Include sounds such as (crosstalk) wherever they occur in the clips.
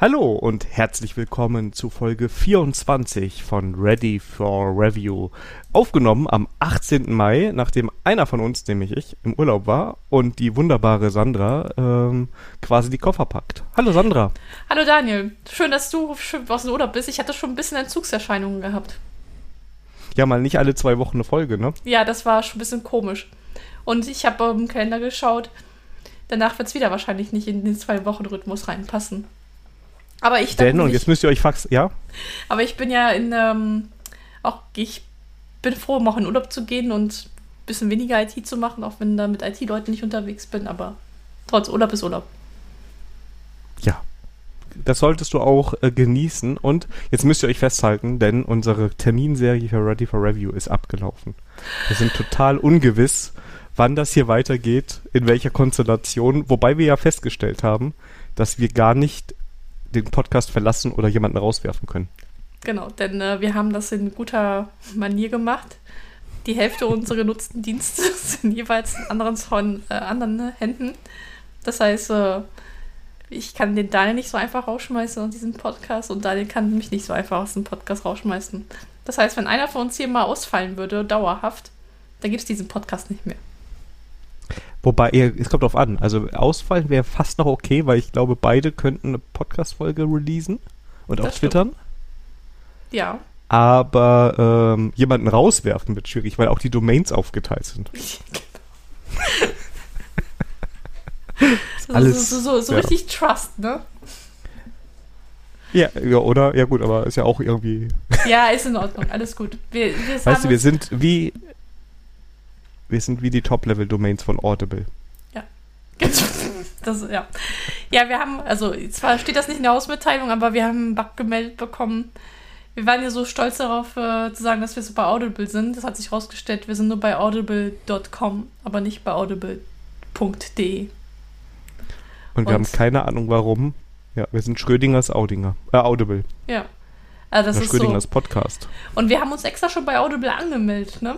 Hallo und herzlich willkommen zu Folge 24 von Ready for Review. Aufgenommen am 18. Mai, nachdem einer von uns, nämlich ich, im Urlaub war und die wunderbare Sandra ähm, quasi die Koffer packt. Hallo Sandra. Hallo Daniel. Schön, dass du aus dem Urlaub bist. Ich hatte schon ein bisschen Entzugserscheinungen gehabt. Ja, mal nicht alle zwei Wochen eine Folge, ne? Ja, das war schon ein bisschen komisch. Und ich habe im Kalender geschaut. Danach wird es wieder wahrscheinlich nicht in den zwei Wochen Rhythmus reinpassen. Aber ich Denn, und jetzt müsst ihr euch fax, ja? Aber ich bin ja in, ähm, auch, ich bin froh, mal in Urlaub zu gehen und ein bisschen weniger IT zu machen, auch wenn da mit IT-Leuten nicht unterwegs bin, aber trotz Urlaub ist Urlaub. Ja. Das solltest du auch äh, genießen. Und jetzt müsst ihr euch festhalten, denn unsere Terminserie für Ready for Review ist abgelaufen. Wir sind total ungewiss, wann das hier weitergeht, in welcher Konstellation, wobei wir ja festgestellt haben, dass wir gar nicht den Podcast verlassen oder jemanden rauswerfen können. Genau, denn äh, wir haben das in guter Manier gemacht. Die Hälfte unserer genutzten Dienste (laughs) sind jeweils in anderen, äh, anderen Händen. Das heißt, äh, ich kann den Daniel nicht so einfach rausschmeißen aus diesem Podcast und Daniel kann mich nicht so einfach aus dem Podcast rausschmeißen. Das heißt, wenn einer von uns hier mal ausfallen würde, dauerhaft, dann gibt es diesen Podcast nicht mehr. Wobei, es kommt drauf an. Also ausfallen wäre fast noch okay, weil ich glaube, beide könnten eine Podcast-Folge releasen und auch twittern. Ja. Aber ähm, jemanden rauswerfen wird schwierig, weil auch die Domains aufgeteilt sind. (laughs) so, Alles, so, so, so ja. richtig Trust, ne? Ja, ja, oder? Ja gut, aber ist ja auch irgendwie... ja, ist in Ordnung, alles gut. Wir, wir weißt du, wir sind wie wir sind wie die Top-Level-Domains von Audible. Ja. (laughs) Das, ja. ja, wir haben, also zwar steht das nicht in der Hausmitteilung, aber wir haben einen Bug gemeldet bekommen. Wir waren ja so stolz darauf äh, zu sagen, dass wir so bei Audible sind. Das hat sich herausgestellt, wir sind nur bei audible.com, aber nicht bei audible.de. Und, Und wir haben keine Ahnung warum. Ja, wir sind Schrödingers Audinger. Äh, Audible. Ja. Also das Oder ist Schrödingers so. Podcast. Und wir haben uns extra schon bei Audible angemeldet, ne?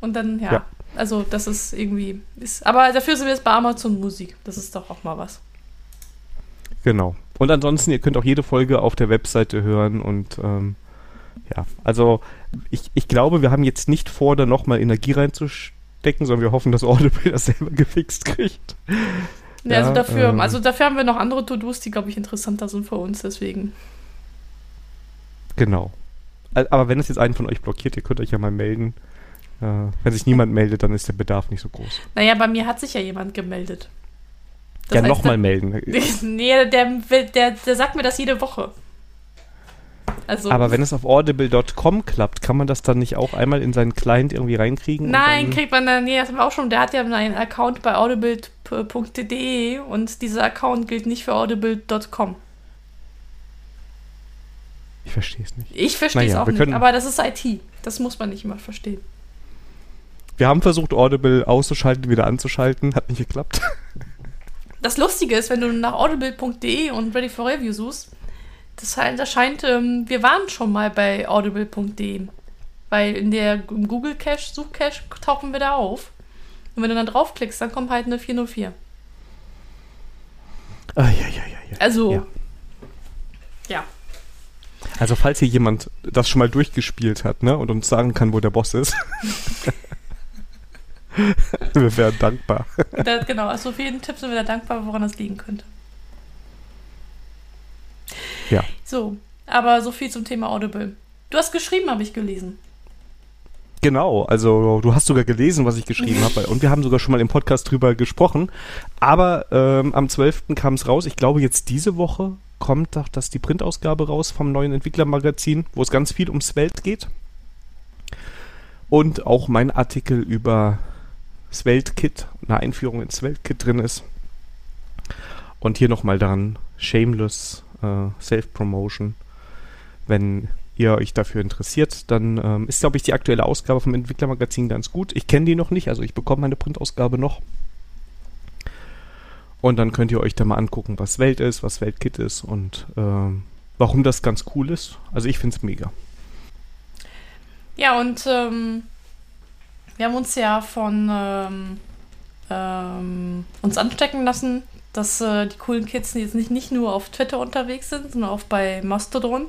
Und dann, ja. ja. Also, das ist irgendwie. Ist, aber dafür sind wir jetzt bei Amazon Musik. Das ist doch auch mal was. Genau. Und ansonsten, ihr könnt auch jede Folge auf der Webseite hören und ähm, ja, also ich, ich glaube, wir haben jetzt nicht vor, da nochmal Energie reinzustecken, sondern wir hoffen, dass Audible (laughs) das selber gefixt kriegt. Ja, also dafür, ähm, also dafür haben wir noch andere To-Dos, die, glaube ich, interessanter sind für uns, deswegen. Genau. Aber wenn es jetzt einen von euch blockiert, ihr könnt euch ja mal melden. Äh, wenn sich niemand meldet, dann ist der Bedarf nicht so groß. Naja, bei mir hat sich ja jemand gemeldet. Das ja, nochmal melden. (laughs) nee, der, der, der sagt mir das jede Woche. Also, aber wenn es auf audible.com klappt, kann man das dann nicht auch einmal in seinen Client irgendwie reinkriegen? Nein, kriegt man dann, nee, das haben wir auch schon. Der hat ja einen Account bei audible.de und dieser Account gilt nicht für audible.com. Ich verstehe es nicht. Ich verstehe es naja, auch nicht, aber das ist IT. Das muss man nicht immer verstehen. Wir haben versucht, Audible auszuschalten, wieder anzuschalten. Hat nicht geklappt. Das Lustige ist, wenn du nach audible.de und Ready for Review suchst, das, das scheint, ähm, wir waren schon mal bei audible.de. Weil in der Google Cache, Suchcache, tauchen wir da auf. Und wenn du dann draufklickst, dann kommt halt eine 404. Ah, ja, ja, ja, ja. Also, ja. ja. Also, falls hier jemand das schon mal durchgespielt hat, ne, und uns sagen kann, wo der Boss ist. (laughs) (laughs) wir wären dankbar. Da, genau, also für jeden Tipp sind wir da dankbar, woran das liegen könnte. Ja. So, aber so viel zum Thema Audible. Du hast geschrieben, habe ich gelesen. Genau, also du hast sogar gelesen, was ich geschrieben (laughs) habe. Und wir haben sogar schon mal im Podcast drüber gesprochen. Aber ähm, am 12. kam es raus. Ich glaube, jetzt diese Woche kommt doch das die Printausgabe raus vom neuen Entwicklermagazin, wo es ganz viel ums Welt geht. Und auch mein Artikel über Svelte-Kit, eine Einführung ins Svelte-Kit drin ist. Und hier nochmal dran, Shameless äh, Self-Promotion. Wenn ihr euch dafür interessiert, dann ähm, ist, glaube ich, die aktuelle Ausgabe vom Entwicklermagazin ganz gut. Ich kenne die noch nicht, also ich bekomme meine Printausgabe noch. Und dann könnt ihr euch da mal angucken, was Welt ist, was Weltkit ist und ähm, warum das ganz cool ist. Also ich finde es mega. Ja, und ähm, wir haben uns ja von ähm, ähm, uns anstecken lassen dass äh, die coolen Kids jetzt nicht, nicht nur auf Twitter unterwegs sind, sondern auch bei Mastodon.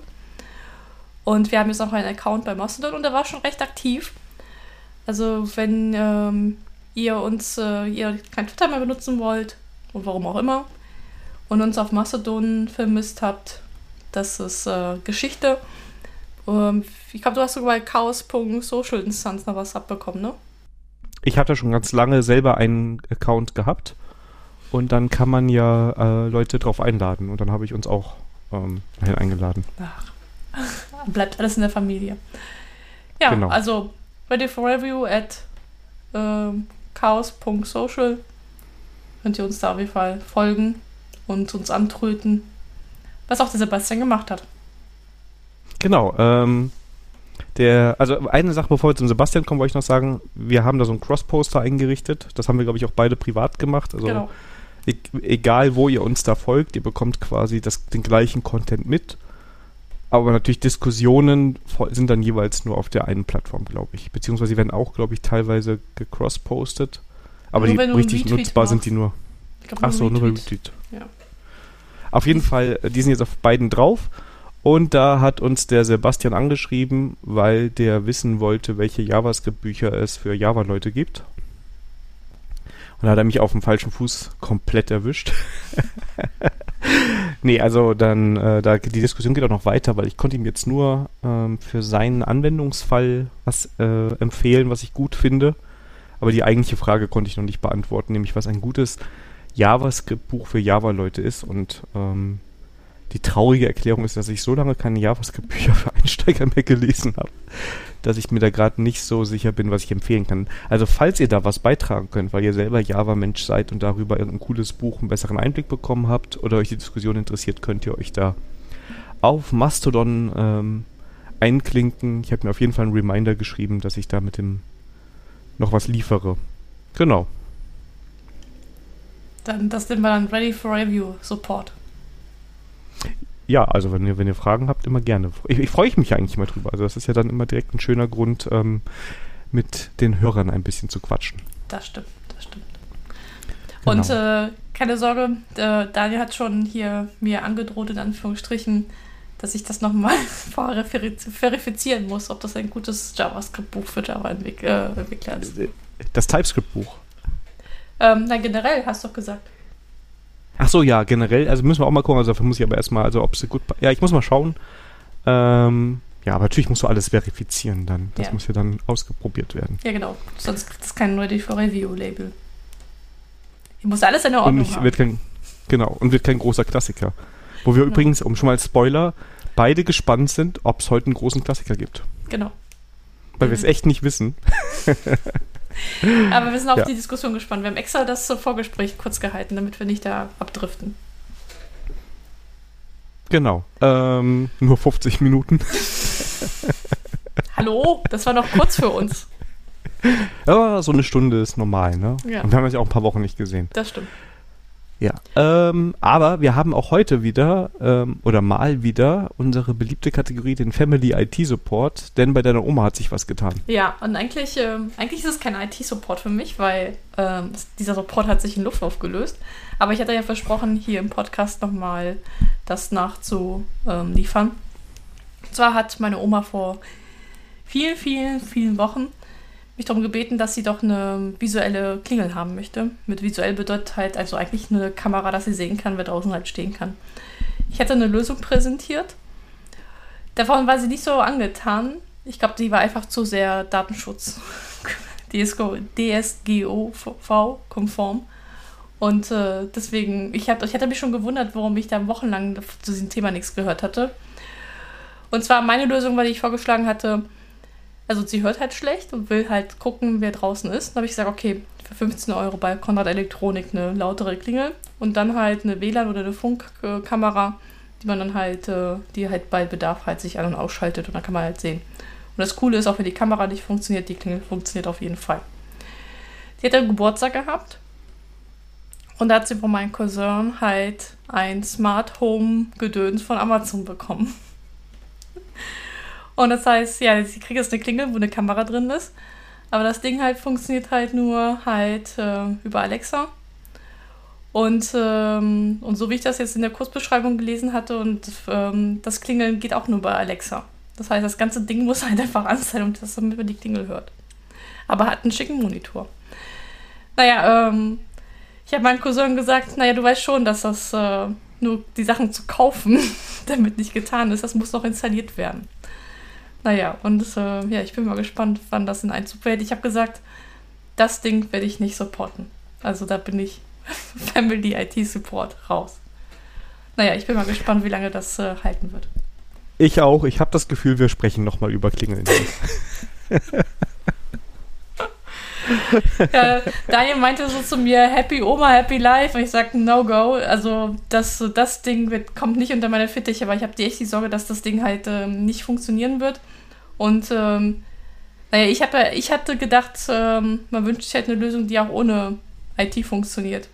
Und wir haben jetzt auch einen Account bei Mastodon und der war schon recht aktiv. Also wenn ähm, ihr uns, äh, ihr kein Twitter mehr benutzen wollt und warum auch immer und uns auf Mastodon vermisst habt, das ist äh, Geschichte. Ähm, ich glaube, du hast sogar bei chaos.social Instanz noch was abbekommen, ne? Ich hatte schon ganz lange selber einen Account gehabt und dann kann man ja äh, Leute drauf einladen und dann habe ich uns auch ähm, eingeladen. Ach, (laughs) bleibt alles in der Familie. Ja, genau. also ready for review at äh, chaos.social könnt ihr uns da auf jeden Fall folgen und uns antröten, was auch der Sebastian gemacht hat. Genau, ähm, der, also eine Sache, bevor wir zum Sebastian kommen, wollte ich noch sagen, wir haben da so ein Cross-Poster eingerichtet. Das haben wir, glaube ich, auch beide privat gemacht. Also genau. e egal, wo ihr uns da folgt, ihr bekommt quasi das, den gleichen Content mit. Aber natürlich Diskussionen sind dann jeweils nur auf der einen Plattform, glaube ich. Beziehungsweise die werden auch, glaube ich, teilweise gecross-postet. Aber nur die richtig nutzbar machst. sind die nur. Glaub, Ach so, nur bei Retweet. Ja. Auf jeden Fall, die sind jetzt auf beiden drauf. Und da hat uns der Sebastian angeschrieben, weil der wissen wollte, welche JavaScript-Bücher es für Java-Leute gibt. Und da hat er mich auf dem falschen Fuß komplett erwischt. (laughs) nee, also dann, äh, da, die Diskussion geht auch noch weiter, weil ich konnte ihm jetzt nur ähm, für seinen Anwendungsfall was äh, empfehlen, was ich gut finde. Aber die eigentliche Frage konnte ich noch nicht beantworten, nämlich was ein gutes JavaScript-Buch für Java-Leute ist. Und ähm, die traurige Erklärung ist, dass ich so lange keine JavaScript-Bücher für Einsteiger mehr gelesen habe, dass ich mir da gerade nicht so sicher bin, was ich empfehlen kann. Also falls ihr da was beitragen könnt, weil ihr selber Java-Mensch seid und darüber irgendein cooles Buch einen besseren Einblick bekommen habt oder euch die Diskussion interessiert, könnt ihr euch da auf Mastodon ähm, einklinken. Ich habe mir auf jeden Fall einen Reminder geschrieben, dass ich da mit dem noch was liefere. Genau. Dann, das nennen wir dann Ready for Review Support. Ja, also wenn ihr, wenn ihr Fragen habt, immer gerne. Ich, ich freue mich eigentlich immer drüber. Also das ist ja dann immer direkt ein schöner Grund, ähm, mit den Hörern ein bisschen zu quatschen. Das stimmt, das stimmt. Genau. Und äh, keine Sorge, äh, Daniel hat schon hier mir angedroht, in Anführungsstrichen, dass ich das nochmal (laughs) verifizieren muss, ob das ein gutes JavaScript-Buch für Java-Entwickler äh, ist. Das TypeScript-Buch? Ähm, nein, generell, hast du doch gesagt. Ach so, ja, generell, also müssen wir auch mal gucken, also dafür muss ich aber erstmal, also ob es gut, ja, ich muss mal schauen. Ähm, ja, aber natürlich musst du alles verifizieren dann. Das ja. muss ja dann ausgeprobiert werden. Ja, genau. Sonst kriegt es kein Ready for Review-Label. Ich muss alles in der Ordnung und haben. Wird kein, genau, und wird kein großer Klassiker. Wo wir ja. übrigens, um schon mal Spoiler, beide gespannt sind, ob es heute einen großen Klassiker gibt. Genau. Weil mhm. wir es echt nicht wissen. (laughs) (laughs) Aber wir sind auf ja. die Diskussion gespannt. Wir haben extra das Vorgespräch kurz gehalten, damit wir nicht da abdriften. Genau. Ähm, nur 50 Minuten. Hallo, das war noch kurz für uns. (laughs) Ja, so eine Stunde ist normal, ne? Ja. Und wir haben uns ja auch ein paar Wochen nicht gesehen. Das stimmt. Ja, ähm, aber wir haben auch heute wieder ähm, oder mal wieder unsere beliebte Kategorie, den Family IT Support, denn bei deiner Oma hat sich was getan. Ja, und eigentlich, ähm, eigentlich ist es kein IT Support für mich, weil ähm, dieser Support hat sich in Luft aufgelöst. Aber ich hatte ja versprochen, hier im Podcast nochmal das nachzuliefern. Und zwar hat meine Oma vor vielen, vielen, vielen Wochen mich darum gebeten, dass sie doch eine visuelle Klingel haben möchte. Mit visuell bedeutet halt also eigentlich eine Kamera, dass sie sehen kann, wer draußen halt stehen kann. Ich hatte eine Lösung präsentiert. Davon war sie nicht so angetan. Ich glaube, die war einfach zu sehr Datenschutz. (laughs) DSGO-V-konform. Und äh, deswegen, ich, hab, ich hatte mich schon gewundert, warum ich da wochenlang zu diesem Thema nichts gehört hatte. Und zwar meine Lösung, weil ich vorgeschlagen hatte, also sie hört halt schlecht und will halt gucken, wer draußen ist. Dann habe ich gesagt, okay, für 15 Euro bei Konrad Elektronik eine lautere Klingel und dann halt eine WLAN oder eine Funkkamera, die man dann halt, äh, die halt bei Bedarf halt sich an- und ausschaltet und dann kann man halt sehen. Und das Coole ist, auch wenn die Kamera nicht funktioniert, die Klingel funktioniert auf jeden Fall. Sie hat einen Geburtstag gehabt und da hat sie von meinem Cousin halt ein Smart Home Gedöns von Amazon bekommen. Und das heißt, ja, sie kriegt jetzt eine Klingel, wo eine Kamera drin ist. Aber das Ding halt funktioniert halt nur halt äh, über Alexa. Und, ähm, und so wie ich das jetzt in der Kurzbeschreibung gelesen hatte, und ähm, das Klingeln geht auch nur bei Alexa. Das heißt, das ganze Ding muss (laughs) halt einfach an sein, damit man die Klingel hört. Aber hat einen schicken Monitor. Naja, ähm, ich habe meinem Cousin gesagt, naja, du weißt schon, dass das äh, nur die Sachen zu kaufen (laughs) damit nicht getan ist. Das muss noch installiert werden. Naja, und äh, ja, ich bin mal gespannt, wann das in Einzug fällt. Ich habe gesagt, das Ding werde ich nicht supporten. Also da bin ich (laughs) Family IT Support raus. Naja, ich bin mal gespannt, wie lange das äh, halten wird. Ich auch. Ich habe das Gefühl, wir sprechen nochmal über Klingeln. ja, (laughs) Daniel meinte so zu mir, Happy Oma, Happy Life. Und ich sagte, no go. Also das, das Ding wird, kommt nicht unter meine Fittiche, aber ich habe echt die Sorge, dass das Ding halt ähm, nicht funktionieren wird. Und ähm, naja, ich, hab, ich hatte gedacht, ähm, man wünscht sich halt eine Lösung, die auch ohne IT funktioniert.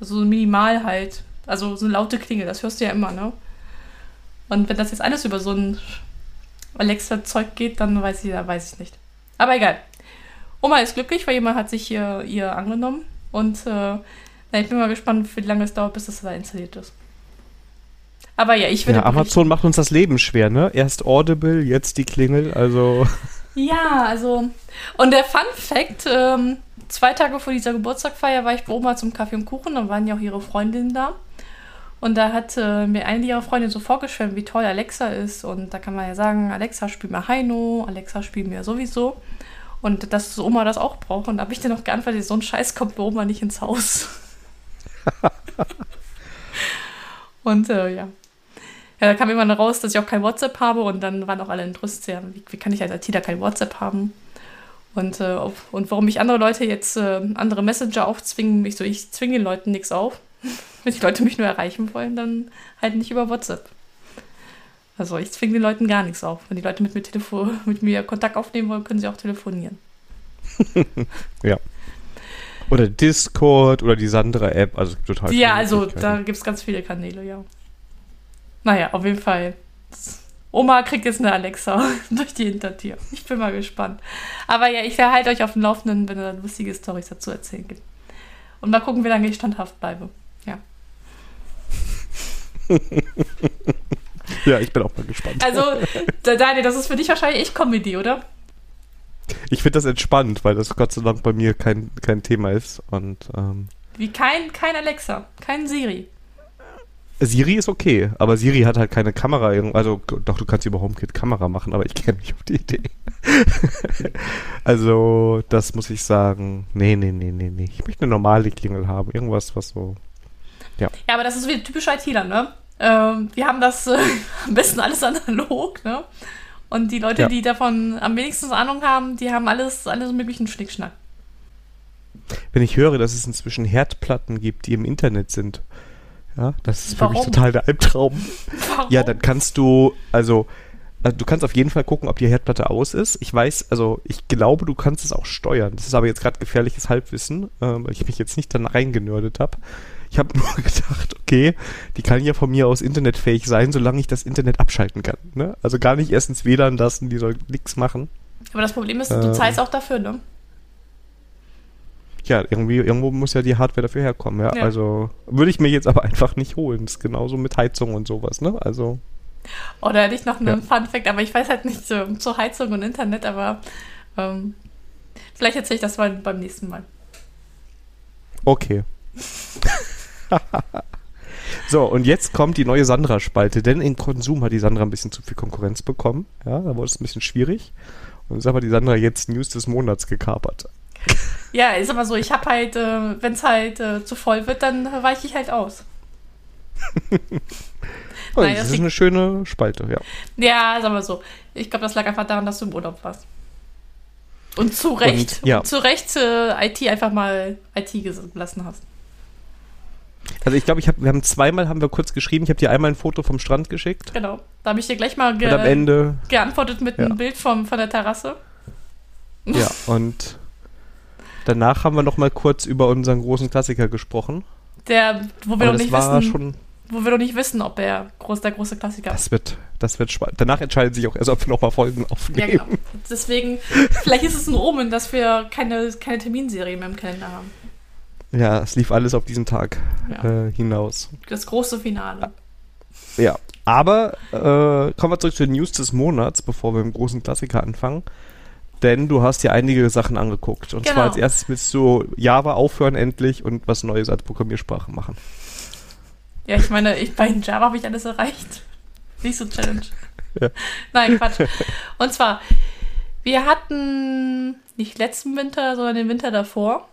Also so minimal halt. Also so eine laute Klingel, das hörst du ja immer, ne? Und wenn das jetzt alles über so ein Alexa-Zeug geht, dann weiß ich, da weiß ich nicht. Aber egal. Oma ist glücklich, weil jemand hat sich ihr, ihr angenommen. Und äh, ich bin mal gespannt, wie lange es dauert, bis das da installiert ist. Aber ja, ich würde. Ja, Amazon macht uns das Leben schwer, ne? Erst Audible, jetzt die Klingel, also. Ja, also. Und der Fun Fact: ähm, zwei Tage vor dieser Geburtstagfeier war ich bei Oma zum Kaffee und Kuchen, dann waren ja auch ihre Freundinnen da. Und da hat äh, mir eine ihrer Freundinnen so vorgestellt, wie toll Alexa ist. Und da kann man ja sagen: Alexa, spiel mir Heino, Alexa, spiel mir sowieso. Und dass Oma das auch braucht. Und da habe ich dir noch geantwortet, so ein Scheiß kommt bei Oma nicht ins Haus. (laughs) und äh, ja. Ja, da kam immer raus, dass ich auch kein WhatsApp habe und dann waren auch alle entrüstet, ja, wie, wie kann ich als ITler kein WhatsApp haben? Und, äh, auf, und warum mich andere Leute jetzt äh, andere Messenger aufzwingen, ich so, ich zwinge den Leuten nichts auf. (laughs) Wenn die Leute mich nur erreichen wollen, dann halt nicht über WhatsApp. Also ich zwinge den Leuten gar nichts auf. Wenn die Leute mit mir, Telefon mit mir Kontakt aufnehmen wollen, können sie auch telefonieren. (laughs) ja. Oder Discord oder die Sandra-App, also total. Ja, also da gibt es ganz viele Kanäle, ja. Naja, auf jeden Fall. Oma kriegt jetzt eine Alexa (laughs) durch die Hintertür. Ich bin mal gespannt. Aber ja, ich halte euch auf dem Laufenden, wenn es lustige Storys dazu erzählen gibt. Und mal gucken, wie lange ich standhaft bleibe. Ja. (laughs) Ja, ich bin auch mal gespannt. Also, Daniel, das ist für dich wahrscheinlich echt Comedy, oder? Ich finde das entspannt, weil das Gott sei Dank bei mir kein, kein Thema ist. Und, ähm, Wie kein, kein Alexa, kein Siri. Siri ist okay, aber Siri hat halt keine Kamera. Also, doch, du kannst über HomeKit Kamera machen, aber ich käme nicht auf die Idee. (laughs) also, das muss ich sagen. Nee, nee, nee, nee, nee. Ich möchte eine normale Klingel haben. Irgendwas, was so. Ja. Ja, aber das ist wie typisch ITler, ne? Ähm, wir haben das äh, (laughs) am besten alles analog, ne? Und die Leute, ja. die davon am wenigsten Ahnung haben, die haben alles, alles möglichen Schnickschnack. Wenn ich höre, dass es inzwischen Herdplatten gibt, die im Internet sind, ja, das ist Warum? für mich total der Albtraum. Warum? Ja, dann kannst du, also, also, du kannst auf jeden Fall gucken, ob die Herdplatte aus ist. Ich weiß, also ich glaube, du kannst es auch steuern. Das ist aber jetzt gerade gefährliches Halbwissen, äh, weil ich mich jetzt nicht dann reingenördet habe. Ich habe (laughs) nur gedacht, okay, die kann ja von mir aus internetfähig sein, solange ich das Internet abschalten kann. Ne? Also gar nicht erst ins WLAN lassen, die soll nichts machen. Aber das Problem ist, du ähm, zahlst auch dafür, ne? Ja, irgendwie, irgendwo muss ja die Hardware dafür herkommen, ja. ja. Also würde ich mir jetzt aber (laughs) einfach nicht holen. Das ist genauso mit Heizung und sowas, ne? Also. Oder hätte ich noch einen ja. Fun Fact, aber ich weiß halt nicht so, zur Heizung und Internet, aber ähm, vielleicht erzähle ich das mal beim nächsten Mal. Okay. (laughs) so, und jetzt kommt die neue Sandra-Spalte, denn in Konsum hat die Sandra ein bisschen zu viel Konkurrenz bekommen. Ja, da wurde es ein bisschen schwierig. Und jetzt hat die Sandra jetzt News des Monats gekapert. Ja, ist aber so, ich habe halt, äh, wenn es halt äh, zu voll wird, dann weiche ich halt aus. (laughs) oh, Nein, das, das ist eine schöne Spalte, ja. Ja, sagen wir so. Ich glaube, das lag einfach daran, dass du im Urlaub warst. Und zu Recht, und, ja. und zu Recht äh, IT einfach mal IT gelassen hast. Also ich glaube, ich hab, wir haben zweimal haben wir kurz geschrieben. Ich habe dir einmal ein Foto vom Strand geschickt. Genau. Da habe ich dir gleich mal ge am Ende, geantwortet mit ja. einem Bild vom, von der Terrasse. Ja, und danach haben wir noch mal kurz über unseren großen Klassiker gesprochen. Der, wo wir noch nicht wissen, wo wir noch nicht wissen, ob er groß, der große Klassiker ist. Das wird, das wird spannend. Danach entscheidet sich auch erst, ob wir noch mal Folgen aufnehmen. Ja, genau. Deswegen, vielleicht ist es ein Omen, dass wir keine, keine Terminserie mehr im Kalender haben. Ja, es lief alles auf diesen Tag Ja. äh, hinaus. Das große Finale. Ja, aber äh, kommen wir zurück zu den News des Monats, bevor wir mit dem großen Klassiker anfangen. Denn du hast dir einige Sachen angeguckt. Und Genau. zwar als erstes willst du Java aufhören endlich und was Neues als Programmiersprache machen. Ja, ich meine, ich, bei Java habe ich alles erreicht. Nächste Challenge. Ja. Nein, Quatsch. Und zwar, wir hatten nicht letzten Winter, sondern den Winter davor.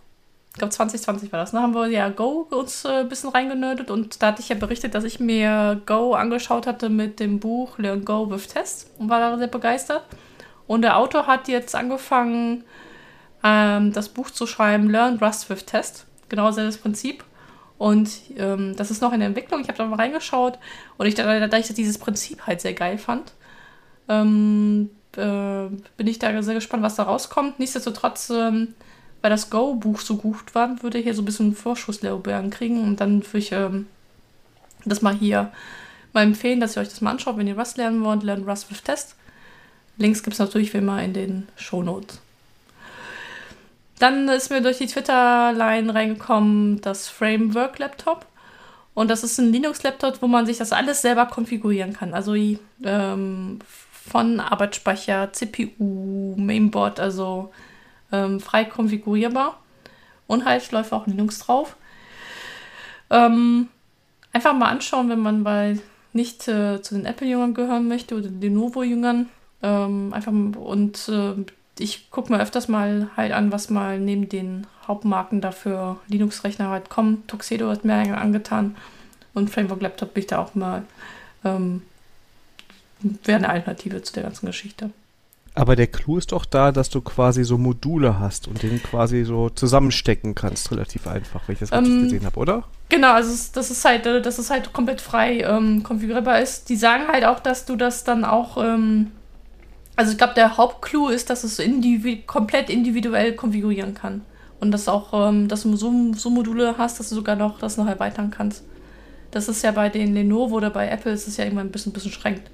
Ich glaube 2020 war das. Da haben wir ja Go uns äh, ein bisschen reingenördet und da hatte ich ja berichtet, dass ich mir Go angeschaut hatte mit dem Buch Learn Go with Test und war da sehr begeistert. Und der Autor hat jetzt angefangen, ähm, das Buch zu schreiben, Learn Rust with Test. Genau dasselbe Prinzip. Und ähm, das ist noch in der Entwicklung. Ich habe da mal reingeschaut und ich, da, da ich dieses Prinzip halt sehr geil fand, ähm, äh, bin ich da sehr gespannt, was da rauskommt. Nichtsdestotrotz, ähm, weil das Go-Buch so gut war, würde ich hier so ein bisschen Vorschusslorbeeren kriegen und dann würde ich ähm, das mal hier mal empfehlen, dass ihr euch das mal anschaut, wenn ihr Rust lernen wollt. Lernen Rust with Test. Links gibt es natürlich wie immer in den Shownotes. Dann ist mir durch die Twitter-Line reingekommen das Framework Laptop. Und das ist ein Linux-Laptop, wo man sich das alles selber konfigurieren kann. Also ähm, von Arbeitsspeicher, CPU, Mainboard, also ähm, frei konfigurierbar. Und halt läuft auch Linux drauf. Ähm, einfach mal anschauen, wenn man bei nicht äh, zu den Apple-Jüngern gehören möchte oder den Lenovo-Jüngern. Ähm, einfach und äh, ich gucke mir öfters mal halt an, was mal neben den Hauptmarken dafür Linux-Rechner halt kommen. Tuxedo hat mir angetan und Framework Laptop bin ich da auch mal ähm, wäre eine Alternative zu der ganzen Geschichte. Aber der Clou ist doch da, dass du quasi so Module hast und den quasi so zusammenstecken kannst, relativ einfach, wenn ich das richtig Ähm, gesehen habe, oder? Genau, also das ist halt, äh, dass es halt komplett frei ähm, konfigurierbar ist. Die sagen halt auch, dass du das dann auch, ähm, also ich glaube, der Hauptclou ist, dass es indivi komplett individuell konfigurieren kann. Und dass auch, ähm, dass du so, so Module hast, dass du sogar noch das noch erweitern kannst. Das ist ja bei den Lenovo oder bei Apple ist es ja irgendwann ein bisschen, bisschen schränkt.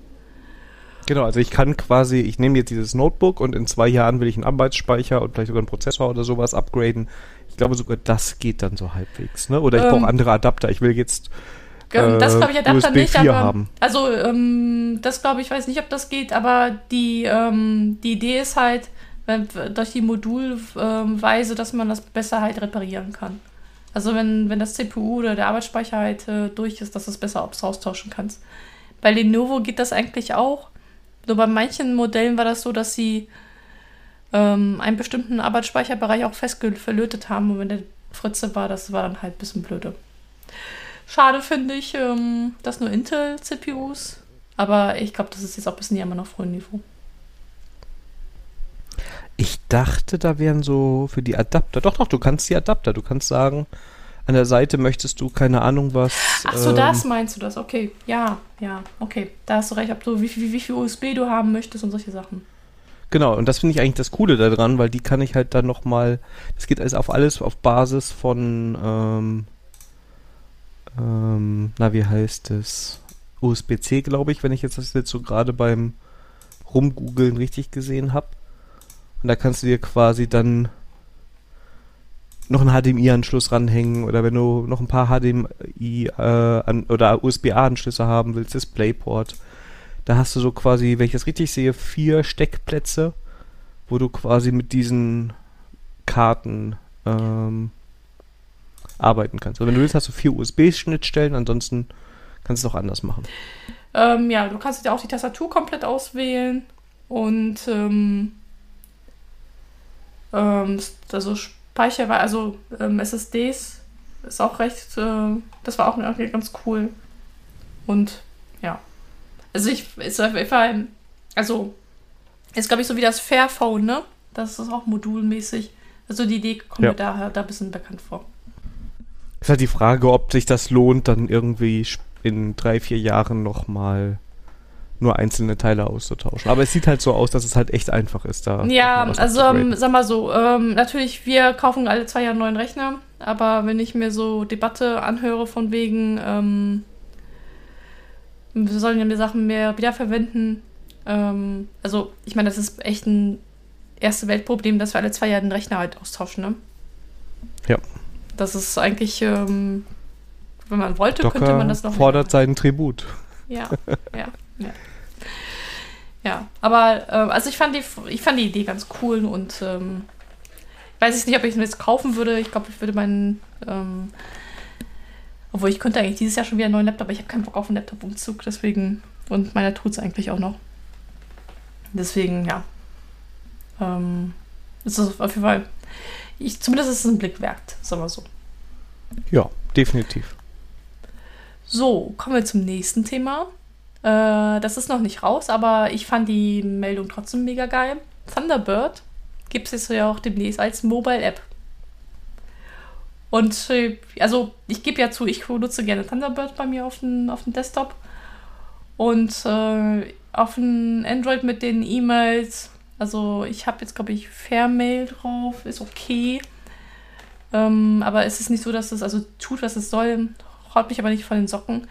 Genau, also ich kann quasi, ich nehme jetzt dieses Notebook und in zwei Jahren will ich einen Arbeitsspeicher und vielleicht sogar einen Prozessor oder sowas upgraden. Ich glaube sogar, das geht dann so halbwegs, ne? Oder ich Ähm, brauche andere Adapter. Ich will jetzt das glaube ich Adapter USB nicht, 4 aber haben. also ähm, das glaube ich weiß nicht, ob das geht, aber die ähm, die Idee ist halt durch die Modulweise, dass man das besser halt reparieren kann. Also wenn wenn das CPU oder der Arbeitsspeicher halt äh, durch ist, dass du es besser aus- austauschen kannst. Bei Lenovo geht das eigentlich auch. Nur bei manchen Modellen war das so, dass sie ähm, einen bestimmten Arbeitsspeicherbereich auch fest verlötet haben und wenn der Fritze war, das war dann halt ein bisschen blöde. Schade finde ich, ähm, dass nur Intel-CPUs. Aber ich glaube, das ist jetzt auch ein bisschen immer noch frühen Niveau. Ich dachte, da wären so für die Adapter. Doch, doch, du kannst die Adapter. Du kannst sagen, an der Seite möchtest du keine Ahnung was. Ach so, ähm, das meinst du das? Okay, ja, ja, okay. Da hast du recht, ob du wie, viel- wie viel USB du haben möchtest und solche Sachen. Genau, und das finde ich eigentlich das Coole daran, weil die kann ich halt dann nochmal. Das geht alles auf alles auf Basis von. Ähm, ähm, na, wie heißt es? USB-C, glaube ich, wenn ich jetzt das jetzt so gerade beim Rumgoogeln richtig gesehen habe. Und da kannst du dir quasi dann noch einen HDMI-Anschluss ranhängen oder wenn du noch ein paar HDMI äh, an, oder USB-A-Anschlüsse haben willst, DisplayPort. Da hast du so quasi, wenn ich das richtig sehe, vier Steckplätze, wo du quasi mit diesen Karten ähm, arbeiten kannst. Also wenn du willst, hast du vier USB-Schnittstellen, ansonsten kannst du es auch anders machen. Ähm, ja, du kannst dir auch die Tastatur komplett auswählen und ähm, ähm, also Speicher, also ähm, SSDs ist auch recht, äh, das war auch irgendwie ganz cool. Und ja, also ich, ist auf jeden Fall, also ist glaube ich so wie das Fairphone, ne? Das ist auch modulmäßig. Also die Idee kommt Ja. mir da, da ein bisschen bekannt vor. Ist halt die Frage, ob sich das lohnt, dann irgendwie in drei, vier Jahren nochmal nur einzelne Teile auszutauschen. Aber es sieht halt so aus, dass es halt echt einfach ist, da. Ja, also ähm, sag mal so, ähm, natürlich, wir kaufen alle zwei Jahre einen neuen Rechner, aber wenn ich mir so Debatte anhöre von wegen, ähm, wir sollen ja die Sachen mehr wiederverwenden, ähm, also ich meine, das ist echt ein erste Weltproblem, dass wir alle zwei Jahre den Rechner halt austauschen, ne? Ja. Das ist eigentlich, ähm, wenn man wollte, Docker könnte man das noch. fordert seinen Tribut. Ja, ja, ja. Ja, aber äh, also ich fand die, ich fand die Idee ganz cool und ähm, weiß ich nicht, ob ich es mir jetzt kaufen würde. Ich glaube, ich würde meinen, ähm, obwohl ich könnte eigentlich dieses Jahr schon wieder einen neuen Laptop, aber ich habe keinen Bock auf einen Laptop-Umzug, deswegen und meiner tut es eigentlich auch noch. Deswegen, ja. Ähm, ist auf jeden Fall, ich, zumindest ist es ein Blick wert, sagen wir so. Ja, definitiv. So, kommen wir zum nächsten Thema. Äh, das ist noch nicht raus, aber ich fand die Meldung trotzdem mega geil. Thunderbird gibt es jetzt ja auch demnächst als Mobile-App. Und äh, also ich gebe ja zu, ich nutze gerne Thunderbird bei mir auf dem, auf dem Desktop. Und äh, auf dem Android mit den E-Mails, also ich habe jetzt, glaube ich, Fairmail drauf, ist okay. Ähm, aber es ist nicht so, dass es also tut, was es soll, haut mich aber nicht von den Socken.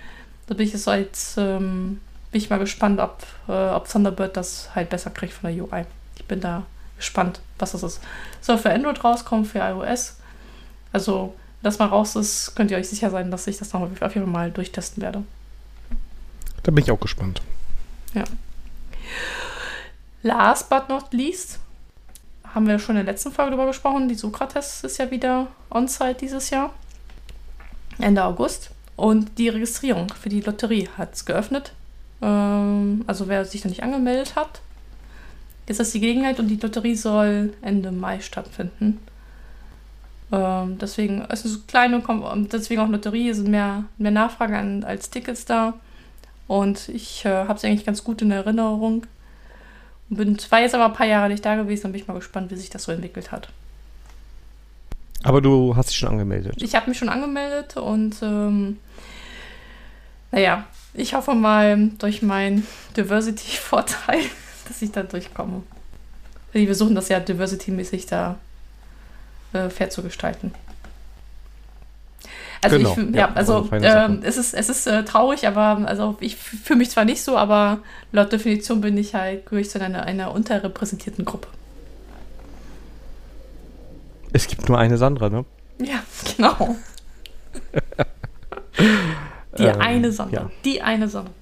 Da bin ich jetzt so als, ähm, bin ich mal gespannt, ob, äh, ob Thunderbird das halt besser kriegt von der UI. Ich bin da gespannt, was das ist. Soll für Android rauskommen, für iOS. Also, dass mal raus ist, könnt ihr euch sicher sein, dass ich das noch auf jeden Fall mal durchtesten werde. Da bin ich auch gespannt. Ja. Last but not least haben wir schon in der letzten Folge darüber gesprochen. Die Sokrates ist ja wieder on-site dieses Jahr. Ende August. Und die Registrierung für die Lotterie hat es geöffnet. Ähm, also wer sich da nicht angemeldet hat, ist die Gelegenheit und die Lotterie soll Ende Mai stattfinden. Ähm, deswegen, es ist kleine, deswegen auch Lotterie, es sind mehr, mehr Nachfrage an, als Tickets da. Und ich äh, habe es eigentlich ganz gut in Erinnerung. Bin, war jetzt aber ein paar Jahre nicht da gewesen und bin ich mal gespannt, wie sich das so entwickelt hat. Aber du hast dich schon angemeldet. Ich habe mich schon angemeldet und ähm, naja, ich hoffe mal durch meinen Diversity-Vorteil, (laughs) dass ich da durchkomme. Wir versuchen das ja Diversity-mäßig da äh, fair zu gestalten. Also genau, ich, ja, ja also ähm, es ist, es ist äh, traurig, aber also ich fühle mich zwar nicht so, aber laut Definition bin ich halt, gehöre ich zu einer, einer unterrepräsentierten Gruppe. Es gibt nur eine Sandra, ne? Ja, genau. die ähm, eine Sandra. Ja. Die eine Sandra.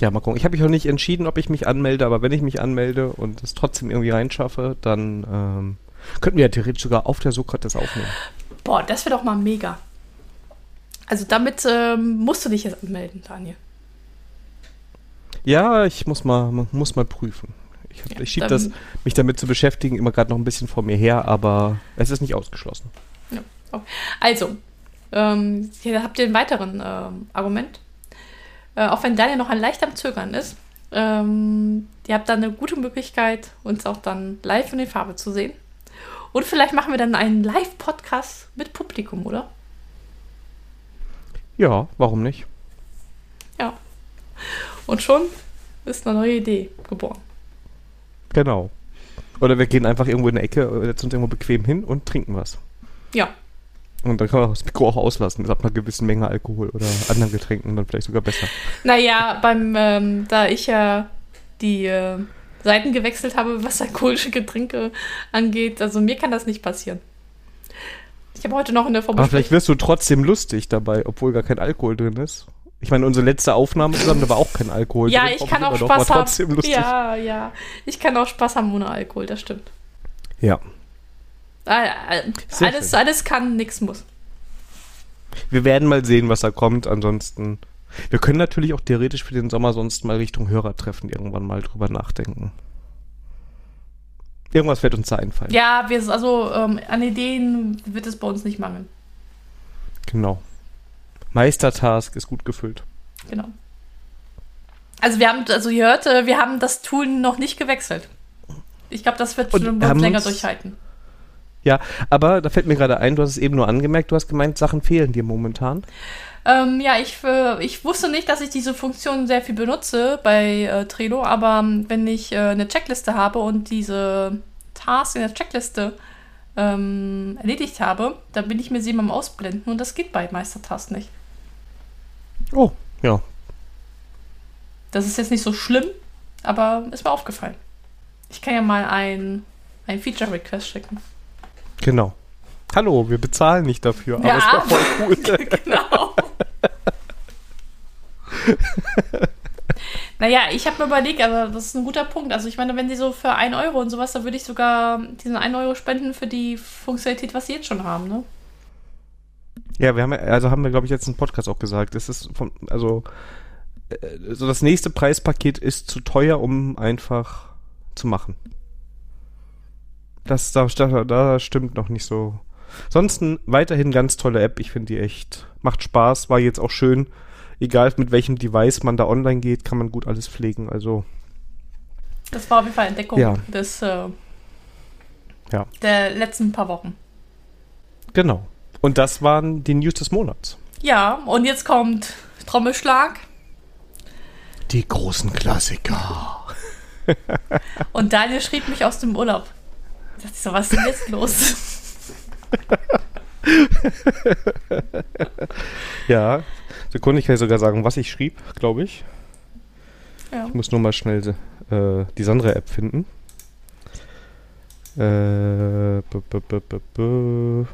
Ja, mal gucken. Ich habe mich noch nicht entschieden, ob ich mich anmelde, aber wenn ich mich anmelde und es trotzdem irgendwie reinschaffe, dann ähm, könnten wir ja theoretisch sogar auf der Sokrates aufnehmen. Boah, das wäre doch mal mega. Also damit ähm, musst du dich jetzt anmelden, Daniel. Ja, ich muss mal, muss mal prüfen. Ich, ja, ich schiebe das, mich damit zu beschäftigen, immer gerade noch ein bisschen vor mir her, aber es ist nicht ausgeschlossen. Ja. Also, ähm, hier habt ihr ein weiteren ähm, Argument. Äh, auch wenn Daniel noch ein leicht am Zögern ist, ähm, ihr habt dann eine gute Möglichkeit, uns auch dann live in die Farbe zu sehen. Und vielleicht machen wir dann einen Live-Podcast mit Publikum, oder? Ja, warum nicht? Ja. Und schon ist eine neue Idee geboren. Genau. Oder wir gehen einfach irgendwo in eine Ecke, setzen uns irgendwo bequem hin und trinken was. Ja. Und dann kann man das Mikro auch auslassen, ab einer gewissen Menge Alkohol oder anderen Getränken dann vielleicht sogar besser. Naja, beim, ähm, da ich ja die äh, Seiten gewechselt habe, was alkoholische Getränke angeht. Also mir kann das nicht passieren. Ich habe heute noch in der Vorbesprechung... Aber vielleicht wirst du trotzdem lustig dabei, obwohl gar kein Alkohol drin ist. Ich meine, unsere letzte Aufnahme zusammen, da war auch kein Alkohol ja, drin. Ja, ich kann auch Spaß haben. Ja, ja. Ich kann auch Spaß haben ohne Alkohol, das stimmt. Ja. Alles, alles kann, nichts muss. Wir werden mal sehen, was da kommt. Ansonsten wir können natürlich auch theoretisch für den Sommer sonst mal Richtung Hörertreffen irgendwann mal drüber nachdenken. Irgendwas wird uns da einfallen. Ja, wir, also ähm, an Ideen wird es bei uns nicht mangeln. Genau. Meistertask ist gut gefüllt. Genau. Also wir haben, also ihr hört, wir haben das Tool noch nicht gewechselt. Ich glaube, das wird schon länger durchhalten. Ja, aber da fällt mir gerade ein, du hast es eben nur angemerkt, du hast gemeint, Sachen fehlen dir momentan. Ähm, ja, ich, äh, ich wusste nicht, dass ich diese Funktion sehr viel benutze bei äh, Trello, aber ähm, wenn ich äh, eine Checkliste habe und diese Tasks in der Checkliste ähm, erledigt habe, dann bin ich mir sie immer am Ausblenden und das geht bei Meistertask nicht. Oh, ja. Das ist jetzt nicht so schlimm, aber ist mir aufgefallen. Ich kann ja mal ein, ein Feature-Request schicken. Genau. Hallo, wir bezahlen nicht dafür, aber Ja, es war voll cool. (laughs) genau. (laughs) naja, ich habe mir überlegt, aber das ist ein guter Punkt. Also ich meine, wenn sie so für 1 Euro und sowas, dann würde ich sogar diesen 1 Euro spenden für die Funktionalität, was sie jetzt schon haben, ne? Ja, wir haben also haben wir glaube ich jetzt im Podcast auch gesagt, es ist von also äh, so das nächste Preispaket ist zu teuer, um einfach zu machen. Das da, da, da stimmt noch nicht so. Ansonsten weiterhin ganz tolle App, ich finde die echt macht Spaß, war jetzt auch schön. Egal mit welchem Device man da online geht, kann man gut alles pflegen. Also Das war auf jeden Fall Entdeckung Ja. des äh, Ja. der letzten paar Wochen. genau. Und das waren die News des Monats. Ja, und jetzt kommt Trommelschlag. Die großen Klassiker. Und Daniel schrieb mich aus dem Urlaub. Da dachte ich so, was ist denn jetzt los? (laughs) (laughs) Ja, Sekunde, ich kann sogar sagen, was ich schrieb, glaube ich. Ja. Ich muss nur mal schnell äh, die Sandra-App finden. Äh, b -b -b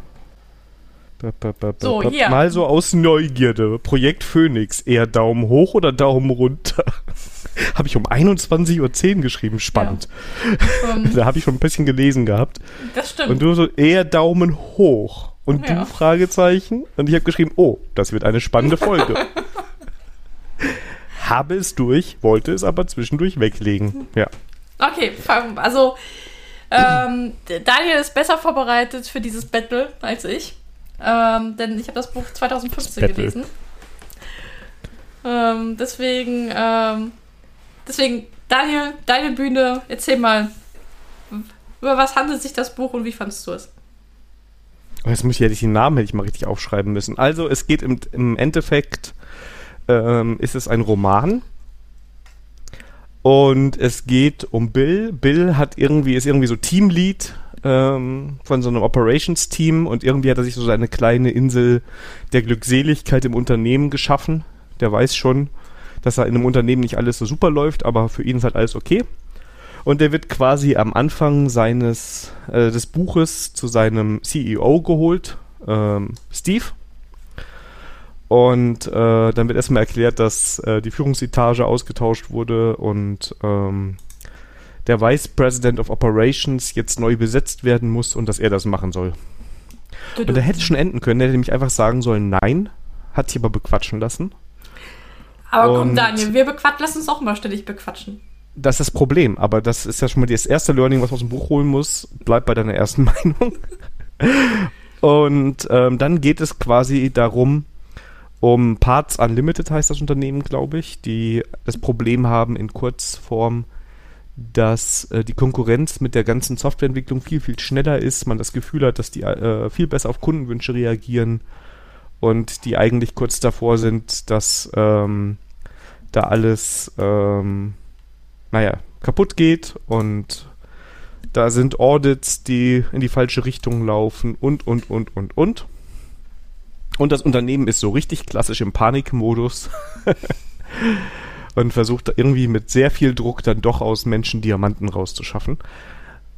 So, hier. Mal so aus Neugierde. Projekt Phoenix. Eher Daumen hoch oder Daumen runter? (laughs) habe ich um 21.10 Uhr geschrieben. Spannend. Ähm, (laughs) Da habe ich schon ein bisschen gelesen gehabt. das stimmt. Und du so, eher Daumen hoch. Und Ja. du Fragezeichen. Und ich habe geschrieben, oh, das wird eine spannende Folge. (laughs) habe es durch, wollte es aber zwischendurch weglegen. Ja. Okay, also ähm, Daniel ist besser vorbereitet für dieses Battle als ich. Ähm, denn ich habe das Buch 2015 Battle. gelesen. Ähm, deswegen, ähm, deswegen, Daniel, deine Bühne, erzähl mal, über was handelt sich das Buch und wie fandest du es? Oh, Jetzt muss ich hätte ich den Namen hätte ich mal richtig aufschreiben müssen. Also es geht im, im Endeffekt ähm, ist es ein Roman und es geht um Bill. Bill hat irgendwie ist irgendwie so Teamlead ähm, von so einem Operations-Team und irgendwie hat er sich so seine kleine Insel der Glückseligkeit im Unternehmen geschaffen. Der weiß schon, dass er in einem Unternehmen nicht alles so super läuft, aber für ihn ist halt alles okay. Und der wird quasi am Anfang seines äh, des Buches zu seinem CEO geholt, ähm, Steve. Und äh, dann wird erstmal erklärt, dass äh, die Führungsetage ausgetauscht wurde und ähm, der Vice President of Operations jetzt neu besetzt werden muss und dass er das machen soll. Und er hätte schon enden können, er hätte nämlich einfach sagen sollen, nein, hat sich aber bequatschen lassen. Aber komm, und- Daniel, wir bequatschen, lass uns auch mal ständig bequatschen. Das ist das Problem, aber das ist ja schon mal das erste Learning, was man aus dem Buch holen muss. Bleib bei deiner ersten (laughs) Meinung. Und ähm, dann geht es quasi darum, um Parts Unlimited heißt das Unternehmen, glaube ich, die das Problem haben in Kurzform, dass äh, die Konkurrenz mit der ganzen Softwareentwicklung viel, viel schneller ist. Man das Gefühl hat, dass die äh, viel besser auf Kundenwünsche reagieren und die eigentlich kurz davor sind, dass ähm, da alles, ähm, naja, kaputt geht und da sind Audits, die in die falsche Richtung laufen und, und, und, und, und. Und das Unternehmen ist so richtig klassisch im Panikmodus (laughs) und versucht irgendwie mit sehr viel Druck dann doch aus Menschen Diamanten rauszuschaffen.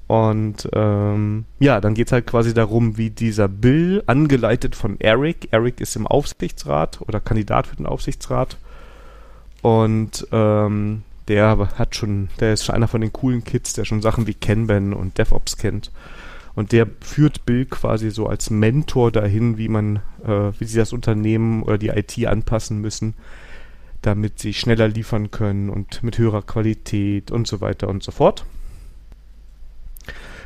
Und ähm, ja, dann geht es halt quasi darum, wie dieser Bill, angeleitet von Eric, Eric ist im Aufsichtsrat oder Kandidat für den Aufsichtsrat. Und ähm, der hat schon, der ist schon einer von den coolen Kids, der schon Sachen wie Kanban und DevOps kennt. Und der führt Bill quasi so als Mentor dahin, wie man, äh, wie sie das Unternehmen oder die IT anpassen müssen, damit sie schneller liefern können und mit höherer Qualität und so weiter und so fort.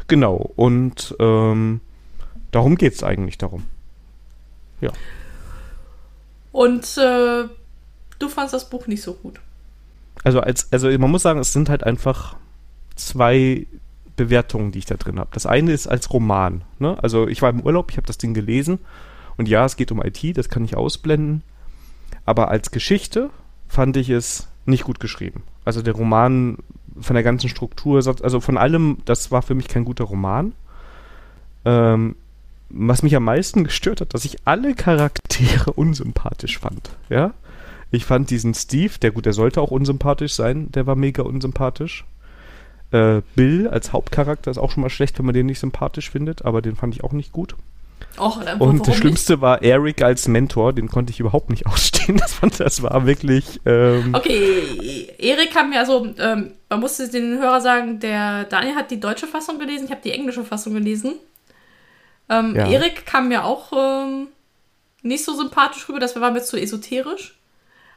Genau, und ähm, darum geht es eigentlich darum. Und äh, du fandst das Buch nicht so gut. Also als, also man muss sagen, es sind halt einfach zwei Bewertungen, die ich da drin habe. Das eine ist als Roman. Ne? Also ich war im Urlaub, ich habe das Ding gelesen und ja, es geht um IT, das kann ich ausblenden. Aber als Geschichte fand ich es nicht gut geschrieben. Also der Roman von der ganzen Struktur, also von allem, das war für mich kein guter Roman. Ähm, was mich am meisten gestört hat, dass ich alle Charaktere (laughs) unsympathisch fand. Ja, ich fand diesen Steve, der gut, der sollte auch unsympathisch sein, der war mega unsympathisch. Äh, Bill als Hauptcharakter ist auch schon mal schlecht, wenn man den nicht sympathisch findet, aber den fand ich auch nicht gut. Och, Und das Schlimmste war Eric als Mentor, den konnte ich überhaupt nicht (laughs) ausstehen. Das, fand, das war wirklich. Ähm, nicht? Okay, Erik kam mir also, ähm, man musste den Hörer sagen, der Daniel hat die deutsche Fassung gelesen, ich habe die englische Fassung gelesen. Ähm, Ja. Erik kam mir auch ähm, nicht so sympathisch rüber, das war mir zu esoterisch.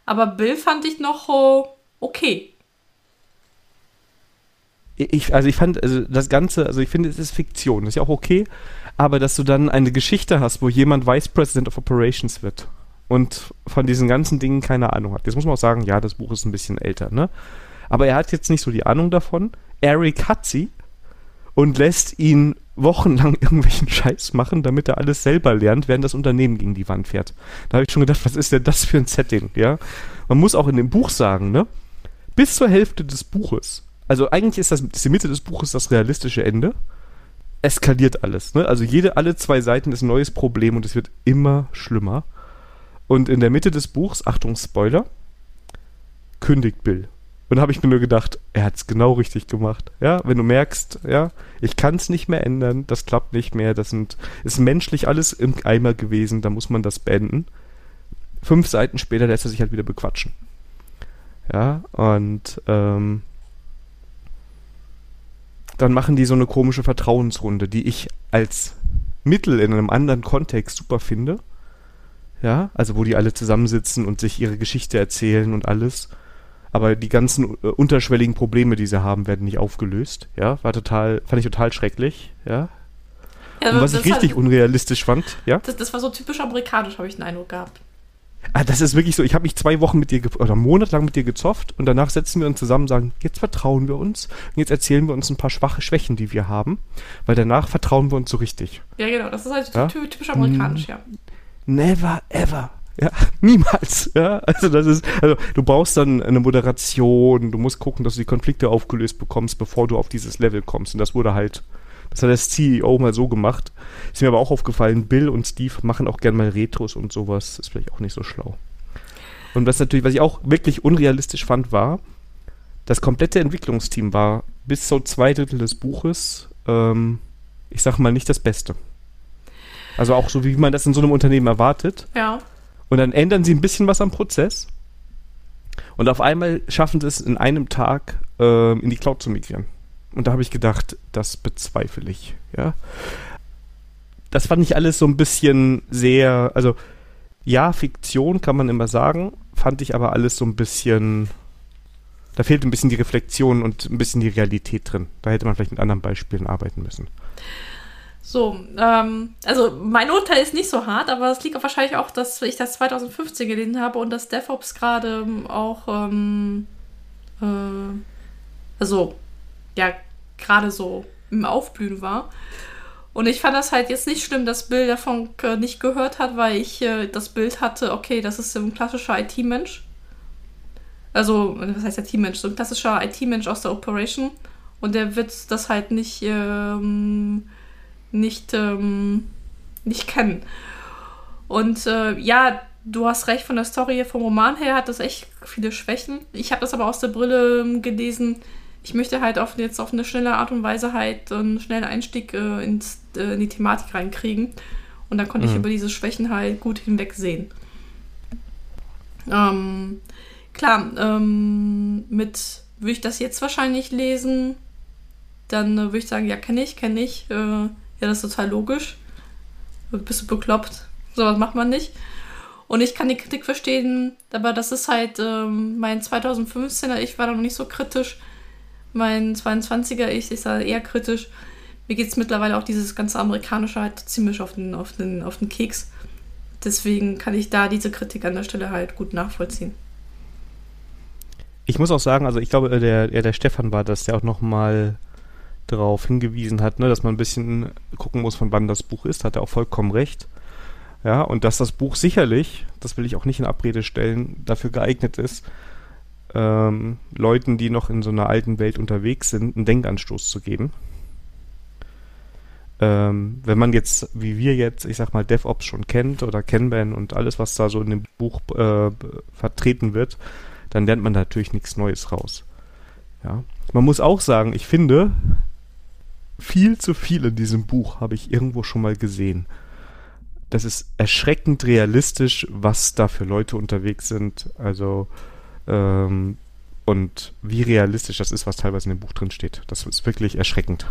Aber Bill fand ich noch äh, okay. ich, also ich fand, also das Ganze, also ich finde, es ist Fiktion, das ist ja auch okay, aber dass du dann eine Geschichte hast, wo jemand Vice President of Operations wird und von diesen ganzen Dingen keine Ahnung hat. Jetzt muss man auch sagen, ja, das Buch ist ein bisschen älter, ne? Aber er hat jetzt nicht so die Ahnung davon. Eric hat sie und lässt ihn wochenlang (laughs) irgendwelchen Scheiß machen, damit er alles selber lernt, während das Unternehmen gegen die Wand fährt. Da habe ich schon gedacht, was ist denn das für ein Setting, ja? Man muss auch in dem Buch sagen, ne? Bis zur Hälfte des Buches, also eigentlich ist das ist die Mitte des Buches das realistische Ende, eskaliert alles, ne? Also jede, alle zwei Seiten ist ein neues Problem und es wird immer schlimmer. Und in der Mitte des Buchs, Achtung, Spoiler, kündigt Bill. Und da habe ich mir nur gedacht, er hat es genau richtig gemacht. Ja, wenn du merkst, ja, ich kann es nicht mehr ändern, das klappt nicht mehr, das sind, ist menschlich alles im Eimer gewesen, da muss man das beenden. Fünf Seiten später lässt er sich halt wieder bequatschen. Ja, und ähm, dann machen die so eine komische Vertrauensrunde, die ich als Mittel in einem anderen Kontext super finde. Ja, also wo die alle zusammensitzen und sich ihre Geschichte erzählen und alles. Aber die ganzen äh, unterschwelligen Probleme, die sie haben, werden nicht aufgelöst. Ja, war total, fand ich total schrecklich. Ja. Ja, Und was ich richtig hat- unrealistisch fand, ja. Das, das war so typisch amerikanisch, habe ich den Eindruck gehabt. Ah, das ist wirklich so. Ich habe mich zwei Wochen mit dir oder monatelang mit dir gezofft und danach setzen wir uns zusammen und sagen, jetzt vertrauen wir uns und jetzt erzählen wir uns ein paar schwache Schwächen, die wir haben, weil danach vertrauen wir uns so richtig. Ja, genau, das ist halt Ja? ty- typisch amerikanisch, ja. Never ever. Ja, (laughs) niemals. Ja, also das ist, also du brauchst dann eine Moderation, du musst gucken, dass du die Konflikte aufgelöst bekommst, bevor du auf dieses Level kommst. Und das wurde halt, das hat das CEO mal so gemacht. Ist mir aber auch aufgefallen, Bill und Steve machen auch gern mal Retros und sowas. Ist vielleicht auch nicht so schlau. Und was natürlich, was ich auch wirklich unrealistisch fand, war, das komplette Entwicklungsteam war bis so zwei Drittel des Buches, ähm, ich sag mal, nicht das Beste. Also auch so, wie man das in so einem Unternehmen erwartet. Ja. Und dann ändern sie ein bisschen was am Prozess. Und auf einmal schaffen sie es in einem Tag ähm, in die Cloud zu migrieren. Und da habe ich gedacht, das bezweifle ich. Ja. Das fand ich alles so ein bisschen sehr, also ja, Fiktion kann man immer sagen, fand ich aber alles so ein bisschen, da fehlt ein bisschen die Reflexion und ein bisschen die Realität drin. Da hätte man vielleicht mit anderen Beispielen arbeiten müssen. So, ähm, also mein Urteil ist nicht so hart, aber es liegt wahrscheinlich auch, dass ich das 2015 gelesen habe und dass DevOps gerade ähm, auch, ähm, äh, also, ja, gerade so im Aufblühen war. Und ich fand das halt jetzt nicht schlimm, dass Bill davon äh, nicht gehört hat, weil ich äh, das Bild hatte, okay, das ist ein klassischer IT-Mensch. Also, was heißt IT-Mensch? So ein klassischer IT-Mensch aus der Operation. Und der wird das halt nicht, ähm, nicht, ähm, nicht kennen. Und äh, ja, du hast recht, von der Story, vom Roman her hat das echt viele Schwächen. Ich habe das aber aus der Brille ähm, gelesen. Ich möchte halt auf, jetzt auf eine schnelle Art und Weise halt einen schnellen Einstieg äh, ins, äh, in die Thematik reinkriegen. Und dann konnte ich Mhm. über diese Schwächen halt gut hinwegsehen. Ähm, klar, ähm, mit würde ich das jetzt wahrscheinlich lesen, dann äh, würde ich sagen, ja, kenne ich, kenne ich. Äh, ja, das ist total logisch. Bist du bekloppt? Sowas macht man nicht. Und ich kann die Kritik verstehen, aber das ist halt ähm, mein 2015er Ich war da noch nicht so kritisch. Mein 22er Ich ist da eher kritisch. Mir geht es mittlerweile auch dieses ganze Amerikanische halt ziemlich auf den, auf, den, auf den Keks. Deswegen kann ich da diese Kritik an der Stelle halt gut nachvollziehen. Ich muss auch sagen, also ich glaube, äh, der, der Stefan war das, der auch nochmal darauf hingewiesen hat, ne, dass man ein bisschen gucken muss, von wann das Buch ist, hat er auch vollkommen recht. Ja, und dass das Buch sicherlich, das will ich auch nicht in Abrede stellen, dafür geeignet ist, ähm, Leuten, die noch in so einer alten Welt unterwegs sind, einen Denkanstoß zu geben. Ähm, wenn man jetzt, wie wir jetzt, ich sag mal, DevOps schon kennt oder Kanban und alles, was da so in dem Buch äh, vertreten wird, dann lernt man natürlich nichts Neues raus. Ja. Man muss auch sagen, ich finde, viel zu viel in diesem Buch habe ich irgendwo schon mal gesehen. das ist erschreckend realistisch, was da für Leute unterwegs sind. Also, ähm, und wie realistisch das ist, was teilweise in dem Buch drin steht. Das ist wirklich erschreckend.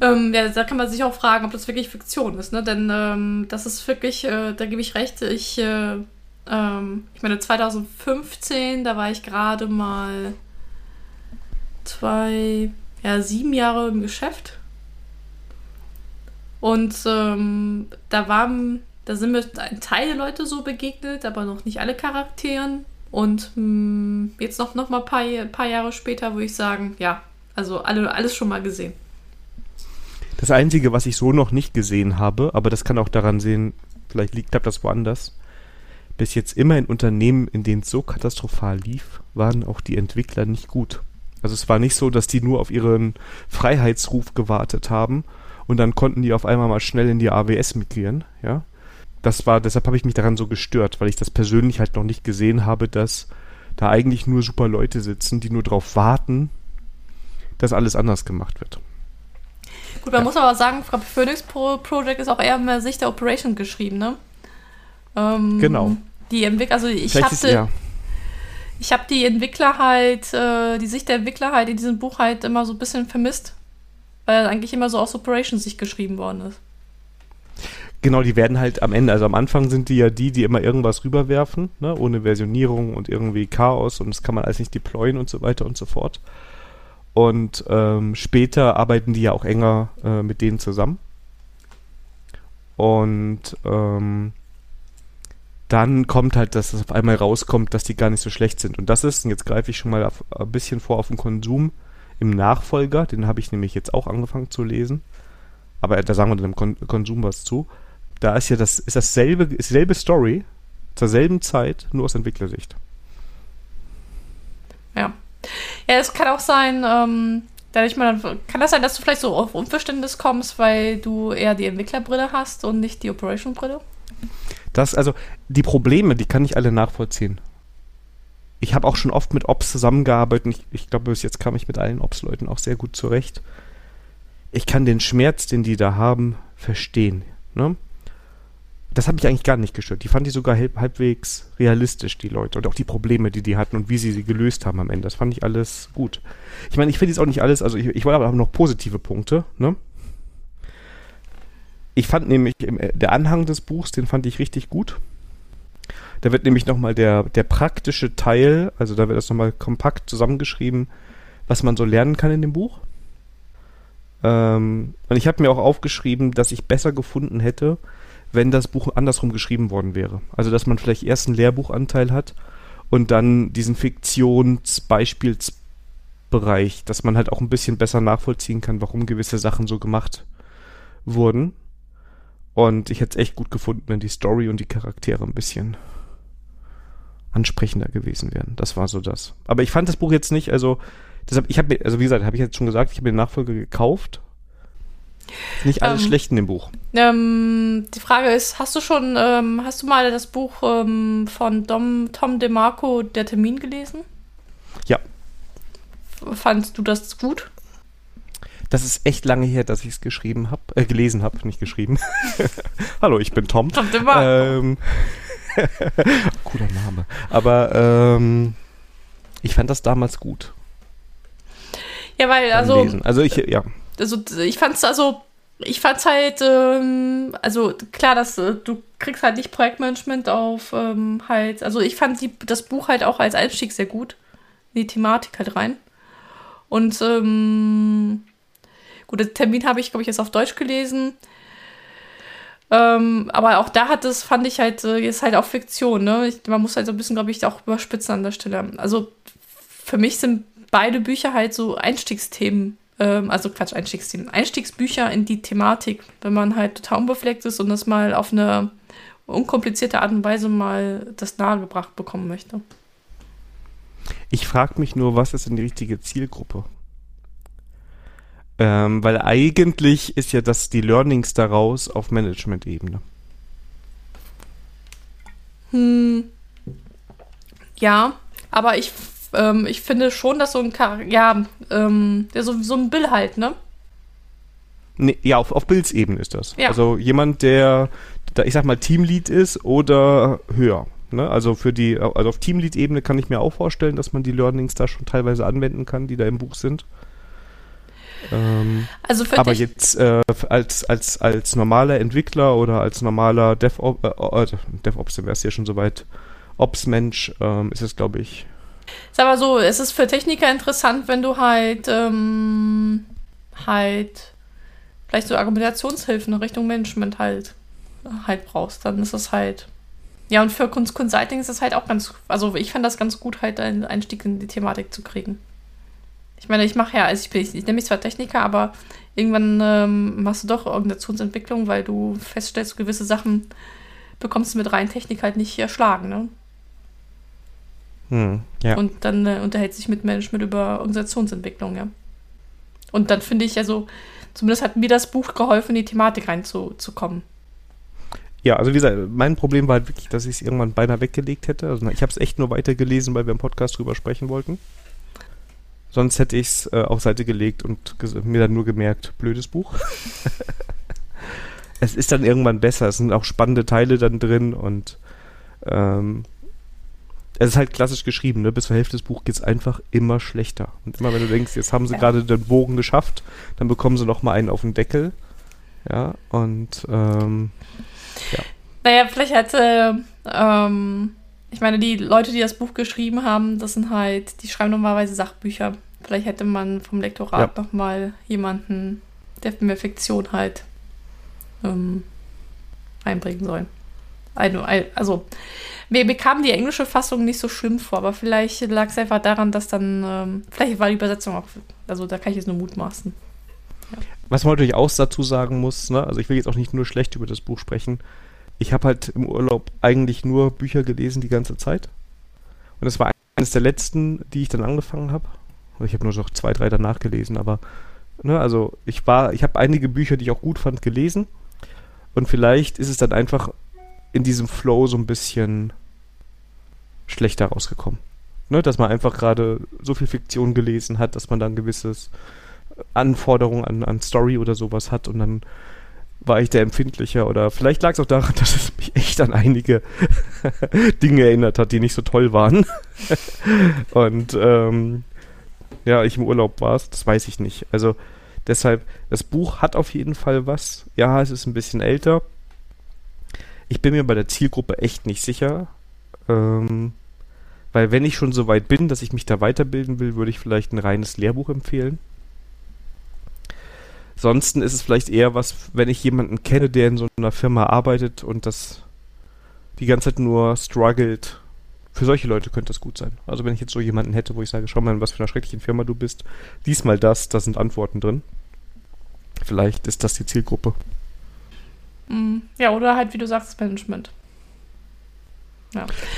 Ähm, ja, da kann man sich auch fragen, ob das wirklich Fiktion ist, ne? Denn ähm, das ist wirklich, äh, da gebe ich recht, ich, äh, ähm, ich meine, 2015, da war ich gerade mal zwei, ja, sieben Jahre im Geschäft. Und ähm, da waren, da sind mir ein Teil der Leute so begegnet, aber noch nicht alle Charakteren. Und mh, hm, jetzt noch, noch mal ein paar, paar Jahre später würde ich sagen, ja, also alle, alles schon mal gesehen. Das Einzige, was ich so noch nicht gesehen habe, aber das kann auch daran sehen, vielleicht liegt das woanders, bis jetzt immer in Unternehmen, in denen es so katastrophal lief, waren auch die Entwickler nicht gut. Also es war nicht so, dass die nur auf ihren Freiheitsruf gewartet haben und dann konnten die auf einmal mal schnell in die AWS migrieren, ja. Das war, deshalb habe ich mich daran so gestört, weil ich das persönlich halt noch nicht gesehen habe, dass da eigentlich nur super Leute sitzen, die nur darauf warten, dass alles anders gemacht wird. Gut, man ja. muss aber sagen, Phoenix Pro Project ist auch eher mehr Sicht der Operation geschrieben, ne? Ähm, genau. Die Entwickler, also ich hatte, ich habe die Entwickler halt, äh, die Sicht der Entwickler halt in diesem Buch halt immer so ein bisschen vermisst weil eigentlich immer so aus Operations sich geschrieben worden ist. Genau, die werden halt am Ende, also am Anfang sind die ja die, die immer irgendwas rüberwerfen, ne, ohne Versionierung und irgendwie Chaos und das kann man alles nicht deployen und so weiter und so fort. Und ähm, später arbeiten die ja auch enger äh, mit denen zusammen. Und ähm, dann kommt halt, dass es auf einmal rauskommt, dass die gar nicht so schlecht sind. Und das ist, und jetzt greife ich schon mal auf, ein bisschen vor auf den Konsum, im Nachfolger, den habe ich nämlich jetzt auch angefangen zu lesen, aber da sagen wir dann im Kon Konsum was zu. Da ist ja das, ist dasselbe, ist dieselbe Story zur selben Zeit, nur aus Entwicklersicht. Ja. Ja, es kann auch sein, ähm, dadurch mal, kann das sein, dass du vielleicht so auf Unverständnis kommst, weil du eher die Entwicklerbrille hast und nicht die Operation-Brille? Das, also, die Probleme, die kann ich alle nachvollziehen ich habe auch schon oft mit Ops zusammengearbeitet und ich, ich glaube, bis jetzt kam ich mit allen Ops-Leuten auch sehr gut zurecht. Ich kann den Schmerz, den die da haben, verstehen. Ne? Das hat mich eigentlich gar nicht gestört. Die fand ich sogar halb, halbwegs realistisch, die Leute. Und auch die Probleme, die die hatten und wie sie sie gelöst haben am Ende. Das fand ich alles gut. Ich meine, ich finde jetzt auch nicht alles, also ich, ich wollte aber noch positive Punkte. Ne? Ich fand nämlich, im, der Anhang des Buchs, den fand ich richtig gut. Da wird nämlich nochmal der, der praktische Teil, also da wird das nochmal kompakt zusammengeschrieben, was man so lernen kann in dem Buch. Ähm, und ich habe mir auch aufgeschrieben, dass ich besser gefunden hätte, wenn das Buch andersrum geschrieben worden wäre. Also dass man vielleicht erst einen Lehrbuchanteil hat und dann diesen Fiktionsbeispielsbereich, dass man halt auch ein bisschen besser nachvollziehen kann, warum gewisse Sachen so gemacht wurden. Und ich hätte es echt gut gefunden, wenn die Story und die Charaktere ein bisschen ansprechender gewesen wären. Das war so das. Aber ich fand das Buch jetzt nicht, also deshalb, ich habe mir, also wie gesagt, habe ich jetzt schon gesagt, ich habe mir den Nachfolger gekauft. Nicht alles ähm, schlecht in dem Buch. Ähm, die Frage ist, hast du schon, ähm, hast du mal das Buch ähm, von Dom, Tom DeMarco, Der Termin, gelesen? Ja. Fandest du das gut? Das ist echt lange her, dass ich es geschrieben habe, äh, gelesen habe, nicht geschrieben. (laughs) Hallo, ich bin Tom. Tom DeMarco. Ähm, (laughs) Cooler Name. Aber ähm, ich fand das damals gut. Ja, weil, also. Also ich, ja. Also ich fand's, also, ich fand's halt, ähm, also klar, dass äh, du kriegst halt nicht Projektmanagement auf ähm, halt, also ich fand die, das Buch halt auch als Einstieg sehr gut. In die Thematik halt rein. Und ähm, gut, den Termin habe ich, glaube ich, jetzt auf Deutsch gelesen. Ähm, aber auch da hat es, fand ich halt, äh, ist halt auch Fiktion, ne? Ich, man muss halt so ein bisschen, glaube ich, auch überspitzen an der Stelle. Also für mich sind beide Bücher halt so Einstiegsthemen, ähm, also Quatsch, Einstiegsthemen, Einstiegsbücher in die Thematik, wenn man halt total unbefleckt ist und das mal auf eine unkomplizierte Art und Weise mal das nahegebracht bekommen möchte. Ich frage mich nur, was ist denn die richtige Zielgruppe? Ähm, weil eigentlich ist ja das die Learnings daraus auf Management-Ebene. Hm. Ja, aber ich, ähm, ich finde schon, dass so ein Charakter, ja, ähm, der so, so ein Bill halt, ne? Nee, ja, auf, auf Bildebene ist das. Ja. Also jemand, der, da, ich sag mal, Teamlead ist oder höher. Ne? Also für die, also auf Teamlead-Ebene kann ich mir auch vorstellen, dass man die Learnings da schon teilweise anwenden kann, die da im Buch sind. Ähm, Also für aber jetzt äh, als, als, als normaler Entwickler oder als normaler DevOps, äh, äh, DevOps, dann wär's ja schon soweit, Ops-Mensch, ähm, ist es, glaube ich, sag mal so, es ist für Techniker interessant, wenn du halt, ähm, halt, vielleicht so Argumentationshilfen in Richtung Management halt, halt brauchst. Dann ist es halt, ja, und für Cons Consulting ist es halt auch ganz, also ich fand das ganz gut, halt einen Einstieg in die Thematik zu kriegen. Ich meine, ich mache ja, also ich, bin, ich, ich nenne mich zwar Techniker, aber irgendwann ähm, machst du doch Organisationsentwicklung, weil du feststellst, gewisse Sachen bekommst du mit rein Technik halt nicht erschlagen, ne? Hm, ja. Und dann äh, unterhält sich mit Management über Organisationsentwicklung, ja. Und dann finde ich, also, zumindest hat mir das Buch geholfen, in die Thematik reinzukommen. Ja, also wie gesagt, mein Problem war halt wirklich, dass ich es irgendwann beinahe weggelegt hätte. Also ich habe es echt nur weitergelesen, weil wir im Podcast drüber sprechen wollten. Sonst hätte ich es äh, auf Seite gelegt und mir dann nur gemerkt, blödes Buch. (laughs) es ist dann irgendwann besser. Es sind auch spannende Teile dann drin und ähm, es ist halt klassisch geschrieben, ne? Bis zur Hälfte des Buchs geht es einfach immer schlechter. Und immer wenn du denkst, jetzt haben sie Ja. gerade den Bogen geschafft, dann bekommen sie noch mal einen auf den Deckel. Ja, und ähm, Naja, vielleicht hätte, ähm, ich meine, die Leute, die das Buch geschrieben haben, das sind halt, die schreiben normalerweise Sachbücher. Vielleicht hätte man vom Lektorat noch mal jemanden, der mehr Fiktion halt ähm, einbringen sollen. Also, mir, mir kam die englische Fassung nicht so schlimm vor, aber vielleicht lag es einfach daran, dass dann, ähm, vielleicht war die Übersetzung auch, also da kann ich jetzt nur mutmaßen. Was man natürlich auch dazu sagen muss, ne? also ich will jetzt auch nicht nur schlecht über das Buch sprechen. Ich habe halt im Urlaub eigentlich nur Bücher gelesen die ganze Zeit. Und es war eines der letzten, die ich dann angefangen habe. Ich habe nur noch zwei, drei danach gelesen, aber ne, also ich war, ich habe einige Bücher, die ich auch gut fand, gelesen. Und vielleicht ist es dann einfach in diesem Flow so ein bisschen schlechter rausgekommen. Ne, dass man einfach gerade so viel Fiktion gelesen hat, dass man dann gewisses Anforderungen an, an Story oder sowas hat und dann war ich da empfindlicher oder vielleicht lag es auch daran, (laughs) dass es mich echt an einige (laughs) Dinge erinnert hat, die nicht so toll waren. (laughs) und ähm, ja, ich im Urlaub war, das weiß ich nicht. Also deshalb, das Buch hat auf jeden Fall was. Ja, es ist ein bisschen älter. Ich bin mir bei der Zielgruppe echt nicht sicher. Ähm, weil wenn ich schon so weit bin, dass ich mich da weiterbilden will, würde ich vielleicht ein reines Lehrbuch empfehlen. Ansonsten ist es vielleicht eher was, wenn ich jemanden kenne, der in so einer Firma arbeitet und das die ganze Zeit nur struggelt. Für solche Leute könnte das gut sein. Also wenn ich jetzt so jemanden hätte, wo ich sage, schau mal, in was für einer schrecklichen Firma du bist, lies mal das, da sind Antworten drin. Vielleicht ist das die Zielgruppe. Mm, Ja, oder halt, wie du sagst, Management.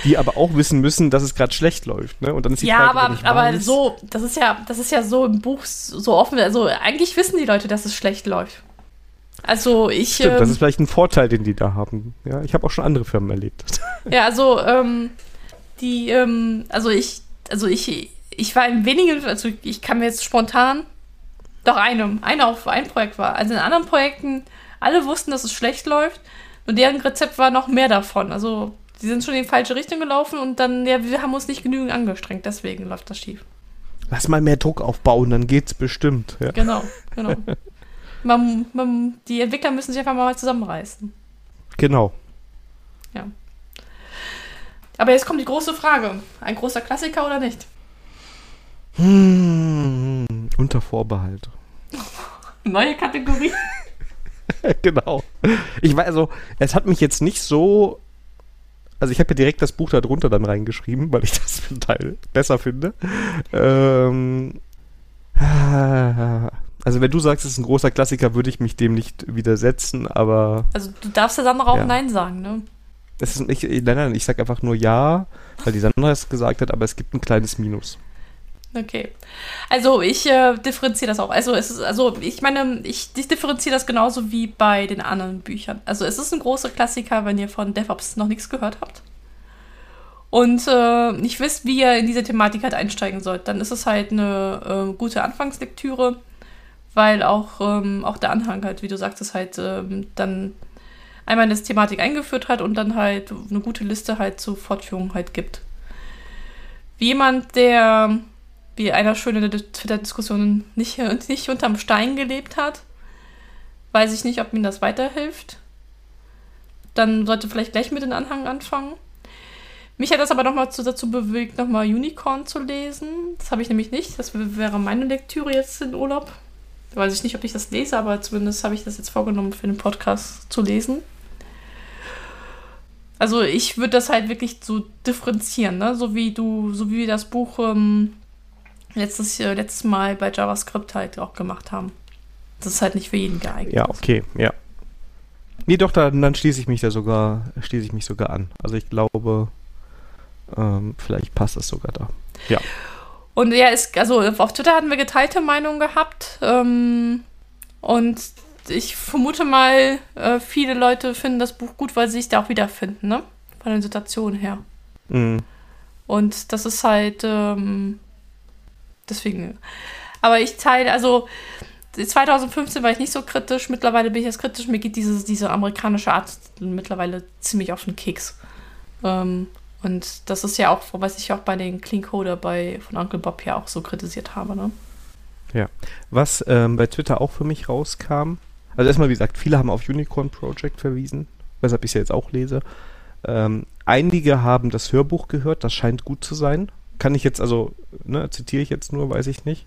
Die aber auch wissen müssen, dass es gerade schlecht läuft, ne? Und dann ist die ja, Frage, aber, aber so, das ist ja, das ist ja so im Buch so offen. Also eigentlich wissen die Leute, dass es schlecht läuft. Also ich, Stimmt, ähm, das ist vielleicht ein Vorteil, den die da haben. Ja, ich habe auch schon andere Firmen erlebt. (laughs) ja, also ähm, die, ähm, also ich, also ich, ich war in wenigen, also ich kann mir jetzt spontan, doch einem, einer auf ein Projekt war. Also in anderen Projekten, alle wussten, dass es schlecht läuft, und deren Rezept war noch mehr davon. Also die sind schon in die falsche Richtung gelaufen und dann, ja, wir haben uns nicht genügend angestrengt, deswegen läuft das schief. Lass mal mehr Druck aufbauen, dann geht's bestimmt. Ja. Genau, genau. (laughs) man, man, die Entwickler müssen sich einfach mal zusammenreißen. Genau. Aber jetzt kommt die große Frage. Ein großer Klassiker oder nicht? Hm, unter Vorbehalt. (laughs) Neue Kategorie. (laughs) genau. Ich weiß also, es hat mich jetzt nicht so. Also ich habe ja direkt das Buch da drunter dann reingeschrieben, weil ich das zum Teil besser finde. Ähm, also wenn du sagst, es ist ein großer Klassiker, würde ich mich dem nicht widersetzen, aber Also du darfst ja Sandra auch Ja. Nein sagen, ne? es ist nicht, nein, nein, ich sag einfach nur ja, weil die Sandra es gesagt hat, aber es gibt ein kleines Minus. Okay. Also ich äh, differenziere das auch. Also es ist, also ich meine, ich, ich differenziere das genauso wie bei den anderen Büchern. Also es ist ein großer Klassiker, wenn ihr von DevOps noch nichts gehört habt. Und äh, nicht wisst, wie ihr in diese Thematik halt einsteigen sollt. Dann ist es halt eine äh, gute Anfangslektüre, weil auch, ähm, auch der Anhang halt, wie du sagtest, halt ähm, dann einmal in das Thematik eingeführt hat und dann halt eine gute Liste halt zur Fortführung halt gibt. Wie jemand, der, wie einer schön in der Twitter-Diskussion nicht, nicht unterm Stein gelebt hat, weiß ich nicht, ob ihm das weiterhilft. Dann sollte vielleicht gleich mit dem Anhang anfangen. Mich hat das aber nochmal dazu bewegt, nochmal Unicorn zu lesen. Das habe ich nämlich nicht. Das wäre meine Lektüre jetzt in Urlaub. Weiß ich nicht, ob ich das lese, aber zumindest habe ich das jetzt vorgenommen, für den Podcast zu lesen. Also ich würde das halt wirklich so differenzieren, ne? So wie du, so wie das Buch ähm, letztes, äh, letztes Mal bei JavaScript halt auch gemacht haben. Das ist halt nicht für jeden geeignet. Ja, okay, ja. Nee, doch, dann, dann schließe ich mich da sogar, schließe ich mich sogar an. Also ich glaube, ähm, vielleicht passt das sogar da. Ja. Und ja, ist, also auf Twitter hatten wir geteilte Meinungen gehabt. Ähm, und ich vermute mal, äh, viele Leute finden das Buch gut, weil sie sich da auch wiederfinden, ne? Von den Situationen her. Mhm. Und das ist halt, ähm, deswegen. Aber ich teile, also 2015 war ich nicht so kritisch, mittlerweile bin ich jetzt kritisch. Mir geht diese, diese amerikanische Art mittlerweile ziemlich auf den Keks. Ähm, und das ist ja auch, was ich auch bei den Clean Coder bei, von Uncle Bob ja auch so kritisiert habe. Ne? Ja, was ähm, bei Twitter auch für mich rauskam, also erstmal, wie gesagt, viele haben auf Unicorn Project verwiesen, weshalb ich es ja jetzt auch lese. Ähm, einige haben das Hörbuch gehört, das scheint gut zu sein. Kann ich jetzt, also, ne, zitiere ich jetzt nur, weiß ich nicht.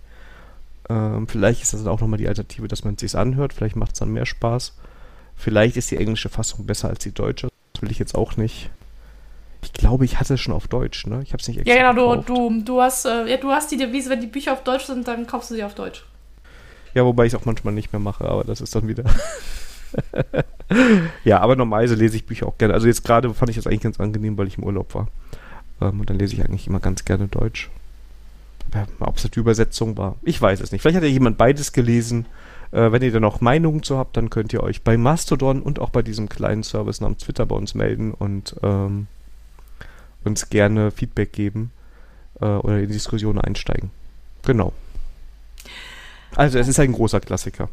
Ähm, vielleicht ist das auch nochmal die Alternative, dass man es sich anhört, vielleicht macht es dann mehr Spaß. Vielleicht ist die englische Fassung besser als die deutsche, das will ich jetzt auch nicht. Ich glaube, ich hatte es schon auf Deutsch, ne? Ich habe es nicht extra Ja, genau, du, du, du, hast, äh, ja, du hast die Devise, wenn die Bücher auf Deutsch sind, dann kaufst du sie auf Deutsch. Ja, wobei ich es auch manchmal nicht mehr mache, aber das ist dann wieder. (laughs) ja, aber normalerweise lese ich Bücher auch gerne. Also jetzt gerade fand ich das eigentlich ganz angenehm, weil ich im Urlaub war. Ähm, und dann lese ich eigentlich immer ganz gerne Deutsch. Ob es die Übersetzung war, ich weiß es nicht. Vielleicht hat ja jemand beides gelesen. Äh, wenn ihr da noch Meinungen zu habt, dann könnt ihr euch bei Mastodon und auch bei diesem kleinen Service namens Twitter bei uns melden und ähm, uns gerne Feedback geben äh, oder in die Diskussion einsteigen. Genau. Also es ist ein großer Klassiker.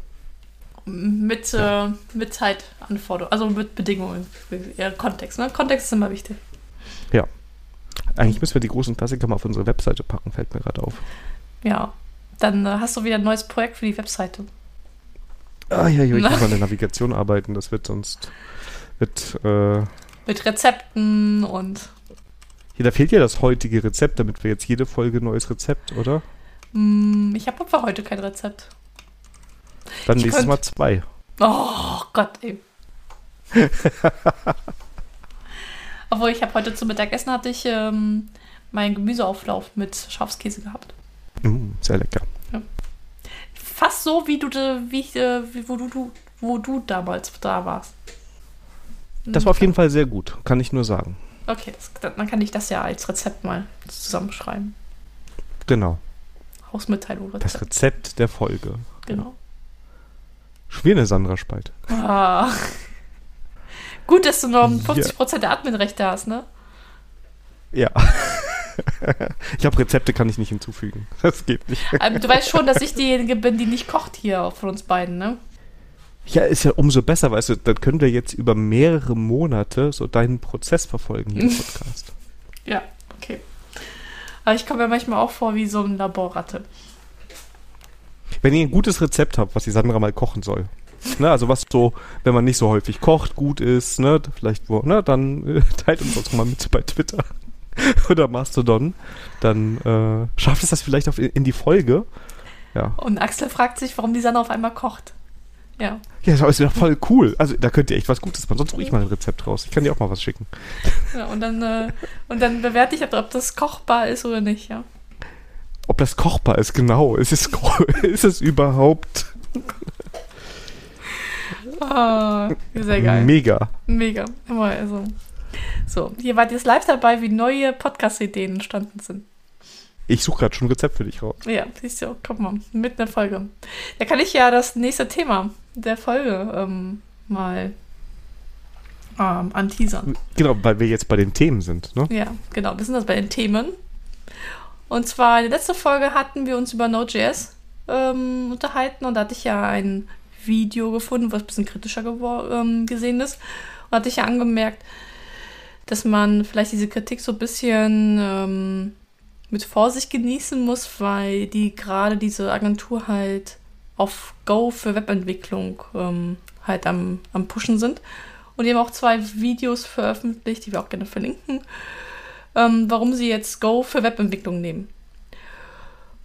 Mit, ja. äh, mit Zeitanforderungen, also mit Bedingungen, eher Kontext. Ne? Kontext ist immer wichtig. Ja. Eigentlich müssen wir die großen Klassiker mal auf unsere Webseite packen, fällt mir gerade auf. Ja. Dann äh, hast du wieder ein neues Projekt für die Webseite. Ah ja, ja ich (laughs) muss an der Navigation arbeiten, das wird sonst wird, äh, mit Rezepten und ja, da fehlt ja das heutige Rezept, damit wir jetzt jede Folge ein neues Rezept, oder? Mm, ich habe aber heute kein Rezept. Dann nächstes Mal zwei. Oh Gott, ey. (laughs) Obwohl, ich habe heute zum Mittagessen hatte ich ähm, meinen Gemüseauflauf mit Schafskäse gehabt. Mm, sehr lecker. Ja. Fast so, wie du, wie, wie wo, du, wo du damals da warst. Das war auf jeden Fall sehr gut, kann ich nur sagen. Okay, das, dann kann ich das ja als Rezept mal zusammenschreiben. Genau. Hausmitteilung. Rezept. Das Rezept der Folge. Genau. Schwere Sandra Spalt. Ah. Gut, dass du noch 50% ja. der Adminrechte hast, ne? Ja. (laughs) ich glaube, Rezepte kann ich nicht hinzufügen. (laughs) Das geht nicht. Ähm, du weißt schon, dass ich diejenige bin, die nicht kocht hier von uns beiden, ne? Ja, ist ja umso besser, weißt du, dann können wir jetzt über mehrere Monate so deinen Prozess verfolgen hier im (laughs) Podcast. ja, okay. Aber ich komme mir manchmal auch vor wie so ein Laborratte. Wenn ihr ein gutes Rezept habt, was die Sandra mal kochen soll, ne, also was so, wenn man nicht so häufig kocht, gut ist, ne, vielleicht wo, ne, dann äh, (laughs) teilt uns das mal mit bei Twitter (laughs) oder Mastodon, dann äh, schafft es das vielleicht auf, in die Folge. Ja. Und Axel fragt sich, warum die Sandra auf einmal kocht. Ja. Ja, das ist ja voll cool. Also da könnt ihr echt was Gutes machen. Sonst ruhig mal ein Rezept raus. Ich kann dir auch mal was schicken. Ja, und dann, äh, und dann bewerte ich, ob das kochbar ist oder nicht, ja. Ob das kochbar ist, genau. Ist es, (laughs) ist es überhaupt. Oh, sehr geil. Mega. Mega. Also. So, hier wart ihr live dabei, wie neue Podcast-Ideen entstanden sind. Ich suche gerade schon ein Rezept für dich raus. Ja, siehst du, guck mal, mit einer Folge. Da kann ich ja das nächste Thema der Folge ähm, mal ähm, anteasern. Genau, weil wir jetzt bei den Themen sind, ne? Ja, genau, wir sind das bei den Themen. Und zwar in der letzten Folge hatten wir uns über Node.js ähm, unterhalten und da hatte ich ja ein Video gefunden, was ein bisschen kritischer ähm, gesehen ist. Und hatte ich ja angemerkt, dass man vielleicht diese Kritik so ein bisschen ähm, mit Vorsicht genießen muss, weil die gerade diese Agentur halt auf Go für Webentwicklung ähm, halt am, am Pushen sind. Und die haben auch zwei Videos veröffentlicht, die wir auch gerne verlinken, ähm, warum sie jetzt Go für Webentwicklung nehmen.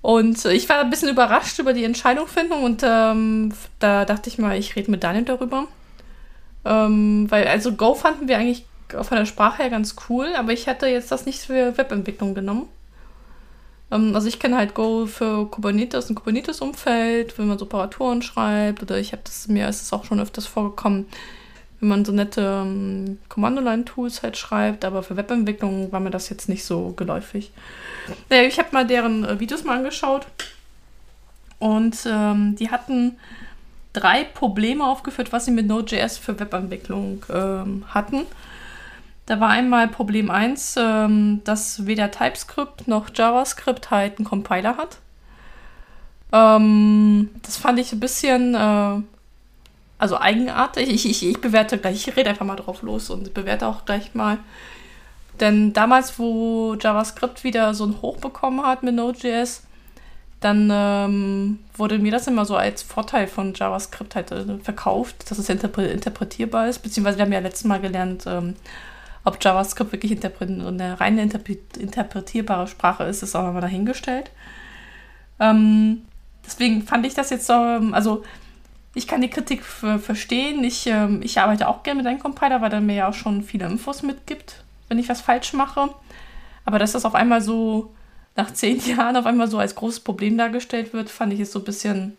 Und ich war ein bisschen überrascht über die Entscheidungsfindung und ähm, da dachte ich mal, ich rede mit Daniel darüber. Ähm, weil, also Go fanden wir eigentlich von der Sprache her ganz cool, aber ich hätte jetzt das nicht für Webentwicklung genommen. Ähm, also ich kenne halt Go für Kubernetes, ein Kubernetes-Umfeld, wenn man so Operatoren schreibt oder ich habe das, mir ist es auch schon öfters vorgekommen, wenn man so nette ähm, Kommando-Line-Tools halt schreibt, aber für Webentwicklung war mir das jetzt nicht so geläufig. Naja, ich habe mal deren äh, Videos mal angeschaut und ähm, die hatten drei Probleme aufgeführt, was sie mit Node.js für Webentwicklung ähm, hatten. Da war einmal Problem 1, ähm, dass weder TypeScript noch JavaScript halt einen Compiler hat. Ähm, das fand ich ein bisschen äh, also eigenartig. Ich, ich, ich bewerte gleich, ich rede einfach mal drauf los und bewerte auch gleich mal. Denn damals, wo JavaScript wieder so ein Hoch bekommen hat mit Node.js, dann ähm, wurde mir das immer so als Vorteil von JavaScript halt äh, verkauft, dass es interpre interpretierbar ist. Beziehungsweise wir haben ja letztes Mal gelernt, ähm, ob JavaScript wirklich eine reine interpre interpretierbare Sprache ist, ist auch nochmal dahingestellt. Ähm, deswegen fand ich das jetzt so, ähm, also ich kann die Kritik verstehen. Ich, ähm, ich arbeite auch gerne mit einem Compiler, weil der mir ja auch schon viele Infos mitgibt, wenn ich was falsch mache. Aber dass das auf einmal so nach (laughs) zehn Jahren auf einmal so als großes Problem dargestellt wird, fand ich es so ein bisschen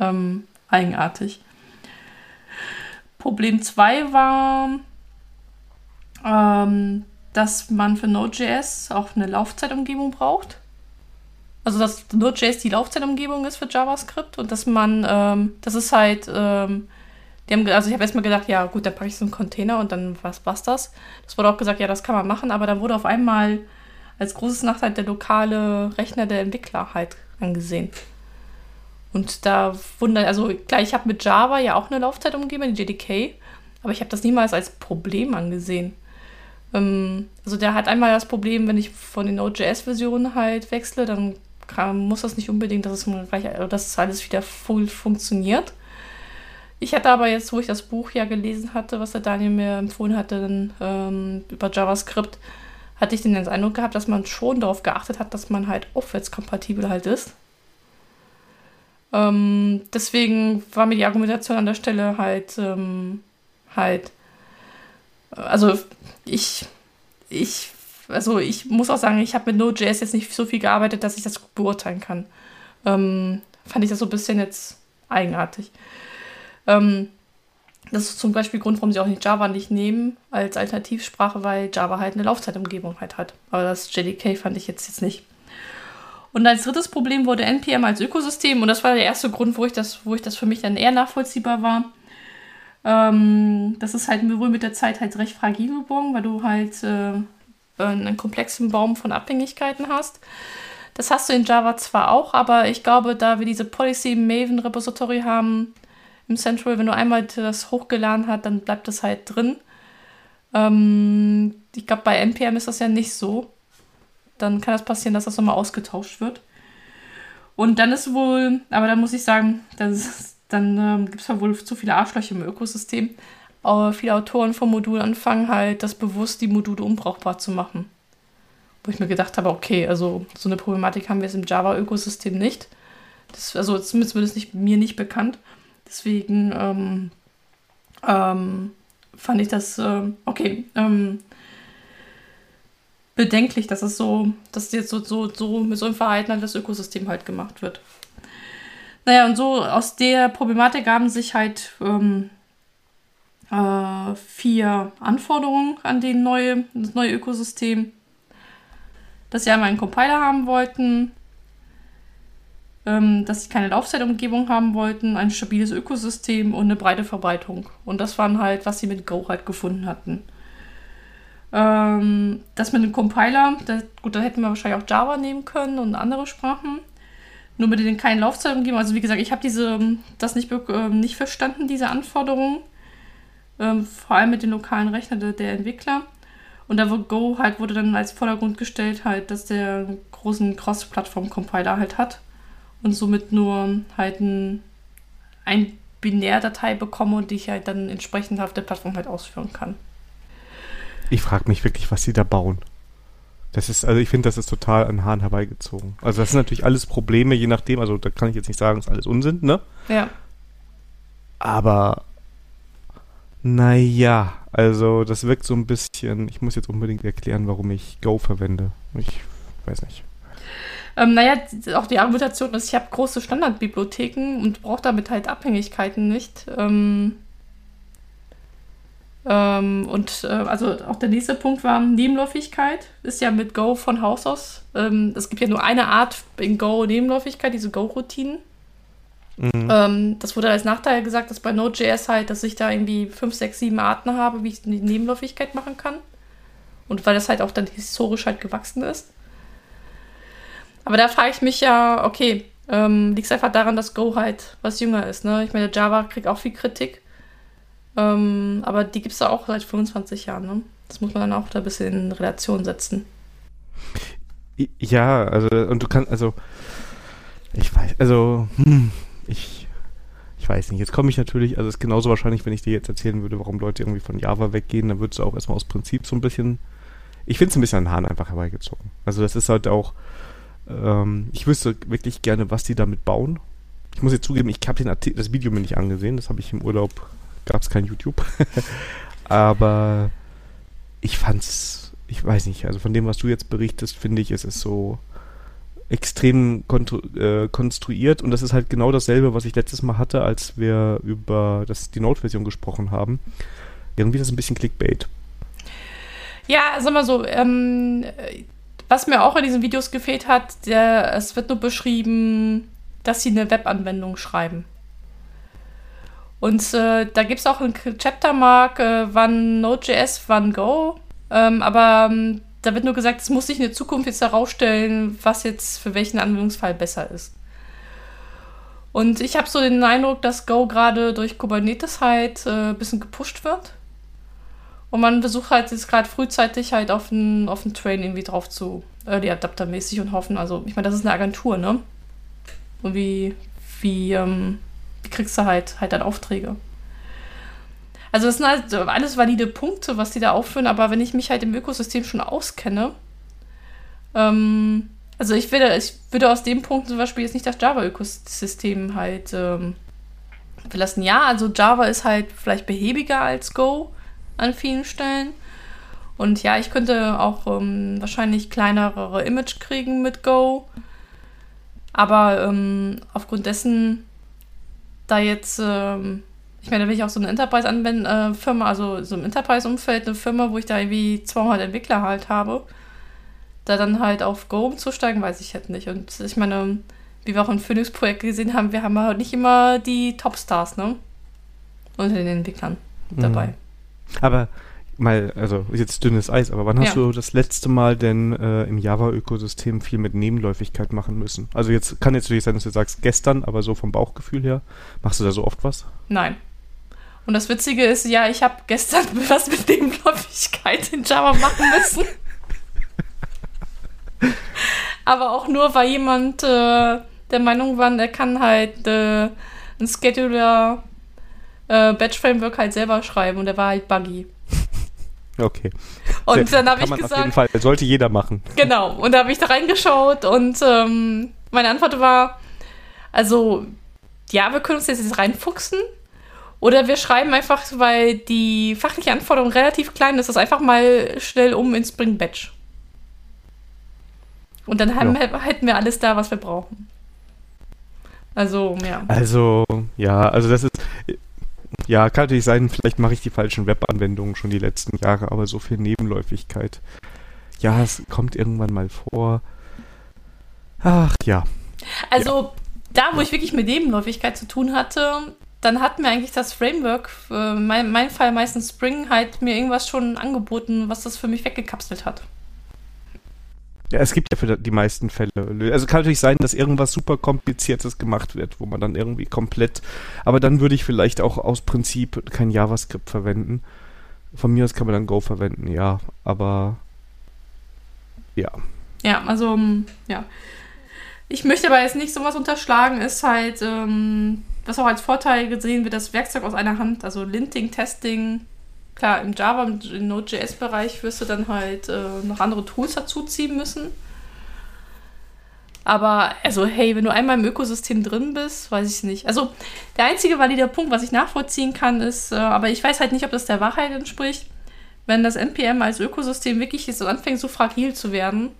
ähm, eigenartig. Problem 2 war, ähm, dass man für Node.js auch eine Laufzeitumgebung braucht. Also dass Node.js die Laufzeitumgebung ist für JavaScript und dass man, ähm, das ist halt, ähm, die haben, also ich habe erstmal gedacht, ja gut, dann packe ich so einen Container und dann was was das. Das wurde auch gesagt, ja, das kann man machen, aber dann wurde auf einmal als großes Nachteil der lokale Rechner der Entwickler halt angesehen. Und da wundert, also klar, ich habe mit Java ja auch eine Laufzeitumgebung, die JDK, aber ich habe das niemals als Problem angesehen. Ähm, also der hat einmal das Problem, wenn ich von den Node.js-Versionen halt wechsle, dann kann, muss das nicht unbedingt, dass es, gleich, dass es alles wieder voll funktioniert. Ich hatte aber jetzt, wo ich das Buch ja gelesen hatte, was der Daniel mir empfohlen hatte, ähm, über JavaScript, hatte ich den Eindruck gehabt, dass man schon darauf geachtet hat, dass man halt aufwärtskompatibel halt ist. Ähm, deswegen war mir die Argumentation an der Stelle halt, ähm, halt, also ich, ich also ich muss auch sagen, ich habe mit Node.js jetzt nicht so viel gearbeitet, dass ich das beurteilen kann. Ähm, fand ich das so ein bisschen jetzt eigenartig. Ähm, das ist zum Beispiel Grund, warum sie auch nicht Java nicht nehmen als Alternativsprache, weil Java halt eine Laufzeitumgebung halt hat. Aber das JDK fand ich jetzt, jetzt nicht. Und als drittes Problem wurde NPM als Ökosystem, und das war der erste Grund, wo ich das, wo ich das für mich dann eher nachvollziehbar war. Ähm, das ist halt wohl mit der Zeit halt recht fragil geworden, weil du halt äh, einen komplexen Baum von Abhängigkeiten hast. Das hast du in Java zwar auch, aber ich glaube, da wir diese Policy Maven Repository haben im Central, wenn du einmal das hochgeladen hast, dann bleibt das halt drin. Ähm, ich glaube, bei NPM ist das ja nicht so. Dann kann das passieren, dass das nochmal ausgetauscht wird. Und dann ist wohl, aber dann muss ich sagen, das, dann ähm, gibt es ja wohl zu viele Arschlöcher im Ökosystem viele Autoren vom Modul anfangen halt, das bewusst die Module unbrauchbar zu machen. Wo ich mir gedacht habe, okay, also so eine Problematik haben wir jetzt im Java-Ökosystem nicht. Das, also zumindest nicht, mir nicht bekannt. Deswegen ähm, ähm, fand ich das, äh, okay, ähm, bedenklich, dass es so, dass jetzt so, so, so mit so einem Verhalten halt das Ökosystem halt gemacht wird. Naja, und so aus der Problematik haben sich halt ähm, äh, vier Anforderungen an den neue, das neue Ökosystem. Dass sie einmal einen Compiler haben wollten, ähm, dass sie keine Laufzeitumgebung haben wollten, ein stabiles Ökosystem und eine breite Verbreitung. Und das waren halt, was sie mit Go halt gefunden hatten. Ähm, das mit dem Compiler, das, gut, da hätten wir wahrscheinlich auch Java nehmen können und andere Sprachen. nur mit den kleinen Laufzeiten. Also wie gesagt, ich habe diese das nicht, äh, nicht verstanden, diese Anforderungen. Ähm, vor allem mit den lokalen Rechnern der, der Entwickler. Und da wurde Go halt wurde dann als Vordergrund gestellt, halt, dass der einen großen Cross-Plattform-Compiler halt hat und somit nur halt ein, ein Binärdatei bekomme und die ich halt dann entsprechend auf der Plattform halt ausführen kann. Ich frage mich wirklich, was sie da bauen. Das ist, also ich finde, das ist total an Haaren herbeigezogen. Also das sind natürlich alles Probleme, je nachdem, also da kann ich jetzt nicht sagen, ist alles Unsinn, ne? Ja. Aber naja, also das wirkt so ein bisschen, ich muss jetzt unbedingt erklären, warum ich Go verwende. Ich weiß nicht. Ähm, naja, auch die Argumentation ist, ich habe große Standardbibliotheken und brauche damit halt Abhängigkeiten nicht. Ähm, ähm, und äh, also auch der nächste Punkt war Nebenläufigkeit. Ist ja mit Go von Haus aus. Ähm, es gibt ja nur eine Art in Go Nebenläufigkeit, diese Go-Routinen. Mhm. Ähm, das wurde als Nachteil gesagt, dass bei Node.js halt, dass ich da irgendwie fünf, sechs, sieben Arten habe, wie ich die Nebenläufigkeit machen kann. Und weil das halt auch dann historisch halt gewachsen ist. Aber da frage ich mich ja, okay, ähm, liegt es einfach daran, dass Go halt was jünger ist, ne? Ich meine, Java kriegt auch viel Kritik. Ähm, aber die gibt es da auch seit 25 Jahren, ne? Das muss man dann auch da ein bisschen in Relation setzen. Ja, also, und du kannst, also, ich weiß, also, hm, ich, ich weiß nicht. Jetzt komme ich natürlich, also es ist genauso wahrscheinlich, wenn ich dir jetzt erzählen würde, warum Leute irgendwie von Java weggehen, dann würdest du auch erstmal aus Prinzip so ein bisschen, ich finde es ein bisschen an Hahn einfach herbeigezogen. Also das ist halt auch, ähm, ich wüsste wirklich gerne, was die damit bauen. Ich muss jetzt zugeben, ich habe das Video mir nicht angesehen, das habe ich im Urlaub, gab es kein YouTube. (laughs) Aber ich fand's, ich weiß nicht, also von dem, was du jetzt berichtest, finde ich, es ist so extrem äh, konstruiert und das ist halt genau dasselbe, was ich letztes Mal hatte, als wir über das, die Node-Version gesprochen haben. Irgendwie ist das ein bisschen Clickbait. Ja, sag mal so, ähm, was mir auch in diesen Videos gefehlt hat, der, es wird nur beschrieben, dass sie eine Webanwendung schreiben. Und äh, da gibt es auch ein Chaptermark, äh, wann Node.js, wann Go. Ähm, aber ähm, da wird nur gesagt, es muss sich in der Zukunft jetzt herausstellen, was jetzt für welchen Anwendungsfall besser ist. Und ich habe so den Eindruck, dass Go gerade durch Kubernetes halt äh, ein bisschen gepusht wird. Und man versucht halt jetzt gerade frühzeitig halt auf einen auf Train irgendwie drauf zu, Early Adapter mäßig und hoffen. Also, ich meine, das ist eine Agentur, ne? Und wie, wie, ähm, wie kriegst du halt, halt dann Aufträge? Also, das sind halt alles valide Punkte, was die da aufführen, aber wenn ich mich halt im Ökosystem schon auskenne, ähm, also ich würde, ich würde aus dem Punkt zum Beispiel jetzt nicht das Java-Ökosystem halt ähm, verlassen. Ja, also Java ist halt vielleicht behäbiger als Go an vielen Stellen. Und ja, ich könnte auch ähm, wahrscheinlich kleinere Image kriegen mit Go. Aber ähm, aufgrund dessen, da jetzt, ähm, ich meine, da bin ich auch so eine Enterprise-Firma, äh, also so im Enterprise-Umfeld, eine Firma, wo ich da irgendwie 200 Entwickler halt habe, da dann halt auf Go umzusteigen, weiß ich halt nicht. Und ich meine, wie wir auch im Phoenix-Projekt gesehen haben, wir haben halt nicht immer die Topstars, ne? Unter den Entwicklern mhm. dabei. Aber mal, also jetzt dünnes Eis, aber wann hast ja. du das letzte Mal denn äh, im Java-Ökosystem viel mit Nebenläufigkeit machen müssen? Also jetzt kann jetzt natürlich sein, dass du sagst gestern, aber so vom Bauchgefühl her, machst du da so oft was? Nein. Und das Witzige ist, ja, ich habe gestern (laughs) was mit Nebenläufigkeit in Java machen müssen. aber auch nur, weil jemand äh, der Meinung war, er kann halt äh, ein Scheduler äh, Batch-Framework halt selber schreiben und der war halt buggy. Okay. Und Sehr, dann habe ich gesagt. Auf jeden Fall, sollte jeder machen. Genau. Und da habe ich da reingeschaut und ähm, meine Antwort war: Also, ja, wir können uns jetzt reinfuchsen. Oder wir schreiben einfach, weil die fachliche Anforderung relativ klein ist, das einfach mal schnell um in Spring Batch. Und dann haben ja. wir, hätten wir alles da, was wir brauchen. Also, ja. Also, ja, also das ist, ja, kann natürlich sein, vielleicht mache ich die falschen Webanwendungen schon die letzten Jahre, aber so viel Nebenläufigkeit. Ja, es kommt irgendwann mal vor. Ach ja. Also ja. da, wo ich wirklich mit Nebenläufigkeit zu tun hatte, dann hat mir eigentlich das Framework, äh, mein, mein Fall meistens Spring, halt mir irgendwas schon angeboten, was das für mich weggekapselt hat. Ja, es gibt ja für die meisten Fälle. Also kann natürlich sein, dass irgendwas super kompliziertes gemacht wird, wo man dann irgendwie komplett. Aber dann würde ich vielleicht auch aus Prinzip kein JavaScript verwenden. Von mir aus kann man dann Go verwenden, ja. Aber ja. Ja, also ja. Ich möchte aber jetzt nicht sowas unterschlagen, ist halt, ähm, was auch als Vorteil gesehen wird, das Werkzeug aus einer Hand, also Linting, Testing, klar, im Java, im Node.js-Bereich wirst du dann halt äh, noch andere Tools dazuziehen müssen. Aber, also, hey, wenn du einmal im Ökosystem drin bist, weiß ich nicht. Also, der einzige valide Punkt, was ich nachvollziehen kann, ist, äh, aber ich weiß halt nicht, ob das der Wahrheit entspricht, wenn das NPM als Ökosystem wirklich so anfängt, so fragil zu werden,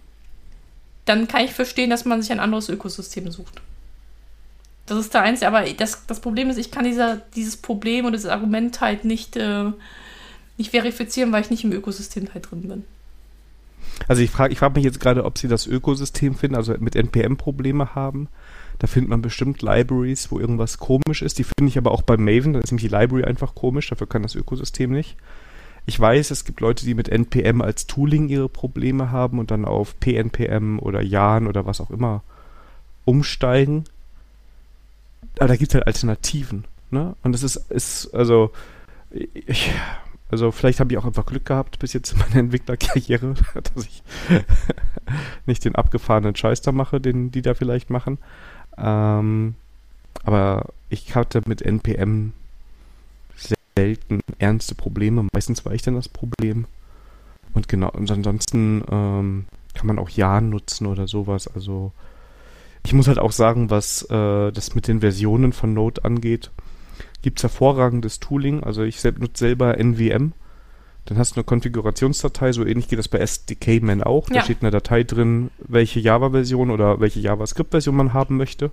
dann kann ich verstehen, dass man sich ein anderes Ökosystem sucht. Das ist der einzige, aber das, das Problem ist, ich kann dieser, dieses Problem und dieses Argument halt nicht, äh, nicht verifizieren, weil ich nicht im Ökosystem halt drin bin. Also ich frage ich frag mich jetzt gerade, ob sie das Ökosystem finden, also mit NPM Probleme haben. Da findet man bestimmt Libraries, wo irgendwas komisch ist. Die finde ich aber auch bei Maven, da ist nämlich die Library einfach komisch, dafür kann das Ökosystem nicht. Ich weiß, es gibt Leute, die mit NPM als Tooling ihre Probleme haben und dann auf PNPM oder Yarn oder was auch immer umsteigen. Aber da gibt es halt Alternativen. Ne? Und das ist, ist also, ich, also vielleicht habe ich auch einfach Glück gehabt bis jetzt in meiner (laughs) Entwicklerkarriere, (laughs) dass ich (laughs) nicht den abgefahrenen Scheiß da mache, den die da vielleicht machen. Ähm, aber ich hatte mit NPM selten ernste Probleme. Meistens war ich dann das Problem. Und genau, und ansonsten ähm, kann man auch Ja nutzen oder sowas. Also ich muss halt auch sagen, was äh, das mit den Versionen von Node angeht, gibt es hervorragendes Tooling. Also ich selbst nutze selber NVM. Dann hast du eine Konfigurationsdatei, so ähnlich geht das bei SDKman auch. Ja. Da steht eine Datei drin, welche Java-Version oder welche JavaScript-Version man haben möchte.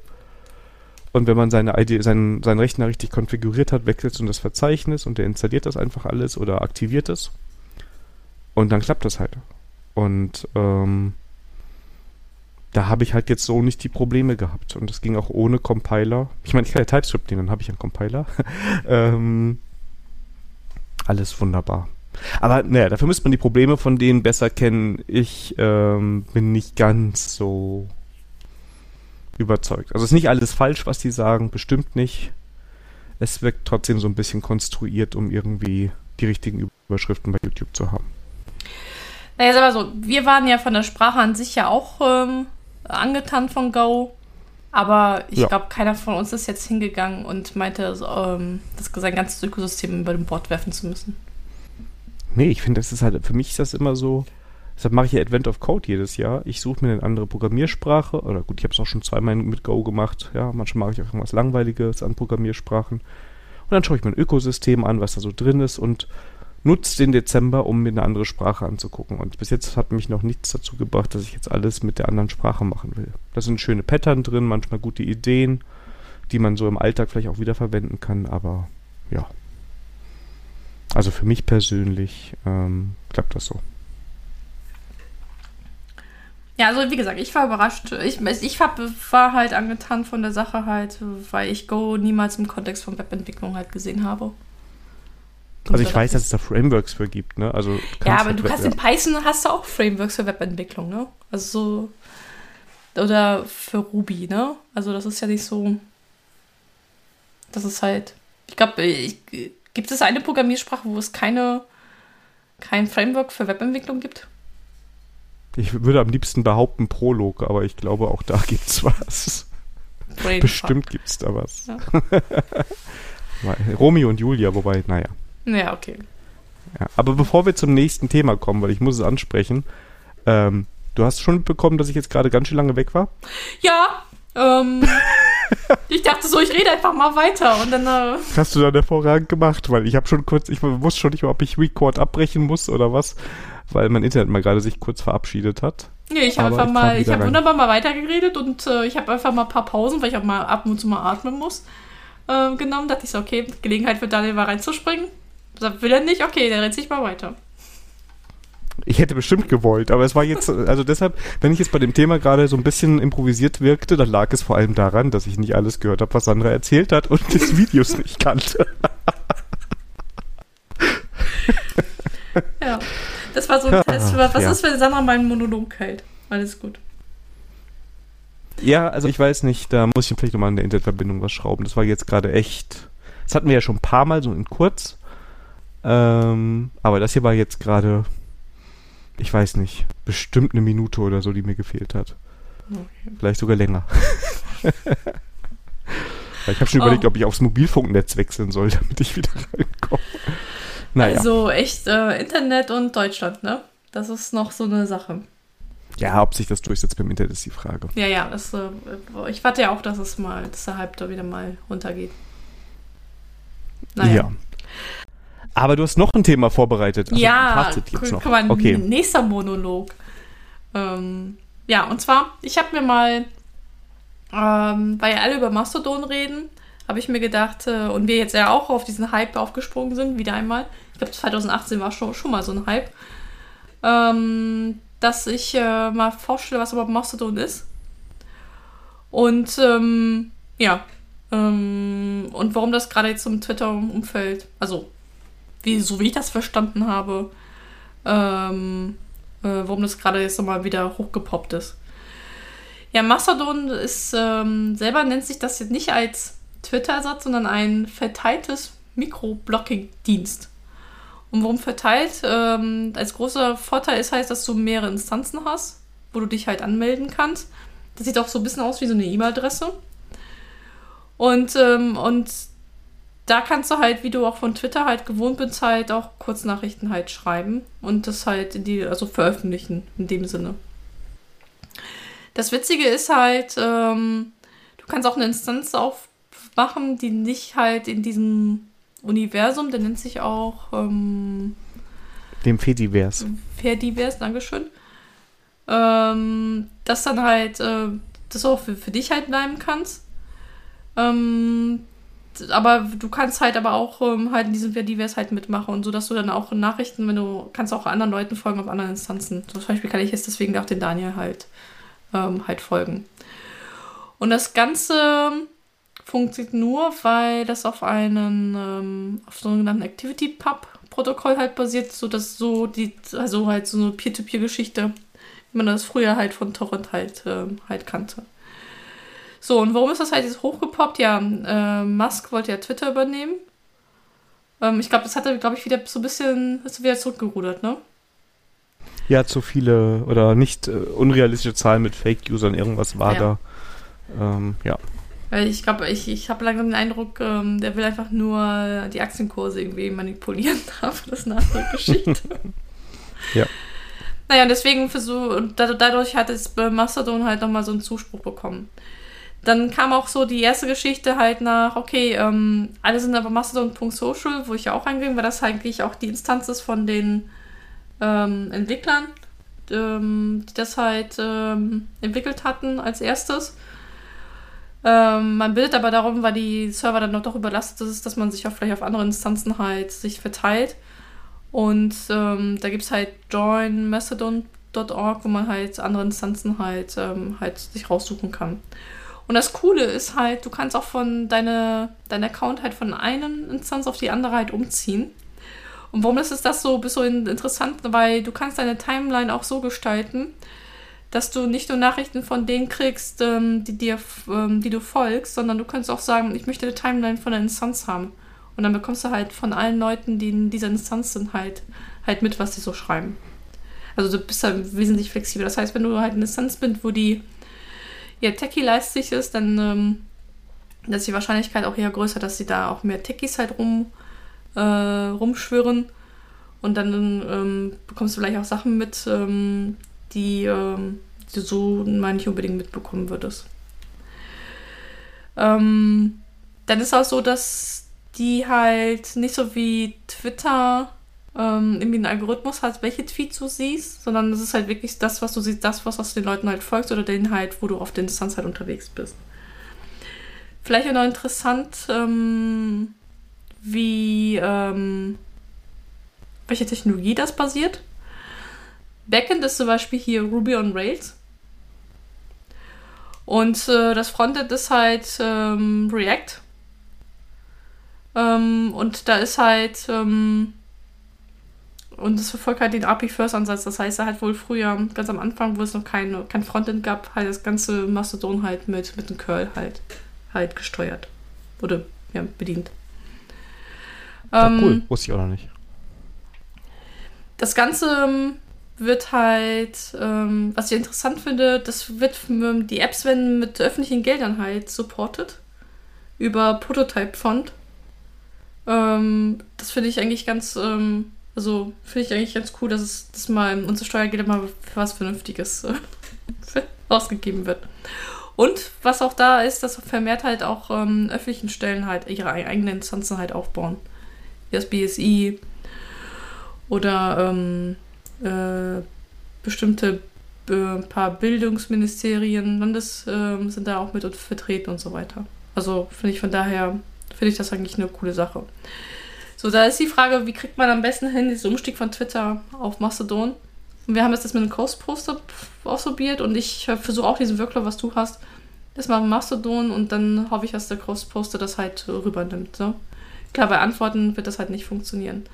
Und wenn man seine ID, seinen, seinen Rechner richtig konfiguriert hat, wechselt es in das Verzeichnis und der installiert das einfach alles oder aktiviert es. Und dann klappt das halt. Und ähm, da habe ich halt jetzt so nicht die Probleme gehabt. Und das ging auch ohne Compiler. Ich meine, ich kann ja TypeScript nehmen, dann habe ich einen Compiler. (laughs) ähm, alles wunderbar. Aber naja, dafür müsste man die Probleme von denen besser kennen. Ich ähm, bin nicht ganz so überzeugt. Also es ist nicht alles falsch, was die sagen, bestimmt nicht. Es wirkt trotzdem so ein bisschen konstruiert, um irgendwie die richtigen Überschriften bei YouTube zu haben. Naja, sag mal so, wir waren ja von der Sprache an sich ja auch ähm, angetan von Go. Aber ich ja. glaube, keiner von uns ist jetzt hingegangen und meinte, ähm, das, sein ganzes Ökosystem über den Bord werfen zu müssen. Nee, ich finde, das ist halt, für mich ist das immer so, deshalb mache ich ja Advent of Code jedes Jahr. Ich suche mir eine andere Programmiersprache, oder gut, ich habe es auch schon zweimal mit Go gemacht, ja, manchmal mache ich auch irgendwas Langweiliges an Programmiersprachen. Und dann schaue ich mir ein Ökosystem an, was da so drin ist und nutzt den Dezember, um mir eine andere Sprache anzugucken. Und bis jetzt hat mich noch nichts dazu gebracht, dass ich jetzt alles mit der anderen Sprache machen will. Da sind schöne Pattern drin, manchmal gute Ideen, die man so im Alltag vielleicht auch wiederverwenden kann, aber ja. Also für mich persönlich ähm, klappt das so. Ja, also wie gesagt, ich war überrascht. Ich, ich war halt angetan von der Sache halt, weil ich Go niemals im Kontext von Webentwicklung halt gesehen habe. Also ich weiß, dass es da Frameworks für gibt, ne? Also ja, aber du hast in Python hast du auch Frameworks für Webentwicklung, ne? Also so oder für Ruby, ne? Also das ist ja nicht so. Das ist halt. Ich glaube, gibt es eine Programmiersprache, wo es keine kein Framework für Webentwicklung gibt? Ich würde am liebsten behaupten Prolog, aber ich glaube, auch da (laughs) gibt's was. Brain Bestimmt gibt es da was. Ja. (laughs) Romeo und Julia, wobei, naja. Ja, okay. Ja, aber bevor wir zum nächsten Thema kommen, weil ich muss es ansprechen, ähm, du hast schon mitbekommen, dass ich jetzt gerade ganz schön lange weg war? Ja, ähm, (laughs) ich dachte so, ich rede einfach mal weiter und dann. Äh Hast du dann hervorragend gemacht, weil ich habe schon kurz, ich wusste schon nicht mehr, ob ich Record abbrechen muss oder was, weil mein Internet mal gerade sich kurz verabschiedet hat. Nee, ich habe einfach mal, ich habe wunderbar mal weitergeredet und äh, ich habe einfach mal ein paar Pausen, weil ich auch mal ab und zu mal atmen muss, äh, genommen. Da dachte ich so, okay, Gelegenheit für Daniel mal reinzuspringen. Will er nicht? Okay, der rennt sich mal weiter. Ich hätte bestimmt gewollt, aber es war jetzt, (laughs) also deshalb, wenn ich jetzt bei dem Thema gerade so ein bisschen improvisiert wirkte, dann lag es vor allem daran, dass ich nicht alles gehört habe, was Sandra erzählt hat und des (laughs) Videos nicht kannte. ja, das war so ein (laughs) Test. Was ja. ist, wenn Sandra meinen Monolog hält? Alles gut. Ja, also ich weiß nicht, da muss ich vielleicht nochmal an der Internetverbindung was schrauben. Das war jetzt gerade echt. Das hatten wir ja schon ein paar Mal so in kurz. Ähm, aber das hier war jetzt gerade, ich weiß nicht, bestimmt eine Minute oder so, die mir gefehlt hat. Okay. Vielleicht sogar länger. (laughs) ich habe schon oh. überlegt, ob ich aufs Mobilfunknetz wechseln soll, (laughs) damit ich wieder reinkomme. Naja. Also echt äh, Internet und Deutschland, ne? Das ist noch so eine Sache. Ja, ob sich das durchsetzt beim Internet ist die Frage. Ja, ja, das, äh, ich warte ja auch, dass es mal, dass der Hype da wieder mal runtergeht. Naja. Ja. Aber du hast noch ein Thema vorbereitet. Also ja, guck mal, okay. nächster Monolog. Ähm, ja, und zwar, ich habe mir mal, ähm, weil ja alle über Mastodon reden, habe ich mir gedacht, äh, und wir jetzt ja auch auf diesen Hype aufgesprungen sind, wieder einmal. Ich glaube, 2018 war schon, schon mal so ein Hype. Ähm, dass ich äh, mal vorstelle, was überhaupt Mastodon ist. Und ähm, ja, ähm, und warum das gerade jetzt im Twitter-Umfeld, also wie, so wie ich das verstanden habe, ähm, äh, warum das gerade jetzt nochmal wieder hochgepoppt ist. Ja, Mastodon ist, ähm, selber nennt sich das jetzt nicht als Twitter-Ersatz, sondern ein verteiltes Mikroblocking-Dienst. Und warum verteilt? Ähm, als großer Vorteil ist halt, dass du mehrere Instanzen hast, wo du dich halt anmelden kannst. Das sieht auch so ein bisschen aus wie so eine E-Mail-Adresse. Und, ähm, und da kannst du halt, wie du auch von Twitter halt gewohnt bist, halt auch Kurznachrichten halt schreiben und das halt in die, also veröffentlichen in dem Sinne. Das Witzige ist halt, ähm, du kannst auch eine Instanz aufmachen, die nicht halt in diesem Universum, der nennt sich auch ähm, dem Fedivers. Fedivers, Dankeschön. Ähm, dass dann halt, äh, das auch für, für dich halt bleiben kannst. Ähm, aber du kannst halt aber auch ähm, halt in diesem Fediverse halt mitmachen und so, dass du dann auch Nachrichten, wenn du kannst auch anderen Leuten folgen auf anderen Instanzen. Zum Beispiel kann ich jetzt deswegen auch den Daniel halt ähm, halt folgen. Und das Ganze funktioniert nur, weil das auf einen ähm, auf so sogenannten Activity Pub Protokoll halt basiert, so dass so die also halt so eine Peer-to-Peer-Geschichte, wie man das früher halt von Torrent halt äh, halt kannte. So und warum ist das halt jetzt hochgepoppt? Ja, äh, Musk wollte ja Twitter übernehmen. Ähm, ich glaube, das hat er glaube ich wieder so ein bisschen ist wieder zurückgerudert, ne? Ja, zu viele oder nicht äh, unrealistische Zahlen mit Fake-Usern, irgendwas war ja. da. Ähm, ja. Ich glaube, ich, ich habe langsam den Eindruck, ähm, der will einfach nur die Aktienkurse irgendwie manipulieren. (laughs) Aber das ist eine andere (laughs) Geschichte. ja. Naja, und deswegen versuch, und dadurch hat es Mastodon halt nochmal so einen Zuspruch bekommen. Dann kam auch so die erste Geschichte halt nach, okay, ähm, alle sind aber Mastodon.social, wo ich ja auch reinging, weil das eigentlich auch die Instanz ist von den ähm, Entwicklern, ähm, die das halt ähm, entwickelt hatten als erstes. Ähm, man bildet aber darum, weil die Server dann doch überlastet ist, dass man sich auch vielleicht auf andere Instanzen halt sich verteilt. Und ähm, da gibt es halt joinmastodon.org, wo man halt andere Instanzen halt, halt sich raussuchen kann. Und das Coole ist halt, du kannst auch von deine, dein Account halt von einer Instanz auf die andere halt umziehen. Und warum ist das so, so interessant? Weil du kannst deine Timeline auch so gestalten, dass du nicht nur Nachrichten von denen kriegst, ähm, die dir, ähm, die du folgst, sondern du könntest auch sagen, ich möchte eine Timeline von der Instanz haben. Und dann bekommst du halt von allen Leuten, die in dieser Instanz sind, halt, halt mit, was sie so schreiben. Also du bist halt wesentlich flexibler. Das heißt, wenn du halt eine Instanz bist, wo die ja techie-leistig ist, dann ähm, ist die Wahrscheinlichkeit auch eher größer, dass sie da auch mehr Techies halt rum, äh, rumschwirren. Und dann ähm, bekommst du vielleicht auch Sachen mit, ähm, die, ähm, die so mal nicht unbedingt mitbekommen würdest. Ähm, dann ist auch so, dass die halt nicht so wie Twitter ähm, irgendwie einen Algorithmus hat, welche Tweets du siehst, sondern es ist halt wirklich das, was du siehst, das, was, du den Leuten halt folgst oder den halt, wo du auf der Instanz halt unterwegs bist. Vielleicht auch noch interessant, ähm, wie, ähm, welche Technologie das basiert. Backend ist zum Beispiel hier Ruby on Rails. Und äh, das Frontend ist halt ähm, React. Ähm, und da ist halt, ähm, und es verfolgt halt den API-First-Ansatz. Das heißt, er hat wohl früher, ganz am Anfang, wo es noch kein, kein Frontend gab, halt das ganze Mastodon halt mit, mit dem Curl halt, halt gesteuert. Oder ja, bedient. Ja, Ähm, cool, wusste ich auch noch nicht. Das Ganze ähm, wird halt, ähm, was ich interessant finde, das wird, die Apps werden mit öffentlichen Geldern halt supported. Über Prototype-Font. Ähm, das finde ich eigentlich ganz, ähm, also finde ich eigentlich ganz cool, dass es dass mal unser Steuergelder mal für was Vernünftiges äh, (laughs) ausgegeben wird. Und was auch da ist, dass vermehrt halt auch ähm, öffentlichen Stellen halt ihre ei- eigenen Instanzen halt aufbauen. Wie das BSI oder ähm, äh, bestimmte äh, paar Bildungsministerien, Landes ähm, sind da auch mit vertreten und so weiter. Also finde ich von daher, finde ich das eigentlich eine coole Sache. So, da ist die Frage, wie kriegt man am besten hin, diesen Umstieg von Twitter auf Mastodon? Und wir haben jetzt das mit einem Coast-Poster ausprobiert und ich versuche auch diesen Workflow, was du hast, das mal Mastodon und dann hoffe ich, dass der Coast-Poster das halt rübernimmt. So. Klar, bei Antworten wird das halt nicht funktionieren.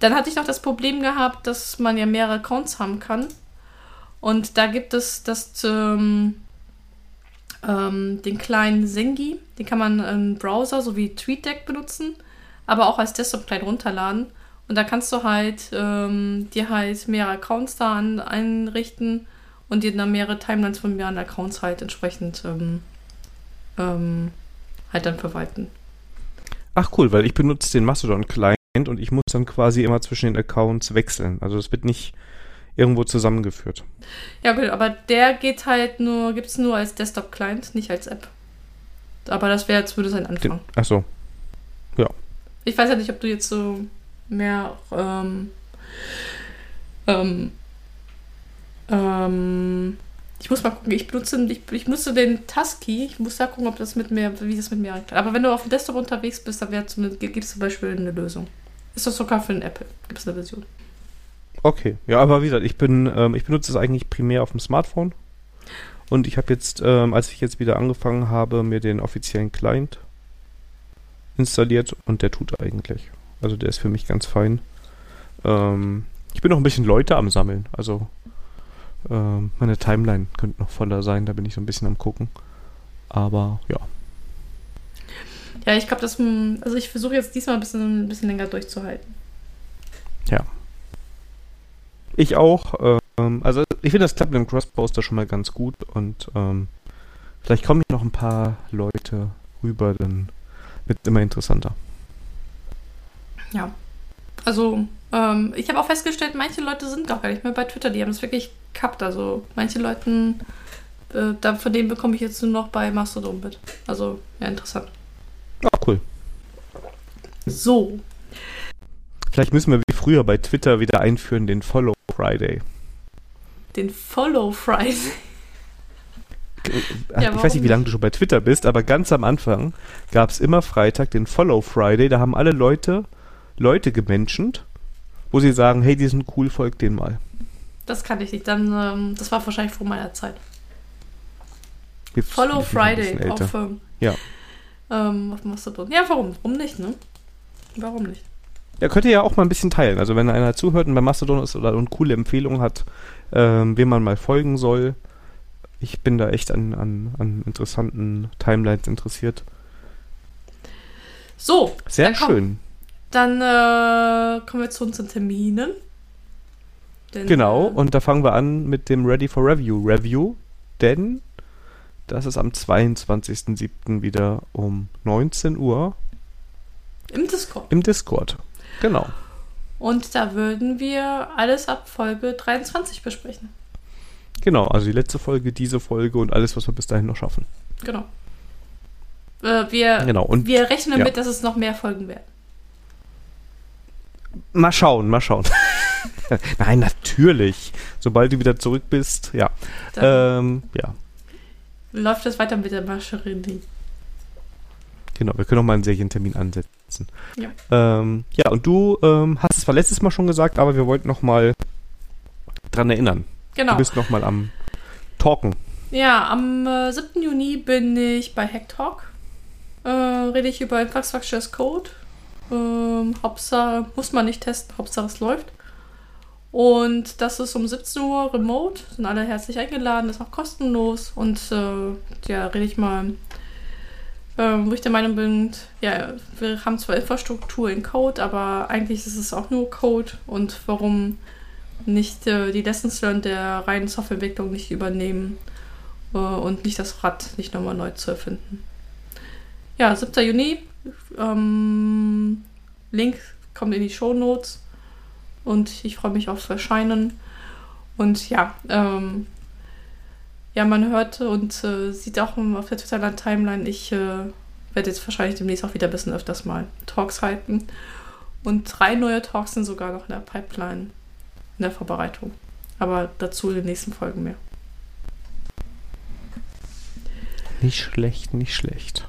Dann hatte ich noch das Problem gehabt, dass man ja mehrere Accounts haben kann. Und da gibt es das, ähm, ähm, den kleinen Sengi. Den kann man im Browser sowie TweetDeck benutzen, aber auch als Desktop-Client runterladen. Und da kannst du halt ähm, dir halt mehrere Accounts da an, einrichten und dir dann mehrere Timelines von mehreren Accounts halt entsprechend ähm, ähm, halt dann verwalten. Ach cool, weil ich benutze den Mastodon-Client und ich muss dann quasi immer zwischen den Accounts wechseln. Also das wird nicht irgendwo zusammengeführt. Ja, gut, aber der geht halt nur, gibt es nur als Desktop-Client, nicht als App. Aber das wäre jetzt würde sein Den, Anfang. ach so. Ich weiß ja nicht, ob du jetzt so mehr ähm, ähm, ähm, ich muss mal gucken, ich benutze, ich, ich benutze den Tusky, ich muss da gucken, ob das mit mir, wie das mit mir klappt. Aber wenn du auf dem Desktop unterwegs bist, dann gibt es zum Beispiel eine Lösung. Ist das sogar für den Apple? Gibt es eine Version? Okay. Ja, aber wie gesagt, ich bin, ähm, ich benutze es eigentlich primär auf dem Smartphone. Und ich habe jetzt, ähm, als ich jetzt wieder angefangen habe, mir den offiziellen Client installiert und der tut eigentlich. Also der ist für mich ganz fein. Ähm, ich bin noch ein bisschen Leute am Sammeln. Also ähm, meine Timeline könnte noch voller sein, da bin ich so ein bisschen am gucken. Aber ja. Ja, ich glaube, das, hm, also ich versuche jetzt diesmal ein bisschen, ein bisschen länger durchzuhalten. Ich auch. Ähm, also ich finde das klappt mit dem Cross-Poster schon mal ganz gut und ähm, vielleicht kommen hier noch ein paar Leute rüber, dann wird immer interessanter. Ja. Also, ähm, ich habe auch festgestellt, manche Leute sind gar nicht mehr bei Twitter, die haben es wirklich gehabt. Also, manche Leuten, äh, da, von denen bekomme ich jetzt nur noch bei Mastodon mit. Also, ja, interessant. Ah, cool. So. Vielleicht müssen wir wie früher bei Twitter wieder einführen den Follow Friday. Den Follow Friday. Ja, ich weiß nicht, wie lange du schon bei Twitter bist, aber ganz am Anfang gab es immer Freitag den Follow Friday. Da haben alle Leute Leute gemenschent, wo sie sagen, hey, die sind cool, folgt denen mal. Das kann ich nicht. Dann, ähm, das war wahrscheinlich vor meiner Zeit. Gibt's- Follow Friday auf, ähm, Ja. ähm, auf Mastodon. Ja, warum? Warum nicht, ne? Warum nicht? Ja, könnt ihr ja auch mal ein bisschen teilen. Also wenn einer zuhört und bei Mastodon ist oder und coole Empfehlungen hat, ähm, wem man mal folgen soll. Ich bin da echt an, an, an interessanten Timelines interessiert. So. Sehr dann komm. schön. Dann äh, kommen wir zu unseren Terminen. Denn, Genau, äh, und da fangen wir an mit dem Ready for Review Review, denn das ist am 22.07. wieder um 19 Uhr Im Discord. im Discord. Genau. Und da würden wir alles ab Folge 23 besprechen. Genau, also die letzte Folge, diese Folge und alles, was wir bis dahin noch schaffen. Genau. Äh, wir, Genau, und wir rechnen ja. damit, dass es noch mehr Folgen werden. mal schauen, mal schauen. (laughs) Nein, natürlich. Sobald du wieder zurück bist, ja. Ähm, ja, läuft es weiter mit der Mascherini. genau. Wir können noch mal einen Serientermin ansetzen. Ja. Ähm, ja, und du ähm, hast es zwar letztes Mal schon gesagt, aber wir wollten noch mal dran erinnern. Genau. Du bist noch mal am Talken. Ja, am äh, 7. Juni bin ich bei Hacktalk. Äh, rede ich über Infrastructure as Code. Ähm, Hauptsache, muss man nicht testen, Hauptsache es läuft. Und das ist um 17 Uhr remote, sind alle herzlich eingeladen, ist auch kostenlos. Und äh, ja, rede ich mal, äh, wo ich der Meinung bin, ja, wir haben zwar Infrastruktur in Code, aber eigentlich ist es auch nur Code. Und warum nicht äh, die Lessons learned der reinen Softwareentwicklung nicht übernehmen äh, und nicht das Rad nicht nochmal neu zu erfinden. Ja, 7. Juni. Ähm, Link kommt in die Show Notes und ich freue mich aufs Erscheinen. Und ja, ähm, ja, man hört und äh, sieht auch auf der Twitter-Timeline, ich äh, werde jetzt wahrscheinlich demnächst auch wieder ein bisschen öfters mal Talks halten. Und drei neue Talks sind sogar noch in der Pipeline, in der Vorbereitung. Aber dazu in den nächsten Folgen mehr. Nicht schlecht, nicht schlecht.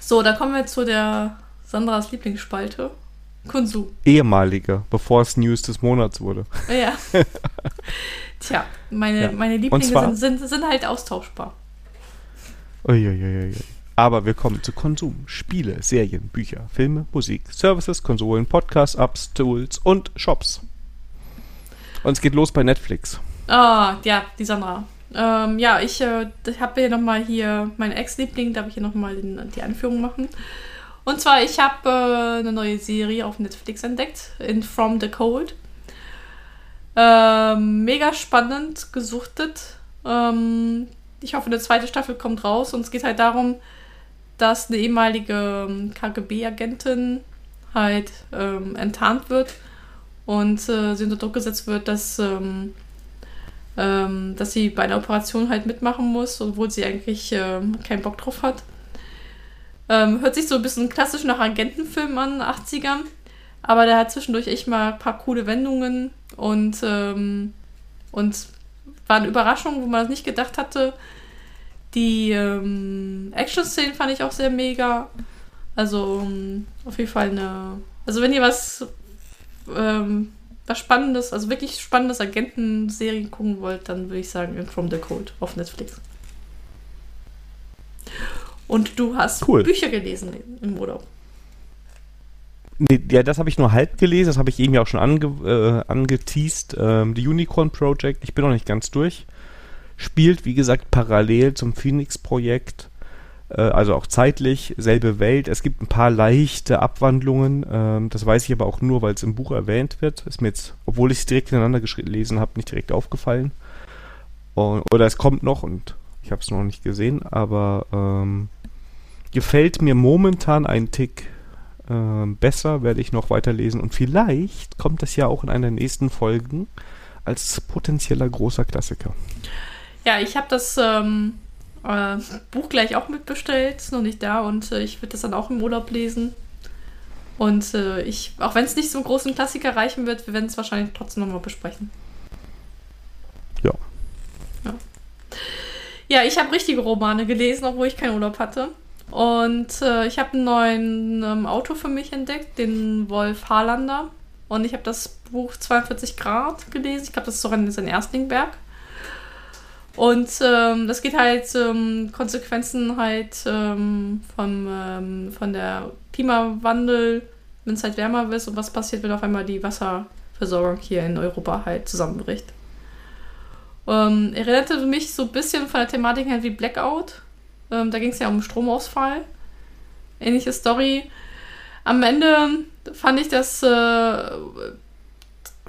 So, da kommen wir zu der Sandras Lieblingsspalte. Konsum. Ehemalige, bevor es News des Monats wurde. Ja. (laughs) Tja, meine, ja. meine Lieblinge sind, sind, sind halt austauschbar. Uiuiui. Aber wir kommen zu Konsum. Spiele, Serien, Bücher, Filme, Musik, Services, Konsolen, Podcasts, Apps, Tools und Shops. Und es geht los bei Netflix. Ah, ja, die Sandra. Ähm, ja, ich, äh, habe hier nochmal hier meinen Ex-Liebling, darf ich hier nochmal die Anführung machen. Und zwar, ich habe äh, eine neue Serie auf Netflix entdeckt, in From the Cold. Ähm, mega spannend, gesuchtet. Ähm, ich hoffe, eine zweite Staffel kommt raus und es geht halt darum, dass eine ehemalige ähm, KGB-Agentin halt ähm, enttarnt wird und äh, sie unter Druck gesetzt wird, dass, ähm, ähm, dass sie bei einer Operation halt mitmachen muss, obwohl sie eigentlich ähm, keinen Bock drauf hat. Ähm, hört sich so ein bisschen klassisch nach Agentenfilm an, 80ern. Aber der hat zwischendurch echt mal ein paar coole Wendungen und, ähm, und war eine Überraschung, wo man das nicht gedacht hatte. Die ähm, Action-Szenen fand ich auch sehr mega. Also ähm, auf jeden Fall eine. Also wenn ihr was, ähm, was Spannendes, also wirklich spannendes Agentenserien gucken wollt, dann würde ich sagen In From the Code auf Netflix. Und du hast cool. Bücher gelesen im Urlaub. Nee, ja, das habe ich nur halb gelesen, das habe ich eben ja auch schon ange, äh, angeteased. Ähm, The Unicorn Project, ich bin noch nicht ganz durch. Spielt, wie gesagt, parallel zum Phoenix-Projekt, also auch zeitlich, selbe Welt. Es gibt ein paar leichte Abwandlungen, ähm, das weiß ich aber auch nur, weil es im Buch erwähnt wird. Ist mir jetzt, obwohl ich es direkt ineinander gelesen habe, nicht direkt aufgefallen. Oder es kommt noch und ich habe es noch nicht gesehen, aber ähm, gefällt mir momentan ein Tick äh, besser, werde ich noch weiterlesen und vielleicht kommt das ja auch in einer nächsten Folgen als potenzieller großer Klassiker. Ja, ich habe das ähm, äh, Buch gleich auch mitbestellt, ist noch nicht da und äh, ich würde das dann auch im Urlaub lesen. Und äh, ich, auch wenn es nicht so einen großen Klassiker reichen wird, wir werden es wahrscheinlich trotzdem nochmal besprechen. Ja. Ja, ja ich habe richtige Romane gelesen, obwohl ich keinen Urlaub hatte. Und äh, ich habe einen neuen ähm, Autor für mich entdeckt, den Wolf Harlander. Und ich habe das Buch 42 Grad gelesen. Ich glaube, das ist sogar sein Erstlingberg. Und ähm, das geht halt um Konsequenzen halt ähm, vom, ähm, von der Klimawandel, wenn es halt wärmer wird und was passiert, wenn auf einmal die Wasserversorgung hier in Europa halt zusammenbricht. Ähm, erinnerte mich so ein bisschen von der Thematik her wie Blackout. Ähm, da ging es ja um Stromausfall. Ähnliche Story. Am Ende fand ich das, äh,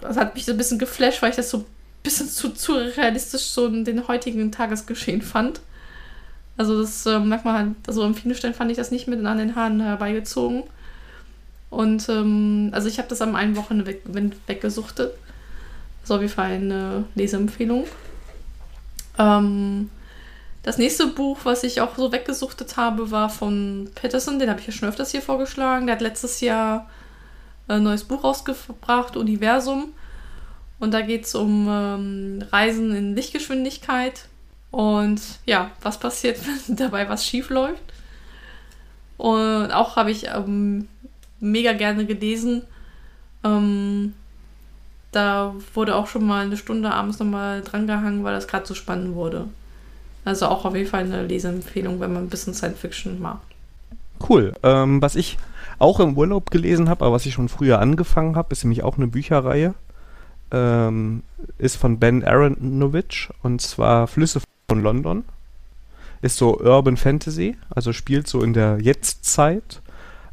das hat mich so ein bisschen geflasht, weil ich das so bisschen zu, zu realistisch so den heutigen Tagesgeschehen fand. Also das äh, merkt man halt, also vielen Stellen fand ich das nicht mit an den Haaren herbeigezogen. Und ähm, also ich habe das am einen Wochenende weg, weggesuchtet. Auf jeden Fall eine Leseempfehlung. Ähm, das nächste Buch, was ich auch so weggesuchtet habe, war von Patterson. Den habe ich ja schon öfters hier vorgeschlagen. Der hat letztes Jahr ein neues Buch rausgebracht, Universum. Und da geht es um ähm, Reisen in Lichtgeschwindigkeit. Und ja, was passiert, (laughs) wenn dabei was schief läuft. Und auch habe ich ähm, mega gerne gelesen. Ähm, da wurde auch schon mal eine Stunde abends nochmal drangehangen, weil das gerade so spannend wurde. Also auch auf jeden Fall eine Leseempfehlung, wenn man ein bisschen Science Fiction mag. Cool. Ähm, was ich auch im Urlaub gelesen habe, aber was ich schon früher angefangen habe, ist nämlich auch eine Bücherreihe. Ähm, ist von Ben Aronovich und zwar Flüsse von London. Ist so Urban Fantasy, also spielt so in der Jetztzeit,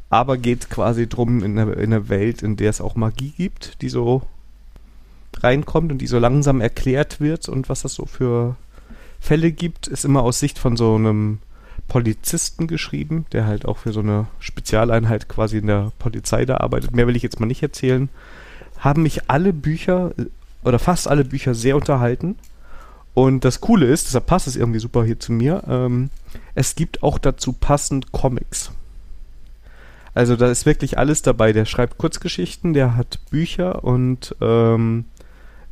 aber geht quasi drum in einer, in einer Welt, in der es auch Magie gibt, die so reinkommt und die so langsam erklärt wird und was das so für Fälle gibt, ist immer aus Sicht von so einem Polizisten geschrieben, der halt auch für so eine Spezialeinheit quasi in der Polizei da arbeitet. Mehr will ich jetzt mal nicht erzählen. Haben mich alle Bücher oder fast alle Bücher sehr unterhalten. Und das Coole ist, deshalb passt es irgendwie super hier zu mir, ähm, es gibt auch dazu passend Comics. Also da ist wirklich alles dabei. Der schreibt Kurzgeschichten, der hat Bücher und ähm,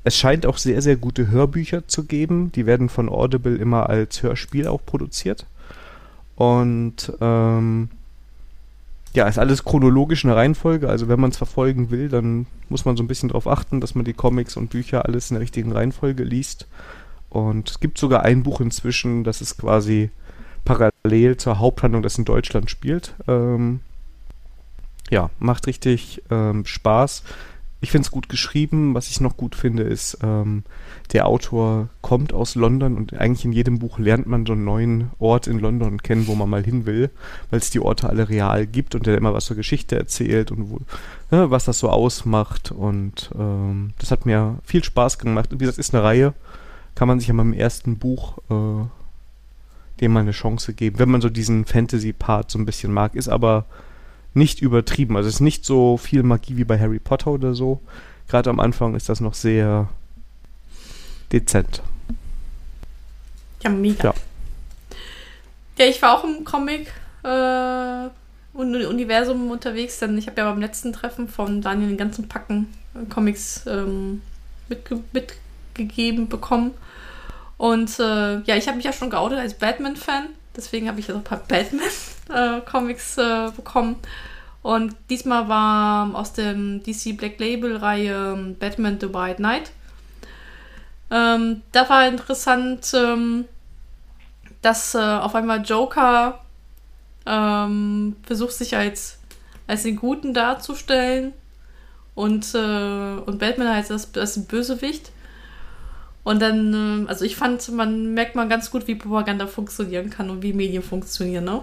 es scheint auch sehr, sehr gute Hörbücher zu geben. Die werden von Audible immer als Hörspiel auch produziert. Und ähm, ja, ist alles chronologisch eine Reihenfolge. Also wenn man es verfolgen will, dann muss man so ein bisschen darauf achten, dass man die Comics und Bücher alles in der richtigen Reihenfolge liest. Und es gibt sogar ein Buch inzwischen, das ist quasi parallel zur Haupthandlung, das in Deutschland spielt. Ähm, ja, macht richtig ähm, Spaß. Ich finde es gut geschrieben. Was ich noch gut finde, ist, ähm, der Autor kommt aus London und eigentlich in jedem Buch lernt man so einen neuen Ort in London kennen, wo man mal hin will, weil es die Orte alle real gibt und der immer was zur Geschichte erzählt und wo, ja, was das so ausmacht. Und ähm, das hat mir viel Spaß gemacht. Und wie gesagt, ist eine Reihe, kann man sich ja im ersten Buch äh, dem mal eine Chance geben, wenn man so diesen Fantasy-Part so ein bisschen mag. Ist aber nicht übertrieben. Also es ist nicht so viel Magie wie bei Harry Potter oder so. Gerade am Anfang ist das noch sehr dezent. Ja, mega. Ja. Ja, ich war auch im Comic äh, Universum unterwegs, denn ich habe ja beim letzten Treffen von Daniel den ganzen Packen äh, Comics ähm, mitge mitgegeben bekommen. Und äh, ja, ich habe mich ja schon geoutet als Batman-Fan. Deswegen habe ich jetzt auch ein paar Batman-Comics (laughs) äh, äh, bekommen. Und diesmal war aus dem DC Black Label-Reihe ähm, Batman The White Knight. Ähm, da war interessant, ähm, dass äh, auf einmal Joker ähm, versucht, sich als, als den Guten darzustellen und, äh, und Batman als das, das Bösewicht. Und dann, ähm, also ich fand, man merkt man ganz gut, wie Propaganda funktionieren kann und wie Medien funktionieren. Ne?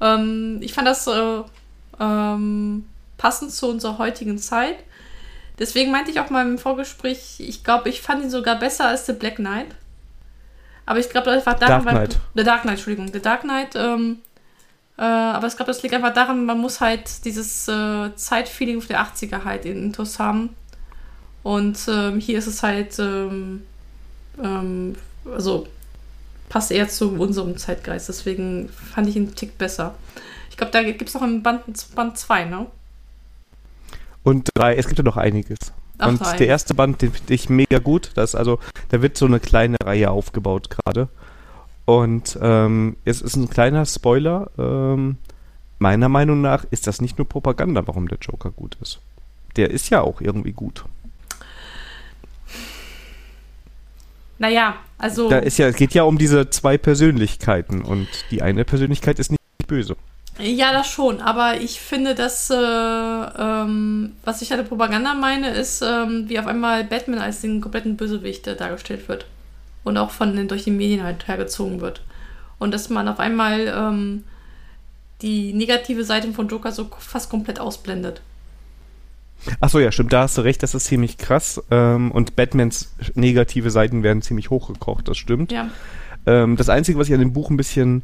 Ähm, ich fand das äh, ähm, passend zu unserer heutigen Zeit. Deswegen meinte ich auch mal im Vorgespräch, ich glaube, ich fand ihn sogar besser als The Black Knight. Aber ich glaube, das war daran, Dark Knight. The Dark Knight, Entschuldigung, The Dark Knight. Ähm, äh, aber ich glaube, das liegt einfach daran, man muss halt dieses äh, Zeitfeeling der 80er halt in Intus haben. Und ähm, hier ist es halt, ähm, ähm, also passt eher zu unserem Zeitgeist. Deswegen fand ich ihn einen Tick besser. Ich glaube, da gibt es noch ein Band 2, Band ne? Und drei, es gibt ja noch einiges. Ach, und der erste Band, den finde ich mega gut. Das also, da wird so eine kleine Reihe aufgebaut gerade. Und ähm, es ist ein kleiner Spoiler. Ähm, meiner Meinung nach ist das nicht nur Propaganda, warum der Joker gut ist. Der ist ja auch irgendwie gut. Naja, also. Da ist ja, es geht ja um diese zwei Persönlichkeiten und die eine Persönlichkeit ist nicht böse. Ja, das schon. Aber ich finde, dass, äh, ähm, was ich halt Propaganda meine, ist, ähm, wie auf einmal Batman als den kompletten Bösewicht äh, dargestellt wird. Und auch von den, durch die Medien halt hergezogen wird. Und dass man auf einmal ähm, die negative Seite von Joker so fast komplett ausblendet. Achso, ja, stimmt, da hast du recht, das ist ziemlich krass. Ähm, und Batmans negative Seiten werden ziemlich hochgekocht, das stimmt. Ja. Ähm, das Einzige, was ich an dem Buch ein bisschen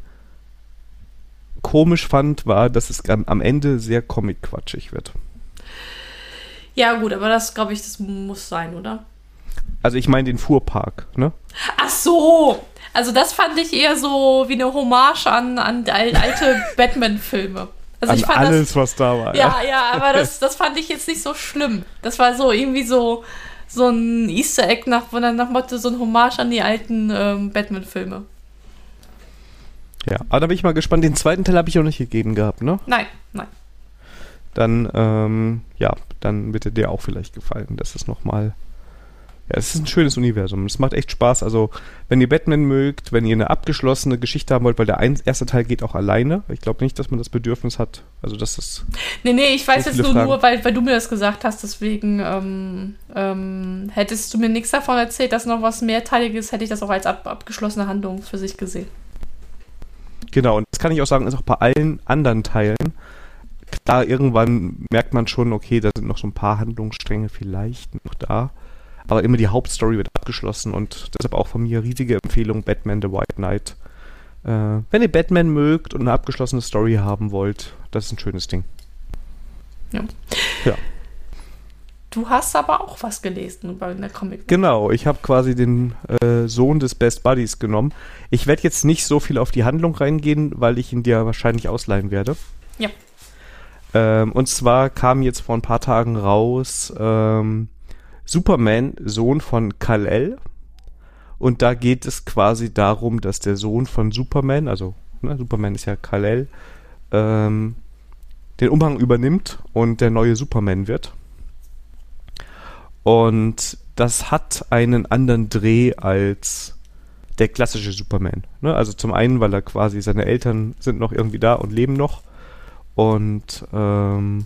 komisch fand, war, dass es am, Ende sehr comic-quatschig wird. Ja, gut, aber das, glaube ich, das muss sein, oder? Also ich meine den Fuhrpark, ne? Ach so! Also das fand ich eher so wie eine Hommage an, an al- alte (laughs) Batman-Filme. Also An ich fand alles, das, was da war. ja, ja, aber das, das fand ich jetzt nicht so schlimm. Das war so irgendwie so, so ein Easter Egg nach, nach Motto so ein Hommage an die alten ähm, Batman-Filme. Ja. Aber da bin ich mal gespannt. Den zweiten Teil habe ich auch nicht gegeben gehabt, ne? Nein, nein. Dann, ähm, ja, dann wird dir auch vielleicht gefallen. Das ist nochmal Ja, es ist ein schönes Universum. Es macht echt Spaß. Also, wenn ihr Batman mögt, wenn ihr eine abgeschlossene Geschichte haben wollt, weil der ein, erste Teil geht auch alleine. Ich glaube nicht, dass man das Bedürfnis hat. Also, das ist. Nee, nee, ich weiß jetzt nur, Fragen. nur weil, weil du mir das gesagt hast, deswegen ähm, ähm, hättest du mir nichts davon erzählt, dass noch was mehrteiliges, hätte ich das auch als ab, abgeschlossene Handlung für sich gesehen. Genau, und das kann ich auch sagen, ist auch bei allen anderen Teilen. Klar, irgendwann merkt man schon, okay, da sind noch so ein paar Handlungsstränge vielleicht noch da. Aber immer die Hauptstory wird abgeschlossen und deshalb auch von mir riesige Empfehlung Batman The White Knight. Äh, wenn ihr Batman mögt und eine abgeschlossene Story haben wollt, das ist ein schönes Ding. Du hast aber auch was gelesen bei der Comic. Genau, ich habe quasi den äh, Sohn des Best Buddies genommen. Ich werde jetzt nicht so viel auf die Handlung reingehen, weil ich ihn dir wahrscheinlich ausleihen werde. Ja. Ähm, und zwar kam jetzt vor ein paar Tagen raus ähm, Superman, Sohn von Kal-El. Und da geht es quasi darum, dass der Sohn von Superman, also ne, Superman ist ja Kal-El, ähm, den Umhang übernimmt und der neue Superman wird. Und das hat einen anderen Dreh als der klassische Superman. Ne? Also zum einen, weil er quasi seine Eltern sind noch irgendwie da und leben noch. Und ähm,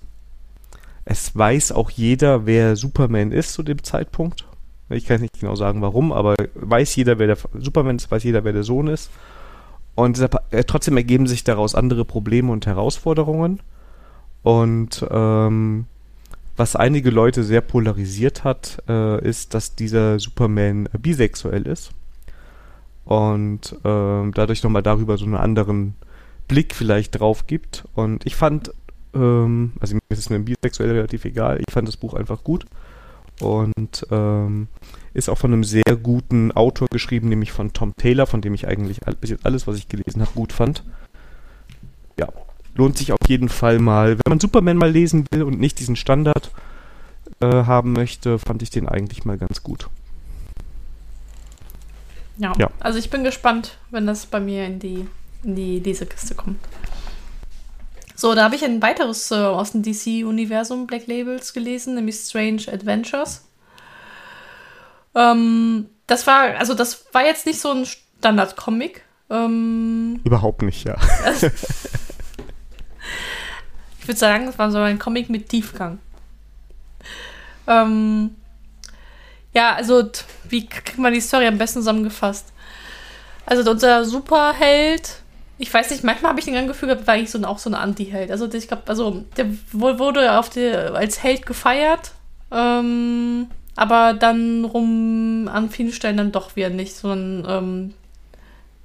es weiß auch jeder, wer Superman ist zu dem Zeitpunkt. Ich kann nicht genau sagen, warum, aber weiß jeder, wer der Superman ist, weiß jeder, wer der Sohn ist. Und deshalb, äh, trotzdem ergeben sich daraus andere Probleme und Herausforderungen. Und ähm, was einige Leute sehr polarisiert hat, äh, ist, dass dieser Superman äh, bisexuell ist. Und ähm, dadurch nochmal darüber so einen anderen Blick vielleicht drauf gibt. Und ich fand, ähm, also mir ist es dem Bisexuell relativ egal, ich fand das Buch einfach gut. Und ähm, ist auch von einem sehr guten Autor geschrieben, nämlich von Tom Taylor, von dem ich eigentlich bis jetzt alles, was ich gelesen habe, gut fand. Ja, lohnt sich auf jeden Fall mal. Wenn man Superman mal lesen will und nicht diesen Standard äh, haben möchte, fand ich den eigentlich mal ganz gut. Ja. Ja. Also ich bin gespannt, wenn das bei mir in die, in die Lesekiste kommt. So, da habe ich ein weiteres äh, aus dem DC-Universum Black Labels gelesen, nämlich Strange Adventures. Ähm, das war, also das war jetzt nicht so ein Standard-Comic. Ähm, Überhaupt nicht, ja. (laughs) (laughs) ich würde sagen, das war so ein Comic mit Tiefgang. Ähm, ja, also, wie kriegt man die Story am besten zusammengefasst? Also, unser Superheld, ich weiß nicht, manchmal habe ich den ganzen Gefühl war eigentlich so ein, auch so ein Anti-Held. Also, ich glaube, also, der wurde auf die, als Held gefeiert, ähm, aber dann rum an vielen Stellen dann doch wieder nicht, sondern ähm,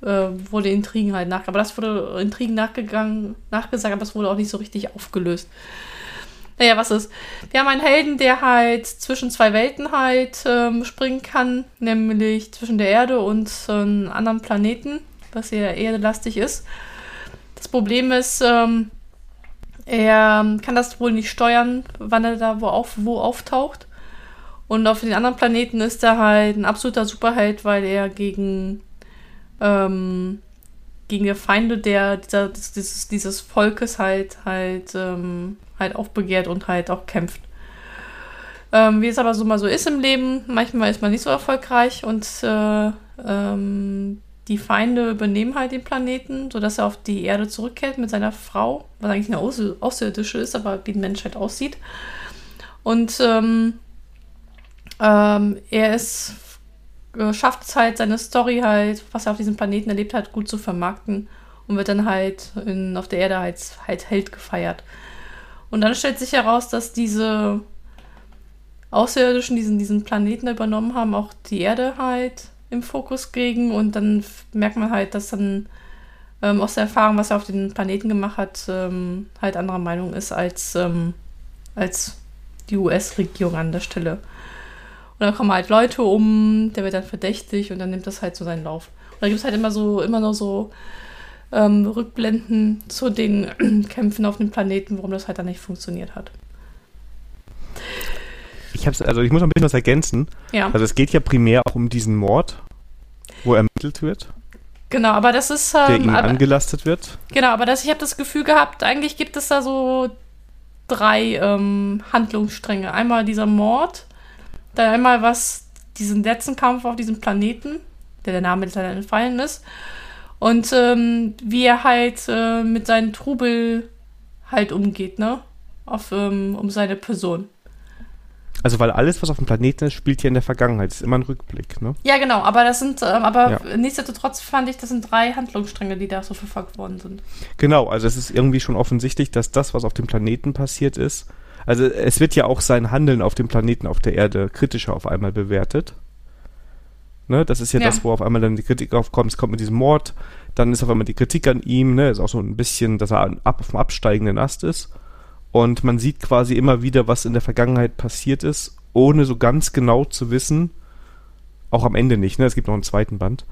äh, wurde Intrigen halt nach. Aber das wurde Intrigen nachgegangen, nachgesagt, aber das wurde auch nicht so richtig aufgelöst. Naja, was ist? Wir haben einen Helden, der halt zwischen zwei Welten halt ähm, springen kann, nämlich zwischen der Erde und äh, einem anderen Planeten, was eher erdelastig ist. Das Problem ist, ähm, er kann das wohl nicht steuern, wann er da wo, auf, wo auftaucht. Und auf den anderen Planeten ist er halt ein absoluter Superheld, weil er gegen, ähm, gegen die Feinde der, dieser, dieses, dieses Volkes halt, halt, ähm, halt aufbegehrt und halt auch kämpft. Ähm, wie es aber so mal so ist im Leben, manchmal ist man nicht so erfolgreich und äh, ähm, die Feinde übernehmen halt den Planeten, sodass er auf die Erde zurückkehrt mit seiner Frau, was eigentlich eine Außer Außerirdische ist, aber wie ein Mensch halt aussieht. Und ähm, ähm, er ist, schafft es halt, seine Story halt, was er auf diesem Planeten erlebt hat, gut zu vermarkten und wird dann halt in, auf der Erde als halt Held gefeiert. Und dann stellt sich heraus, dass diese Außerirdischen diesen, diesen Planeten übernommen haben, auch die Erde halt im Fokus kriegen und dann merkt man halt, dass dann ähm, aus der Erfahrung, was er auf den Planeten gemacht hat, ähm, halt anderer Meinung ist als, ähm, als die US-Regierung an der Stelle. Dann kommen halt Leute um, der wird dann verdächtig und dann nimmt das halt so seinen Lauf. Und da gibt es halt immer so, immer noch so ähm, Rückblenden zu den (clears throat) Kämpfen auf dem Planeten, warum das halt dann nicht funktioniert hat. Ich hab's, also ich muss noch ein bisschen was ergänzen. Ja, Also es geht ja primär auch um diesen Mord, wo ermittelt wird, genau, aber das ist der ähm, ihm aber, angelastet wird. genau, aber das, ich habe das Gefühl gehabt, eigentlich gibt es da so drei ähm, Handlungsstränge. Einmal dieser Mord, dann einmal was diesen letzten Kampf auf diesem Planeten, der der Name jetzt leider entfallen ist. Und ähm, wie er halt äh, mit seinen Trubel halt umgeht, ne? Auf, ähm, um seine Person. Also weil alles, was auf dem Planeten ist, spielt ja in der Vergangenheit. Das ist immer ein Rückblick, ne? Ja, genau, aber das sind, ähm, aber ja. nichtsdestotrotz fand ich, das sind drei Handlungsstränge, die da so verfolgt worden sind. Genau, also es ist irgendwie schon offensichtlich, dass das, was auf dem Planeten passiert ist, also es wird ja auch sein Handeln auf dem Planeten, auf der Erde kritischer auf einmal bewertet. Ne? Das ist ja, ja, das, wo auf einmal dann die Kritik aufkommt. Es kommt mit diesem Mord, dann ist auf einmal die Kritik an ihm, ne? Ist auch so ein bisschen, dass er ab, auf dem absteigenden Ast ist. Und man sieht quasi immer wieder, was in der Vergangenheit passiert ist, ohne so ganz genau zu wissen, auch am Ende nicht, ne? Es gibt noch einen zweiten Band,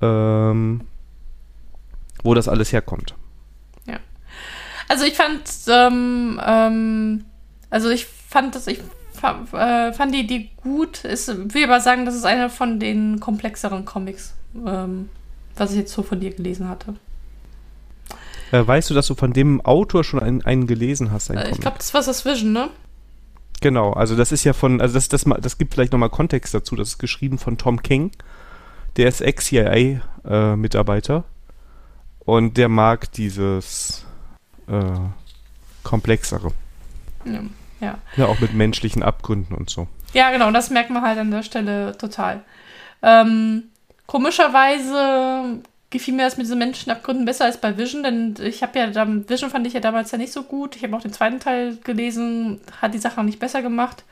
ähm, wo das alles herkommt. Ja. Also ich fand, ähm, ähm, also ich fand das, ich äh, fand die, die gut. Ich will aber sagen, das ist einer von den komplexeren Comics, ähm, was ich jetzt so von dir gelesen hatte. Äh, weißt du, dass du von dem Autor schon einen, einen gelesen hast? Einen äh, ich glaube, das war das Vision, ne? Genau, also das ist ja von, also das, das, das gibt vielleicht nochmal Kontext dazu. Das ist geschrieben von Tom King. Der ist Ex-CIA-Mitarbeiter. Und der mag dieses komplexere. Ja, ja. Ja, auch mit menschlichen Abgründen und so. Ja, genau, das merkt man halt an der Stelle total. Ähm, komischerweise gefiel mir das mit diesen Menschenabgründen besser als bei Vision, denn ich habe ja, dann, Vision fand ich ja damals ja nicht so gut. Ich habe auch den zweiten Teil gelesen, hat die Sache auch nicht besser gemacht.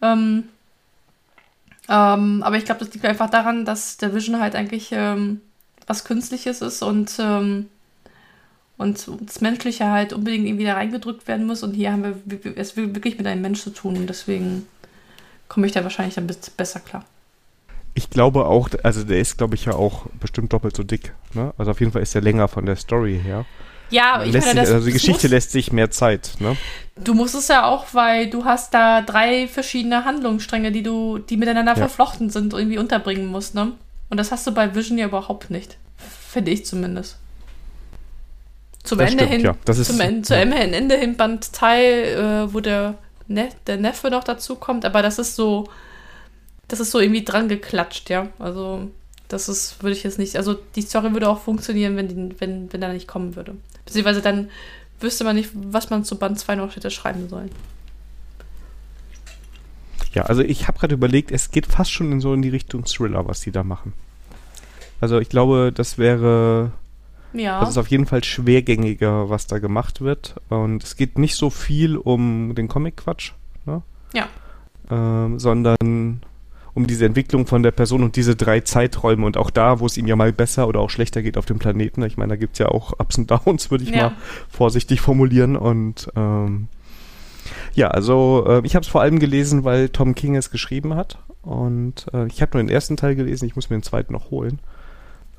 Ähm, ähm, aber ich glaube, das liegt einfach daran, dass der Vision halt eigentlich ähm, was Künstliches ist und, ähm, und das Menschliche halt unbedingt irgendwie da reingedrückt werden muss. Und hier haben wir es wirklich mit einem Mensch zu tun und deswegen komme ich da wahrscheinlich ein bisschen besser klar. Ich glaube auch, also der ist, glaube ich, ja auch bestimmt doppelt so dick. Ne? Also auf jeden Fall ist der länger von der Story her. Ja, ich lässt meine, sich, das, also die Geschichte lässt sich mehr Zeit. Ne? Du musst es ja auch, weil du hast da drei verschiedene Handlungsstränge, die du, die miteinander ja. verflochten sind, irgendwie unterbringen musst. Ne? Und das hast du bei Vision ja überhaupt nicht, finde ich zumindest. Zum das Ende stimmt, hin, ja. das ist, zum Ende, ja. zum Ende hin Band Teil, äh, wo der, ne der Neffe noch dazu kommt, aber das ist so das ist so irgendwie dran geklatscht, ja. Also, das ist, würde ich jetzt nicht, also die Story würde auch funktionieren, wenn, die, wenn, wenn er nicht kommen würde. Beziehungsweise dann wüsste man nicht, was man zu Band 2 noch hätte schreiben sollen. Ja, also ich habe gerade überlegt, es geht fast schon in so in die Richtung Thriller, was die da machen. Also ich glaube, das wäre. Ja. Das ist auf jeden Fall schwergängiger, was da gemacht wird. Und es geht nicht so viel um den Comic-Quatsch, ne? Ja. Ähm, sondern um diese Entwicklung von der Person und diese drei Zeiträume und auch da, wo es ihm ja mal besser oder auch schlechter geht auf dem Planeten. Ich meine, da gibt es ja auch Ups und Downs, würde ich ja. mal vorsichtig formulieren. Und ähm, ja, also äh, ich habe es vor allem gelesen, weil Tom King es geschrieben hat. Und äh, ich habe nur den ersten Teil gelesen, ich muss mir den zweiten noch holen.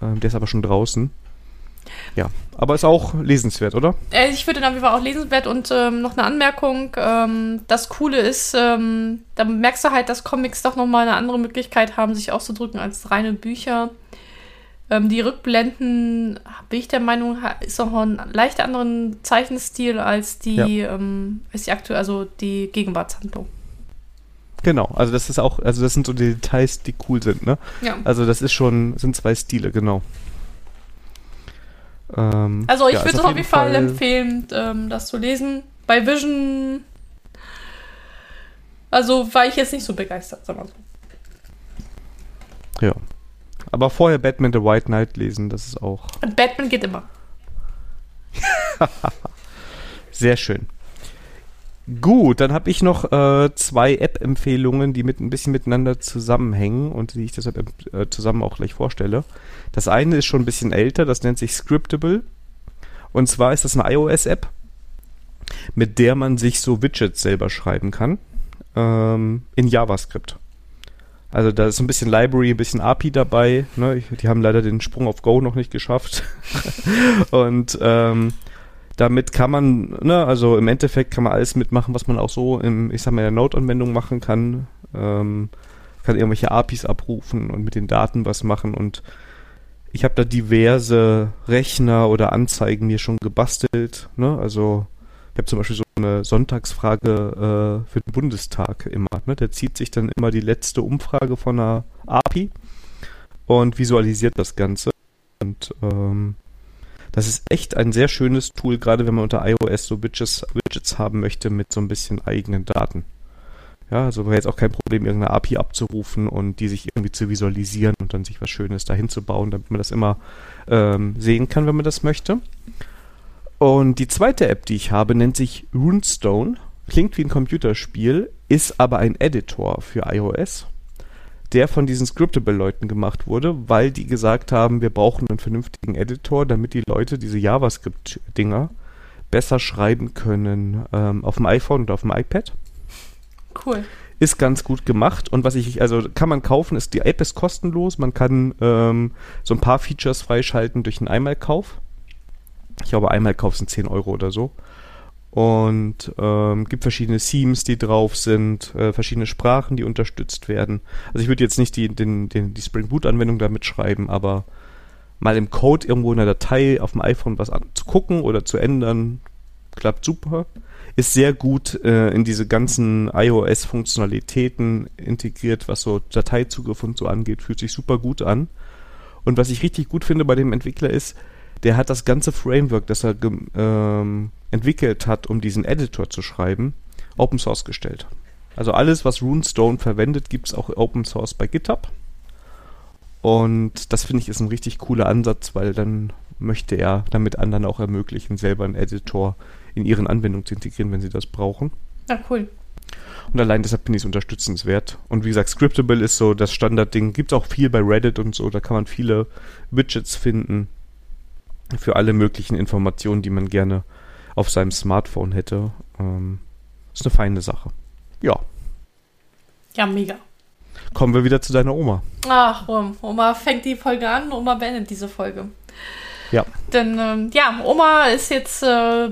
Ähm, der ist aber schon draußen. Ja, aber ist auch lesenswert, oder? Äh, ich würde ihn auf jeden Fall auch lesenswert und ähm, noch eine Anmerkung. Ähm, das Coole ist, ähm, da merkst du halt, dass Comics doch nochmal eine andere Möglichkeit haben, sich auszudrücken als reine Bücher. Ähm, die Rückblenden, bin ich der Meinung, ist auch ein leicht anderen Zeichenstil als die, ja. Ähm, als die aktuelle, also die Gegenwartshandlung. Genau, also das ist auch, also das sind so die Details, die cool sind, ne? Ja. Also das ist schon, sind zwei Stile, genau. Ähm, also ich ja, würde es auf jeden Fall, Fall empfehlen, ähm, das zu lesen. Bei Vision, also war ich jetzt nicht so begeistert, sagen wir so. Ja. Aber vorher Batman The White Knight lesen, das ist auch. Und Batman geht immer. (laughs) Sehr schön. Gut, dann habe ich noch äh, zwei App-Empfehlungen, die mit ein bisschen miteinander zusammenhängen und die ich deshalb äh, zusammen auch gleich vorstelle. Das eine ist schon ein bisschen älter, das nennt sich Scriptable. Und zwar ist das eine iOS-App, mit der man sich so Widgets selber schreiben kann ähm, in JavaScript. Also da ist ein bisschen Library, ein bisschen API dabei. Ne? Die haben leider den Sprung auf Go noch nicht geschafft. (laughs) und ähm, damit kann man, ne, also im Endeffekt kann man alles mitmachen, was man auch so im, ich sag mal, der Node-Anwendung machen kann. Ähm, kann irgendwelche APIs abrufen und mit den Daten was machen und ich habe da diverse Rechner oder Anzeigen mir schon gebastelt, ne? Also Ich habe zum Beispiel so eine Sonntagsfrage äh, für den Bundestag immer. Ne? Der zieht sich dann immer die letzte Umfrage von einer API und visualisiert das Ganze. Und ähm, das ist echt ein sehr schönes Tool, gerade wenn man unter iOS so Widgets, Widgets haben möchte mit so ein bisschen eigenen Daten. Ja, also wäre jetzt auch kein Problem, irgendeine API abzurufen und die sich irgendwie zu visualisieren und dann sich was Schönes dahin zu bauen, damit man das immer ähm, sehen kann, wenn man das möchte. Und die zweite App, die ich habe, nennt sich Runestone. Klingt wie ein Computerspiel, ist aber ein Editor für iOS, der von diesen Scriptable-Leuten gemacht wurde, weil die gesagt haben, wir brauchen einen vernünftigen Editor, damit die Leute diese JavaScript-Dinger besser schreiben können ähm, auf dem iPhone und auf dem iPad. Cool. Ist ganz gut gemacht und was ich, also kann man kaufen, ist die App ist kostenlos, man kann ähm, so ein paar Features freischalten durch einen Einmalkauf. Ich glaube, Einmalkauf sind 10 Euro oder so. Und ähm, gibt verschiedene Themes, die drauf sind, äh, verschiedene Sprachen, die unterstützt werden. Also ich würde jetzt nicht die, den, den, die Spring Boot-Anwendung damit schreiben, aber mal im Code irgendwo in der Datei auf dem iPhone was an, zu gucken oder zu ändern, klappt super. Ist sehr gut äh, in diese ganzen iOS-Funktionalitäten integriert, was so Dateizugriff und so angeht, fühlt sich super gut an. Und was ich richtig gut finde bei dem Entwickler ist, der hat das ganze Framework, das er ähm, entwickelt hat, um diesen Editor zu schreiben, Open Source gestellt. Also alles, was Runestone verwendet, gibt es auch Open Source bei GitHub. Und das finde ich ist ein richtig cooler Ansatz, weil dann möchte er damit anderen auch ermöglichen, selber einen Editor in ihren Anwendungen zu integrieren, wenn sie das brauchen. Ja, cool. Und allein deshalb finde ich es unterstützenswert. Und wie gesagt, Scriptable ist so das Standardding. Gibt auch viel bei Reddit und so. Da kann man viele Widgets finden für alle möglichen Informationen, die man gerne auf seinem Smartphone hätte. Ähm, ist eine feine Sache. Ja. Ja, mega. Kommen wir wieder zu deiner Oma. Ach, Oma fängt die Folge an, Oma beendet diese Folge. Ja. Denn, ähm, ja, Oma ist jetzt, äh,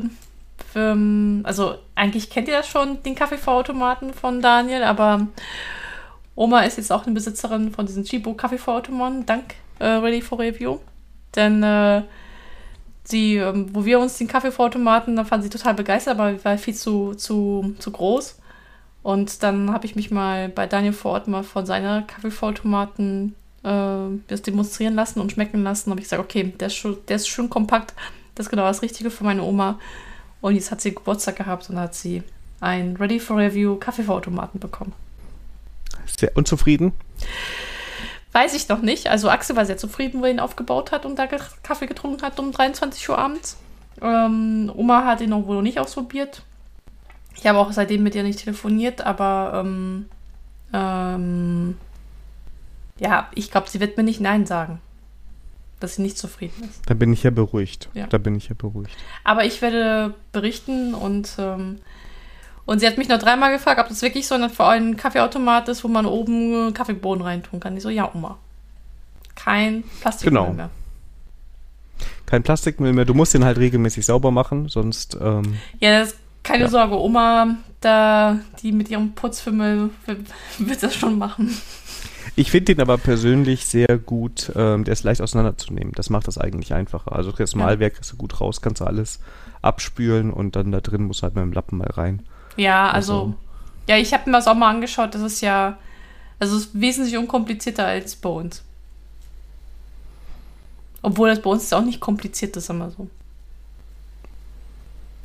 ähm, also eigentlich kennt ihr das schon, den Kaffeevorautomaten von Daniel, aber Oma ist jetzt auch eine Besitzerin von diesen Chibo Kaffeevorautomaten, dank äh, Ready for Review. Denn äh, sie, ähm, wo wir uns den Kaffeevorautomaten, da fand sie total begeistert, aber war viel zu, zu, zu groß. Und dann habe ich mich mal bei Daniel vor Ort mal von seiner Kaffeevorautomaten äh, das demonstrieren lassen und schmecken lassen. habe ich gesagt, okay, der ist, schon, der ist schön kompakt, das ist genau das Richtige für meine Oma. Und jetzt hat sie Geburtstag gehabt und hat sie einen Ready for Review Kaffeevorautomaten bekommen. Sehr unzufrieden? Weiß ich noch nicht. Also Axel war sehr zufrieden, wo er ihn aufgebaut hat und da Kaffee getrunken hat um 23 Uhr abends. Ähm, Oma hat ihn noch wohl noch nicht ausprobiert. Ich habe auch seitdem mit ihr nicht telefoniert, aber ähm, ähm, ja, ich glaube, sie wird mir nicht Nein sagen, dass sie nicht zufrieden ist. Da bin ich ja beruhigt. Ja. Da bin ich ja beruhigt. Aber ich werde berichten und ähm, und sie hat mich noch dreimal gefragt, ob das wirklich so ein, Kaffeeautomat ist, wo man oben Kaffeebohnen reintun kann. Ich so, ja, Oma. Kein Plastikmüll Genau. mehr. Kein Plastikmüll mehr. Du musst den halt regelmäßig sauber machen, sonst. Ähm, Ja, das, keine Ja. Sorge, Oma, da, die mit ihrem Putzfimmel wird, das schon machen. ich finde den aber persönlich sehr gut. Ähm, der ist leicht auseinanderzunehmen. Das macht das eigentlich einfacher. Also das Malwerk kriegst du gut raus, kannst du alles abspülen und dann da drin muss halt mit dem Lappen mal rein. Ja, also, Also- ja, ich habe mir das auch mal angeschaut, das ist ja, also ist wesentlich unkomplizierter als bei uns. Obwohl das bei uns ist auch nicht kompliziert ist, wir so.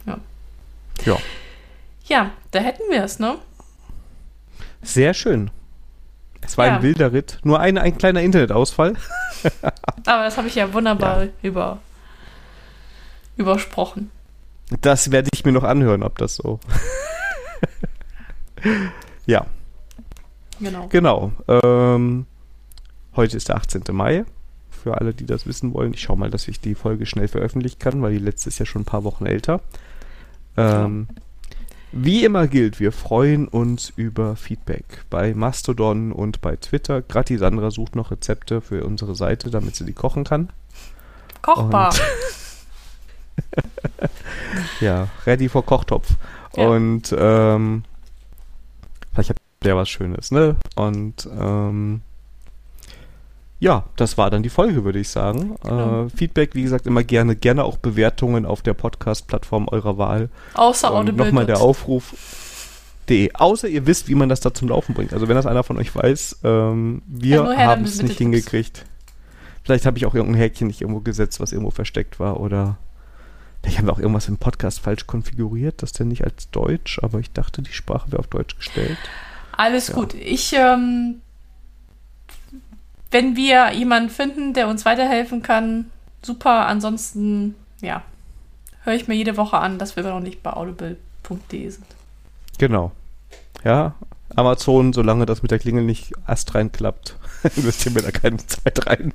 Ja. Ja. Ja, da hätten wir es, ne? Sehr schön. Es war Ja. ein wilder Ritt. Nur ein, ein kleiner Internetausfall. (laughs) Aber das habe ich ja wunderbar Über, übersprochen. Das werde ich mir noch anhören, ob das so. (laughs) ja, Genau. genau. Ähm, heute ist der 18. Mai. Für alle, die das wissen wollen. Ich schaue mal, dass ich die Folge schnell veröffentlichen kann, weil die letzte ist ja schon ein paar Wochen älter. Ähm, wie immer gilt, wir freuen uns über Feedback bei Mastodon und bei Twitter. Gerade die Sandra sucht noch Rezepte für unsere Seite, damit sie die kochen kann. Kochbar. (laughs) Ja, ready for Kochtopf. Ja. Und ähm, vielleicht habt ihr was Schönes, ne? Und ähm, ja, das war dann die Folge, würde ich sagen. Genau. Äh, Feedback, wie gesagt, immer gerne, gerne auch Bewertungen auf der Podcast-Plattform eurer Wahl. Außer Und nochmal der Aufruf. De. Außer ihr wisst, wie man das da zum Laufen bringt. Also wenn das einer von euch weiß, ähm, wir Ja, haben es nicht hingekriegt. Vielleicht habe ich auch irgendein Häkchen nicht irgendwo gesetzt, was irgendwo versteckt war oder ich habe auch irgendwas im Podcast falsch konfiguriert, das denn nicht als Deutsch, aber ich dachte, die Sprache wäre auf Deutsch gestellt. Alles Ja. gut. Ich, ähm, wenn wir jemanden finden, der uns weiterhelfen kann, super. Ansonsten, ja, höre ich mir jede Woche an, dass wir noch nicht bei audible.de sind. Genau. Ja, Amazon, solange das mit der Klingel nicht astrein klappt, (laughs) investieren wir da keine Zeit rein.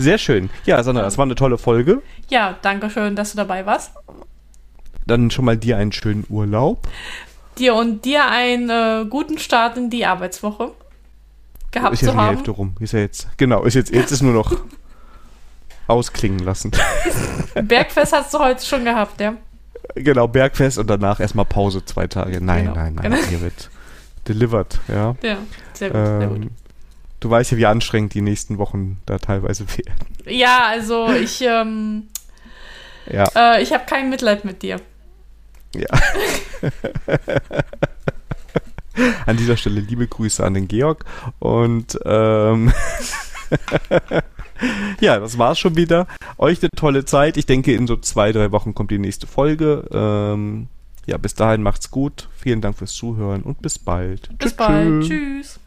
Sehr schön. Ja, Sandra, das war eine tolle Folge. Ja, danke schön, dass du dabei warst. Dann schon mal dir einen schönen Urlaub. Dir und dir einen äh, guten Start in die Arbeitswoche gehabt ist ja zu schon die haben. Hälfte rum. Ist ja jetzt. Genau, ist jetzt, jetzt ist nur noch (laughs) ausklingen lassen. (laughs) Bergfest hast du heute schon gehabt, ja? genau, Bergfest und danach erstmal Pause zwei Tage. Nein, Genau, nein, nein. genau. Hier wird delivered, ja. Ja, sehr gut, sehr gut. Du weißt ja, wie anstrengend die nächsten Wochen da teilweise (laughs) werden. Ja, also ich, ähm, Ja, äh, ich habe kein Mitleid mit dir. ja. (laughs) An dieser Stelle liebe Grüße an den Georg und ähm, (laughs) ja, das war's schon wieder. Euch eine tolle Zeit. Ich denke, in so zwei, drei Wochen kommt die nächste Folge. Ähm, ja, bis dahin macht's gut. Vielen Dank fürs Zuhören und bis bald. Bis Tschüss, bald. Tschüss.